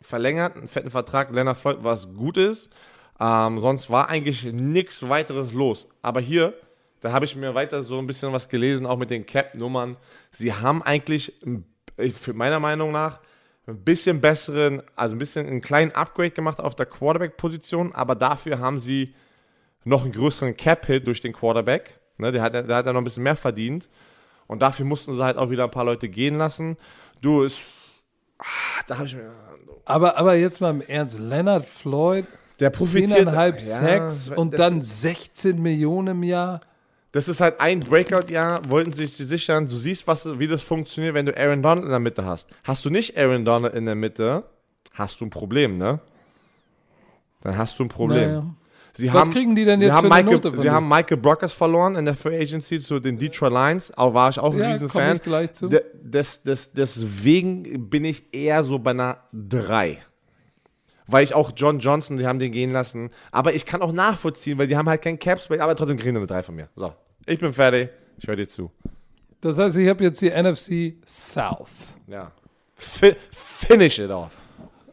verlängerten, fetten Vertrag, Leonard Floyd, was gut ist. Ähm, sonst war eigentlich nichts weiteres los. Aber hier, da habe ich mir weiter so ein bisschen was gelesen, auch mit den Cap-Nummern. Sie haben eigentlich, für meiner Meinung nach, ein bisschen besseren, also ein bisschen einen kleinen Upgrade gemacht auf der Quarterback-Position, aber dafür haben sie noch einen größeren Cap-Hit durch den Quarterback. Ne, der, hat, der hat ja noch ein bisschen mehr verdient. Und dafür mussten sie halt auch wieder ein paar Leute gehen lassen. Du, ist. Ah, da habe ich mir. Aber, aber jetzt mal im Ernst, Leonard Floyd, der profitiert. 10,5 ja, Sex und dann 16 Millionen im Jahr. Das ist halt ein Breakout-Jahr, wollten sie sich sichern. Du siehst, was, wie das funktioniert, wenn du Aaron Donald in der Mitte hast. Hast du nicht Aaron Donald in der Mitte, hast du ein Problem, ne? Dann hast du ein Problem. Naja. Sie Was haben, kriegen die denn jetzt für Michael, Note von Sie haben Michael Brockers verloren in der Free Agency zu den Detroit Lions. Auch war ich auch ein ja, Riesenfan. Des, des, deswegen bin ich eher so bei einer 3. Weil ich auch John Johnson, die haben den gehen lassen. Aber ich kann auch nachvollziehen, weil sie haben halt keinen Caps, aber trotzdem kriegen sie eine 3 von mir. So, ich bin fertig. Ich höre dir zu. Das heißt, ich habe jetzt die NFC South. Ja. Fi finish it off.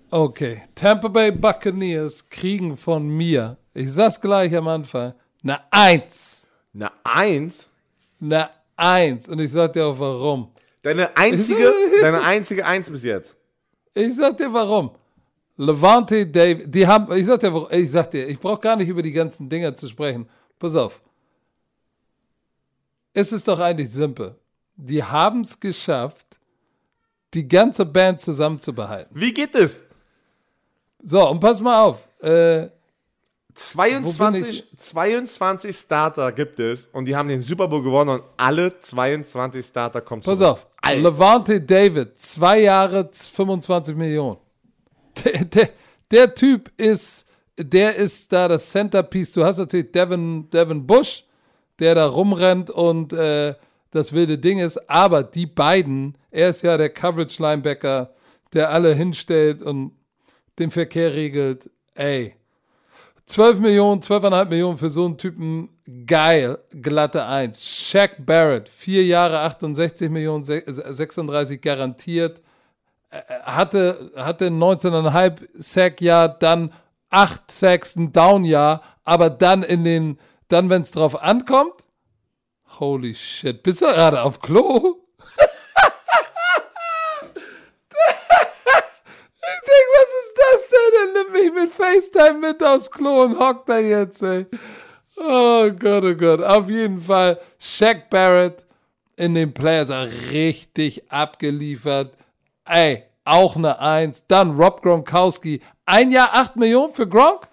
Okay. Tampa Bay Buccaneers kriegen von mir ich sag's gleich am Anfang. Eine Eins. Eine Eins? Eine Eins. Und ich sag dir auch warum. Deine einzige, deine einzige Eins bis jetzt. Ich sag dir warum. Levante David, die haben, ich sag dir, ich sag dir, ich brauche gar nicht über die ganzen Dinger zu sprechen. Pass auf. Es ist doch eigentlich simpel. Die haben es geschafft, die ganze Band zusammenzubehalten. Wie geht es? So, und pass mal auf. Äh, 22, 22 Starter gibt es und die haben den Super Bowl gewonnen und alle 22 Starter kommen Pass zurück. auf, Alter. Levante David, zwei Jahre, 25 Millionen. Der, der, der, Typ ist, der ist da das Centerpiece. Du hast natürlich Devin, Devin Bush, der da rumrennt und äh, das wilde Ding ist, aber die beiden, er ist ja der Coverage Linebacker, der alle hinstellt und den Verkehr regelt. Ey, 12 Millionen, 12,5 Millionen für so einen Typen, geil, glatte 1. Shaq Barrett, 4 Jahre, 68 Millionen, 36 garantiert. Äh, hatte, hatte 19,5 Sack-Jahr, dann 8 Sacks, ein Down-Jahr, aber dann in den, dann wenn es drauf ankommt, holy shit, bist du gerade auf Klo? Denke, was ist das denn? Er nimmt mich mit FaceTime mit aufs Klo und hockt da jetzt, ey. Oh Gott, oh Gott. Auf jeden Fall Shaq Barrett in den Players richtig abgeliefert. Ey, auch eine Eins. Dann Rob Gronkowski. Ein Jahr 8 Millionen für Gronk?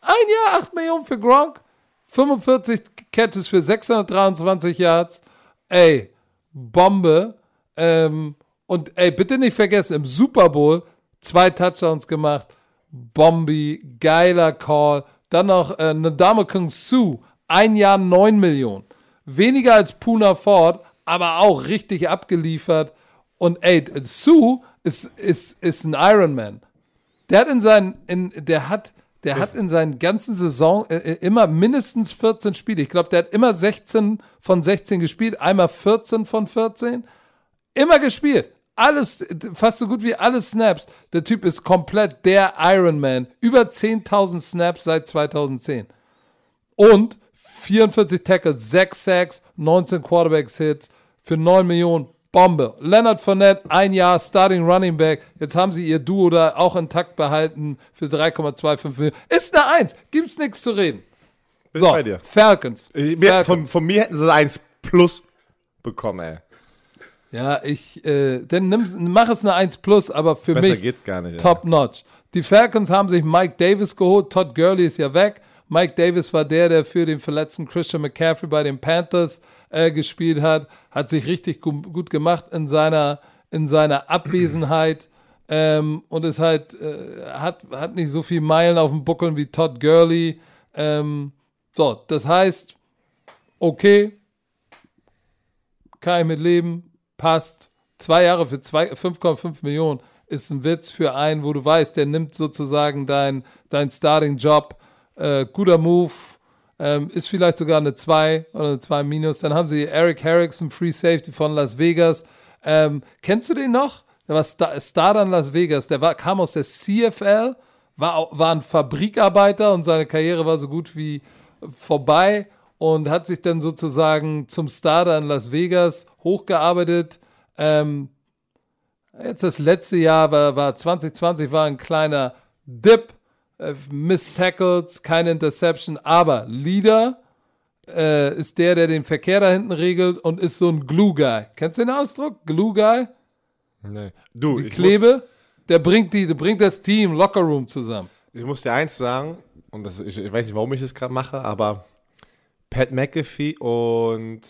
Ein Jahr 8 Millionen für Gronk? 45 Catches für 623 Yards. Ey, Bombe. Ähm, und ey, bitte nicht vergessen, im Super Bowl zwei Touchdowns gemacht. Bombi, geiler Call. Dann noch äh, Nadama Kung Su, ein Jahr 9 Millionen. Weniger als Puna Ford, aber auch richtig abgeliefert. Und ey, Su ist, ist, ist ein Ironman. Der hat in seinen, in, der hat, der hat in seinen ganzen Saison äh, äh immer mindestens 14 Spiele. Ich glaube, der hat immer 16 von 16 gespielt, einmal 14 von 14. Immer gespielt alles, fast so gut wie alle Snaps. Der Typ ist komplett der Ironman. Über 10.000 Snaps seit 2010. Und 44 Tackles, 6 Sacks, 19 Quarterbacks-Hits für 9 Millionen. Bombe. Leonard Fournette, ein Jahr Starting Running Back. Jetzt haben sie ihr Duo da auch intakt behalten für 3,25 Millionen. Ist eine Eins. Gibt's nichts zu reden. Bin so, bei dir. Falcons. Mir, Falcons. von, von mir hätten sie eine 1 plus bekommen, ey. Ja, ich, äh, dann nimm, mach es eine 1 plus, aber für Besser mich geht's gar nicht. top notch. Die Falcons haben sich Mike Davis geholt, Todd Gurley ist ja weg. Mike Davis war der, der für den verletzten Christian McCaffrey bei den Panthers äh, gespielt hat, hat sich richtig gu gut gemacht in seiner, in seiner Abwesenheit ähm, und ist halt, äh, hat, hat nicht so viel Meilen auf dem Buckeln wie Todd Gurley. Ähm, so, das heißt, okay, kann ich mit leben, passt. Zwei Jahre für 5,5 Millionen ist ein Witz für einen, wo du weißt, der nimmt sozusagen dein, dein Starting-Job. Äh, guter Move. Ähm, ist vielleicht sogar eine 2 oder eine 2 minus. Dann haben sie Eric Harrix vom Free Safety von Las Vegas. Ähm, kennst du den noch? Der war Star, Starter in Las Vegas. Der war, kam aus der CFL, war, war ein Fabrikarbeiter und seine Karriere war so gut wie vorbei und hat sich dann sozusagen zum Starter in Las Vegas hochgearbeitet. Ähm, jetzt das letzte Jahr war, war 2020 war ein kleiner Dip, äh, Miss Tackles, keine Interception, aber Leader äh, ist der, der den Verkehr da hinten regelt und ist so ein Glue Guy. Kennst du den Ausdruck? Glue Guy? Nee. Du, Die Klebe, der bringt die, der bringt das Team Locker Room zusammen. Ich muss dir eins sagen, und das, ich, ich weiß nicht, warum ich das gerade mache, aber Pat McAfee und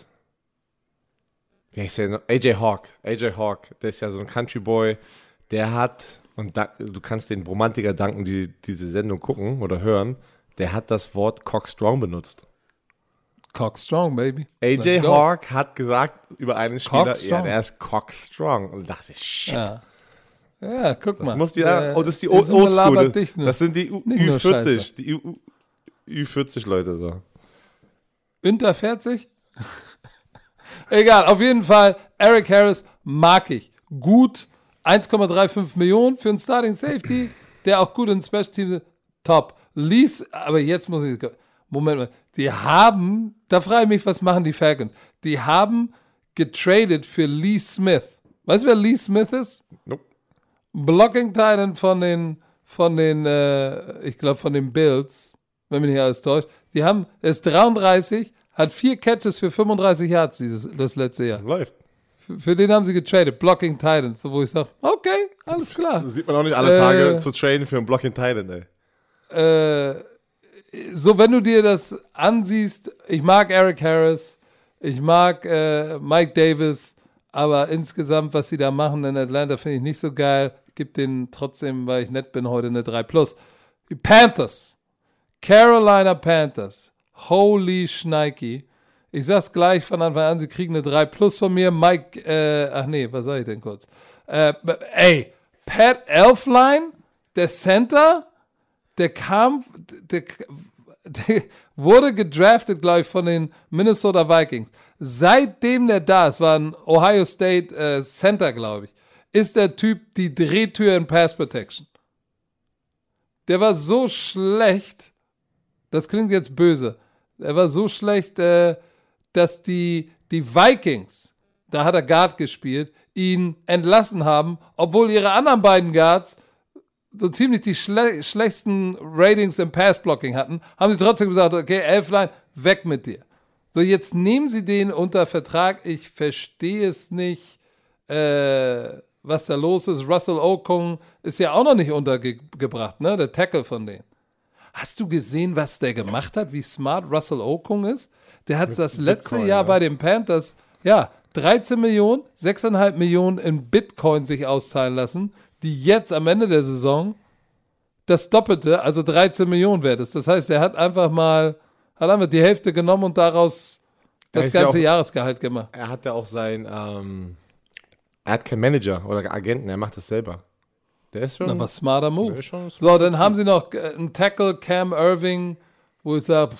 wie heißt der noch? AJ Hawk. AJ Hawk, der ist ja so ein Country Boy, der hat, und da, du kannst den Romantiker danken, die diese Sendung gucken oder hören, der hat das Wort Cockstrong benutzt. Cock strong, baby. AJ. Hawk hat gesagt über einen Spieler, ja, der ist Cockstrong. Und da dachte ich, shit. Ja. Ja, guck Das mal. muss die, Der- oh, das ist die Oldschool. Das sind die U Nicht nur Ü40, Scheiße. die U Ü40 Leute so. Unter 40? Egal, auf jeden Fall, Eric Harris mag ich. Gut, 1,35 Millionen für einen Starting Safety, der auch gut in Special Teams ist. Top. Lease, aber jetzt muss ich, Moment mal, die haben, da frage ich mich, was machen die Falcons? Die haben getradet für Lee Smith. Weißt du, wer Lee Smith ist? Nope. Blocking Titan von den, von den, äh, ich glaube, von den Bills, wenn mich nicht alles täuscht. Die haben, er ist 33, hat vier Catches für 35 Yards dieses, das letzte Jahr. Läuft. Für, für den haben sie getradet, Blocking Titan, so wo ich sage, okay, alles klar. Das sieht man auch nicht alle Äh. Tage zu traden für einen Block in Thailand, ey. Äh, so, wenn du dir das ansiehst, ich mag Eric Harris, ich mag äh, Mike Davis, aber insgesamt, was sie da machen in Atlanta, finde ich nicht so geil. Gib denen trotzdem, weil ich nett bin, heute eine 3 Plus. Die Panthers. Carolina Panthers. Holy Schneiki. Ich sag's gleich von Anfang an, sie kriegen eine 3 Plus von mir. Mike, äh, ach nee, was sag ich denn kurz? Äh, ey, Pat Elfline, der Center, der kam, der, der wurde gedraftet, glaube ich, von den Minnesota Vikings. Seitdem der da ist, war ein Ohio State äh, Center, glaube ich, ist der Typ die Drehtür in Pass Protection. Der war so schlecht, das klingt jetzt böse, der war so schlecht, äh, dass die, die Vikings, da hat er Guard gespielt, ihn entlassen haben, obwohl ihre anderen beiden Guards so ziemlich die schle schlechtesten Ratings im Passblocking hatten, haben sie trotzdem gesagt, okay, Elfline, weg mit dir. So, jetzt nehmen sie den unter Vertrag. Ich verstehe es nicht, äh, was da los ist. Russell Okung ist ja auch noch nicht untergebracht, ne? Der Tackle von denen. Hast du gesehen, was der gemacht hat, wie smart Russell Okung ist? Der hat mit das letzte Bitcoin, Jahr ja. bei den Panthers, ja, 13 Millionen, 6,5 Millionen in Bitcoin sich auszahlen lassen, die jetzt am Ende der Saison das Doppelte, also 13 Millionen wert ist. Das heißt, er hat einfach mal, hat einfach die Hälfte genommen und daraus das ganze ja auch, Jahresgehalt gemacht. Er hat ja auch sein, ähm, er hat keinen Manager oder Agenten, er macht das selber. Der ist schon. Aber smarter Move. Schon so, dann haben sie noch äh, einen Tackle, Cam Irving, wo ich sage,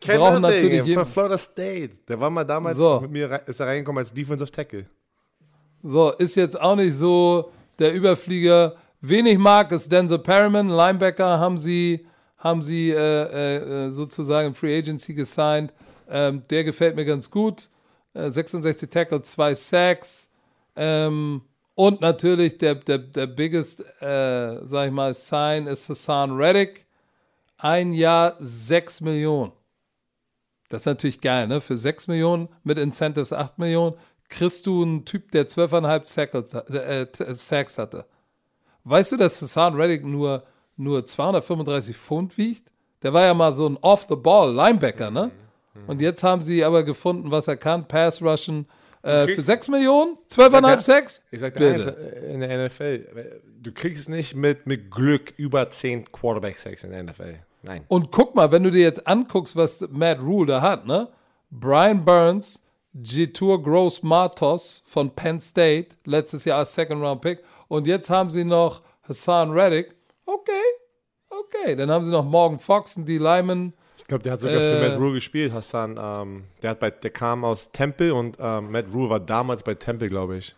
Ken brauchen natürlich von Florida State. Der war mal damals so. mit mir, ist er reingekommen als Defensive Tackle. So, ist jetzt auch nicht so der Überflieger. Wenig mag ist Denzel Perriman, Linebacker haben sie, haben sie äh, äh, sozusagen Free Agency gesigned. Ähm, der gefällt mir ganz gut. Äh, 66 Tackle, 2 Sacks. Ähm, und natürlich der, der, der biggest, äh, sag ich mal, Sign ist Hassan Reddick. Ein Jahr 6 Millionen. Das ist natürlich geil, ne? Für 6 Millionen mit Incentives 8 Millionen kriegst du einen Typ, der 12,5 äh, äh, Sacks hatte. Weißt du, dass Hassan Reddick nur, nur 235 Pfund wiegt? Der war ja mal so ein Off-the-Ball-Linebacker, ne? Und jetzt haben sie aber gefunden, was er kann: Pass Rushen. Äh, für 6 Millionen? 12,5 Sacks? Ich sag dir eins, in der NFL, du kriegst nicht mit, mit Glück über 10 Quarterback-Sacks in der NFL. Nein. Und guck mal, wenn du dir jetzt anguckst, was Matt Rule da hat, ne? Brian Burns, Jitur Gross Matos von Penn State, letztes Jahr als Second Round Pick. Und jetzt haben sie noch Hassan Reddick. Okay, okay. Dann haben sie noch Morgan Fox und die Lyman. Ich glaube, der hat sogar äh, für Matt Rule gespielt, Hassan. Ähm, der, hat bei, der kam aus Temple und ähm, Matt Rule war damals bei Temple, glaube ich.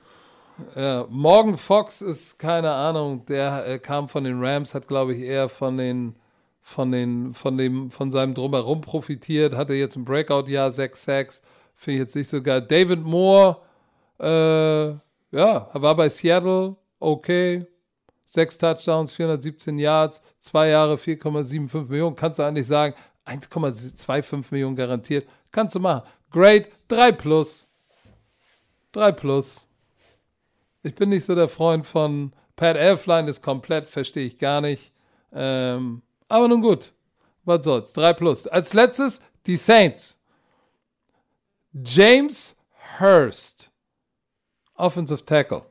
Ja, Morgan Fox ist keine Ahnung, der äh, kam von den Rams, hat glaube ich eher von den von den von dem von seinem drumherum profitiert, hatte jetzt ein Breakout-Jahr, 6 Sacks, finde ich jetzt nicht so geil. David Moore, äh, ja, war bei Seattle, okay, sechs Touchdowns, 417 Yards, zwei Jahre, 4,75 Millionen, kannst du eigentlich sagen, 1,25 Millionen garantiert, kannst du machen. Great, 3 plus. 3 plus. Ich bin nicht so der Freund von Pat Elfline, ist komplett, verstehe ich gar nicht. Ähm, aber nun gut, was soll's, 3 plus. Als letztes die Saints. James Hurst, Offensive Tackle.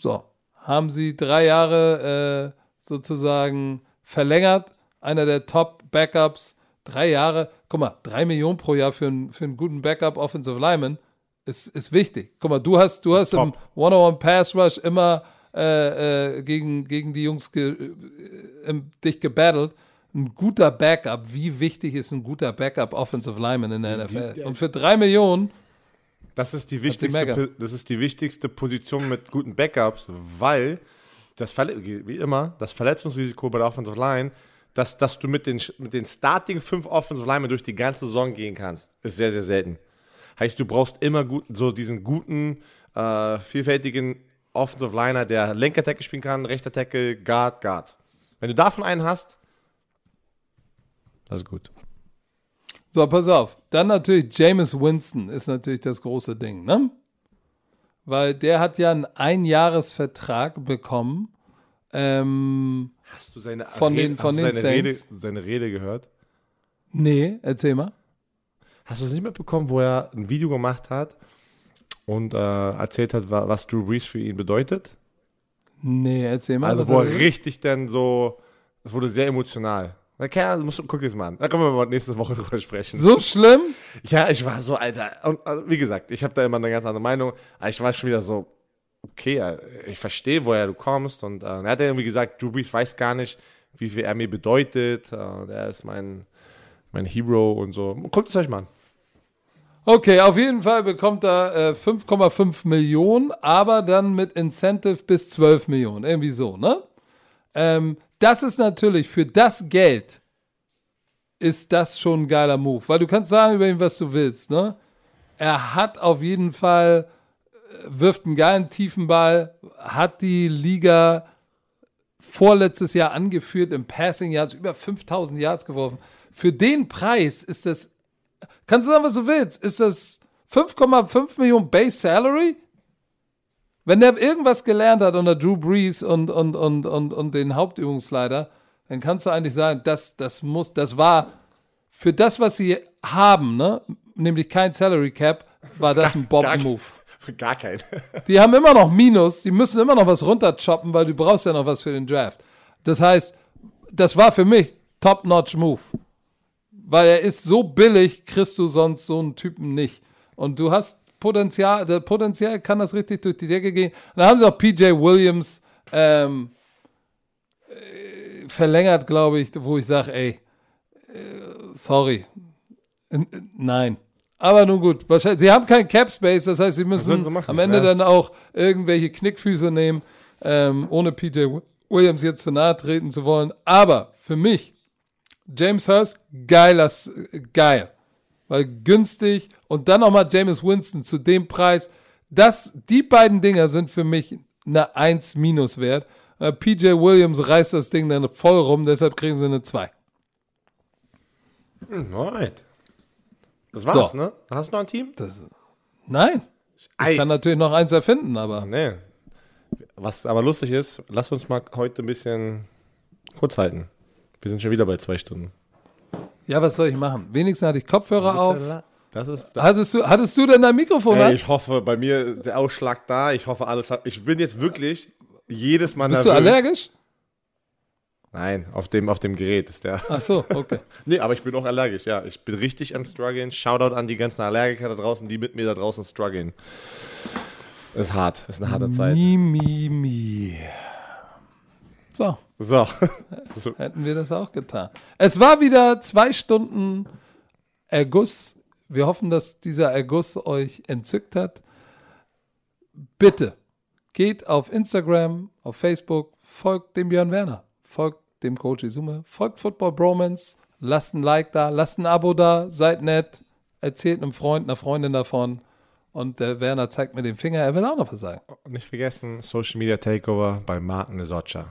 So, haben sie drei Jahre äh, sozusagen verlängert. Einer der Top-Backups. Drei Jahre, guck mal, drei Millionen pro Jahr für, einen, für einen guten Backup Offensive Lineman ist, ist wichtig. Guck mal, du hast, du hast im One-on-One Pass Rush immer äh, äh, gegen, gegen die Jungs ge, äh, dich gebattelt. Ein guter Backup, wie wichtig ist ein guter Backup Offensive Lineman in der NFL? Und für drei Millionen. Das ist die wichtigste, das ist die wichtigste Position mit guten Backups, weil das wie immer das Verletzungsrisiko bei der Offensive Line, dass, dass du mit den, mit den Starting fünf Offensive Linemen durch die ganze Saison gehen kannst, ist sehr, sehr selten. Heißt, du brauchst immer gut, so diesen guten, äh, vielfältigen Offensive Liner, der Lenker Tackle spielen kann, rechter Tackle, Guard, Guard. Wenn du davon einen hast, das ist gut. So, pass auf. Dann natürlich James Winston ist natürlich das große Ding, ne? Weil der hat ja einen Einjahresvertrag bekommen. Ähm, hast du seine, von Rede, den, von den seine, Rede, seine Rede gehört? Nee, erzähl mal. Hast du es nicht mitbekommen, wo er ein Video gemacht hat und äh, erzählt hat, was Drew Brees für ihn bedeutet? Nee, erzähl mal. Also, wo er richtig dann so, das wurde sehr emotional. Na, keine musst du, guck es mal an. Da können wir mal nächste Woche drüber sprechen. So schlimm? Ja, ich war so, Alter. Und also, wie gesagt, ich habe da immer eine ganz andere Meinung. Aber ich war schon wieder so, okay, ich verstehe, woher du kommst. Und äh, er hat irgendwie gesagt, Drew Brees weiß gar nicht, wie viel er mir bedeutet. Äh, er ist mein, mein Hero und so. Guckt es euch mal an. Okay, auf jeden Fall bekommt er äh, 5,5 Millionen, aber dann mit Incentive bis 12 Millionen. Irgendwie so, ne? Ähm, das ist natürlich für das Geld ist das schon ein geiler Move, weil du kannst sagen über ihn, was du willst, ne? Er hat auf jeden Fall, wirft einen geilen tiefen Ball, hat die Liga vorletztes Jahr angeführt im Passing Yards, über 5000 Yards geworfen. Für den Preis ist das, kannst du sagen, was du willst, ist das 5,5 Millionen Base Salary? Wenn der irgendwas gelernt hat unter Drew Brees und, und, und, und, und den Hauptübungsleiter, dann kannst du eigentlich sagen, das, das muss, das war für das, was sie haben, ne, nämlich kein Salary Cap, war das ein Bob-Move. Gar kein. Die haben immer noch Minus, die müssen immer noch was runterchoppen, weil du brauchst ja noch was für den Draft. Das heißt, das war für mich Top-Notch-Move. Weil er ist so billig, kriegst du sonst so einen Typen nicht. Und du hast Potenzial, der Potenzial kann das richtig durch die Decke gehen. Und dann haben sie auch PJ Williams ähm, äh, verlängert, glaube ich, wo ich sage, ey, äh, sorry. N nein. Aber nun gut, wahrscheinlich, sie haben keinen Cap Space, das heißt, sie müssen sie machen, am Ende ja. dann auch irgendwelche Knickfüße nehmen, ähm, ohne PJ Williams jetzt zu nahe treten zu wollen. Aber für mich, James Hurst, geiler, geil. Weil günstig und dann nochmal James Winston zu dem Preis. Das, die beiden Dinger sind für mich eine 1 minus wert. Äh, PJ Williams reißt das Ding dann voll rum, deshalb kriegen sie eine 2. Hm, Alright. Das war's, So. ne? Hast du noch ein Team? Das, nein. Ich Ei. kann natürlich noch eins erfinden, aber Nee. Was aber lustig ist, lass uns mal heute ein bisschen kurz halten. Wir sind schon wieder bei zwei Stunden. ja, was soll ich machen? Wenigstens hatte ich Kopfhörer auf. Das ist. Hattest du, hattest du denn dein Mikrofon Ey, an? ich hoffe, bei mir der Ausschlag da. Ich hoffe, alles hat. Ich bin jetzt wirklich jedes Mal Bist du nervös. allergisch? Nein, auf dem, auf dem Gerät ist der. Ach so, okay. Nee, aber ich bin auch allergisch, ja. Ich bin richtig am struggeln. Shoutout an die ganzen Allergiker da draußen, die mit mir da draußen strugglen. Das ist hart. Ist eine harte Zeit. Mi, mi, mi. So, So. so. hätten wir das auch getan. Es war wieder zwei Stunden Erguss. Wir hoffen, dass dieser Erguss euch entzückt hat. Bitte geht auf Instagram, auf Facebook, folgt dem Björn Werner, folgt dem Coach Isume, folgt Football Bromance, lasst ein Like da, lasst ein Abo da, seid nett, erzählt einem Freund, einer Freundin davon. Und der Werner zeigt mir den Finger, er will auch noch was sagen. Und nicht vergessen, Social Media Takeover bei Marken Nesocca.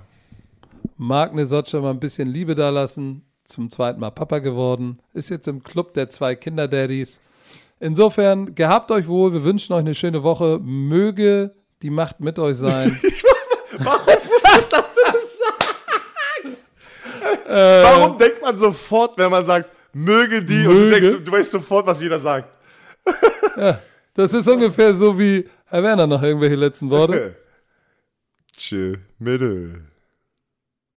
Marc Nesocca mal ein bisschen Liebe da lassen. Zum zweiten Mal Papa geworden. Ist jetzt im Club der zwei Kinderdaddies. Insofern, gehabt euch wohl. Wir wünschen euch eine schöne Woche. Möge die Macht mit euch sein. Warum wusste ich, dass du das sagst? Warum denkt man sofort, wenn man sagt, möge die, und du, Möge. denkst, du weißt sofort, was jeder sagt. Das ist ungefähr so wie Herr Werner noch irgendwelche letzten Worte. Tschö, Mittel.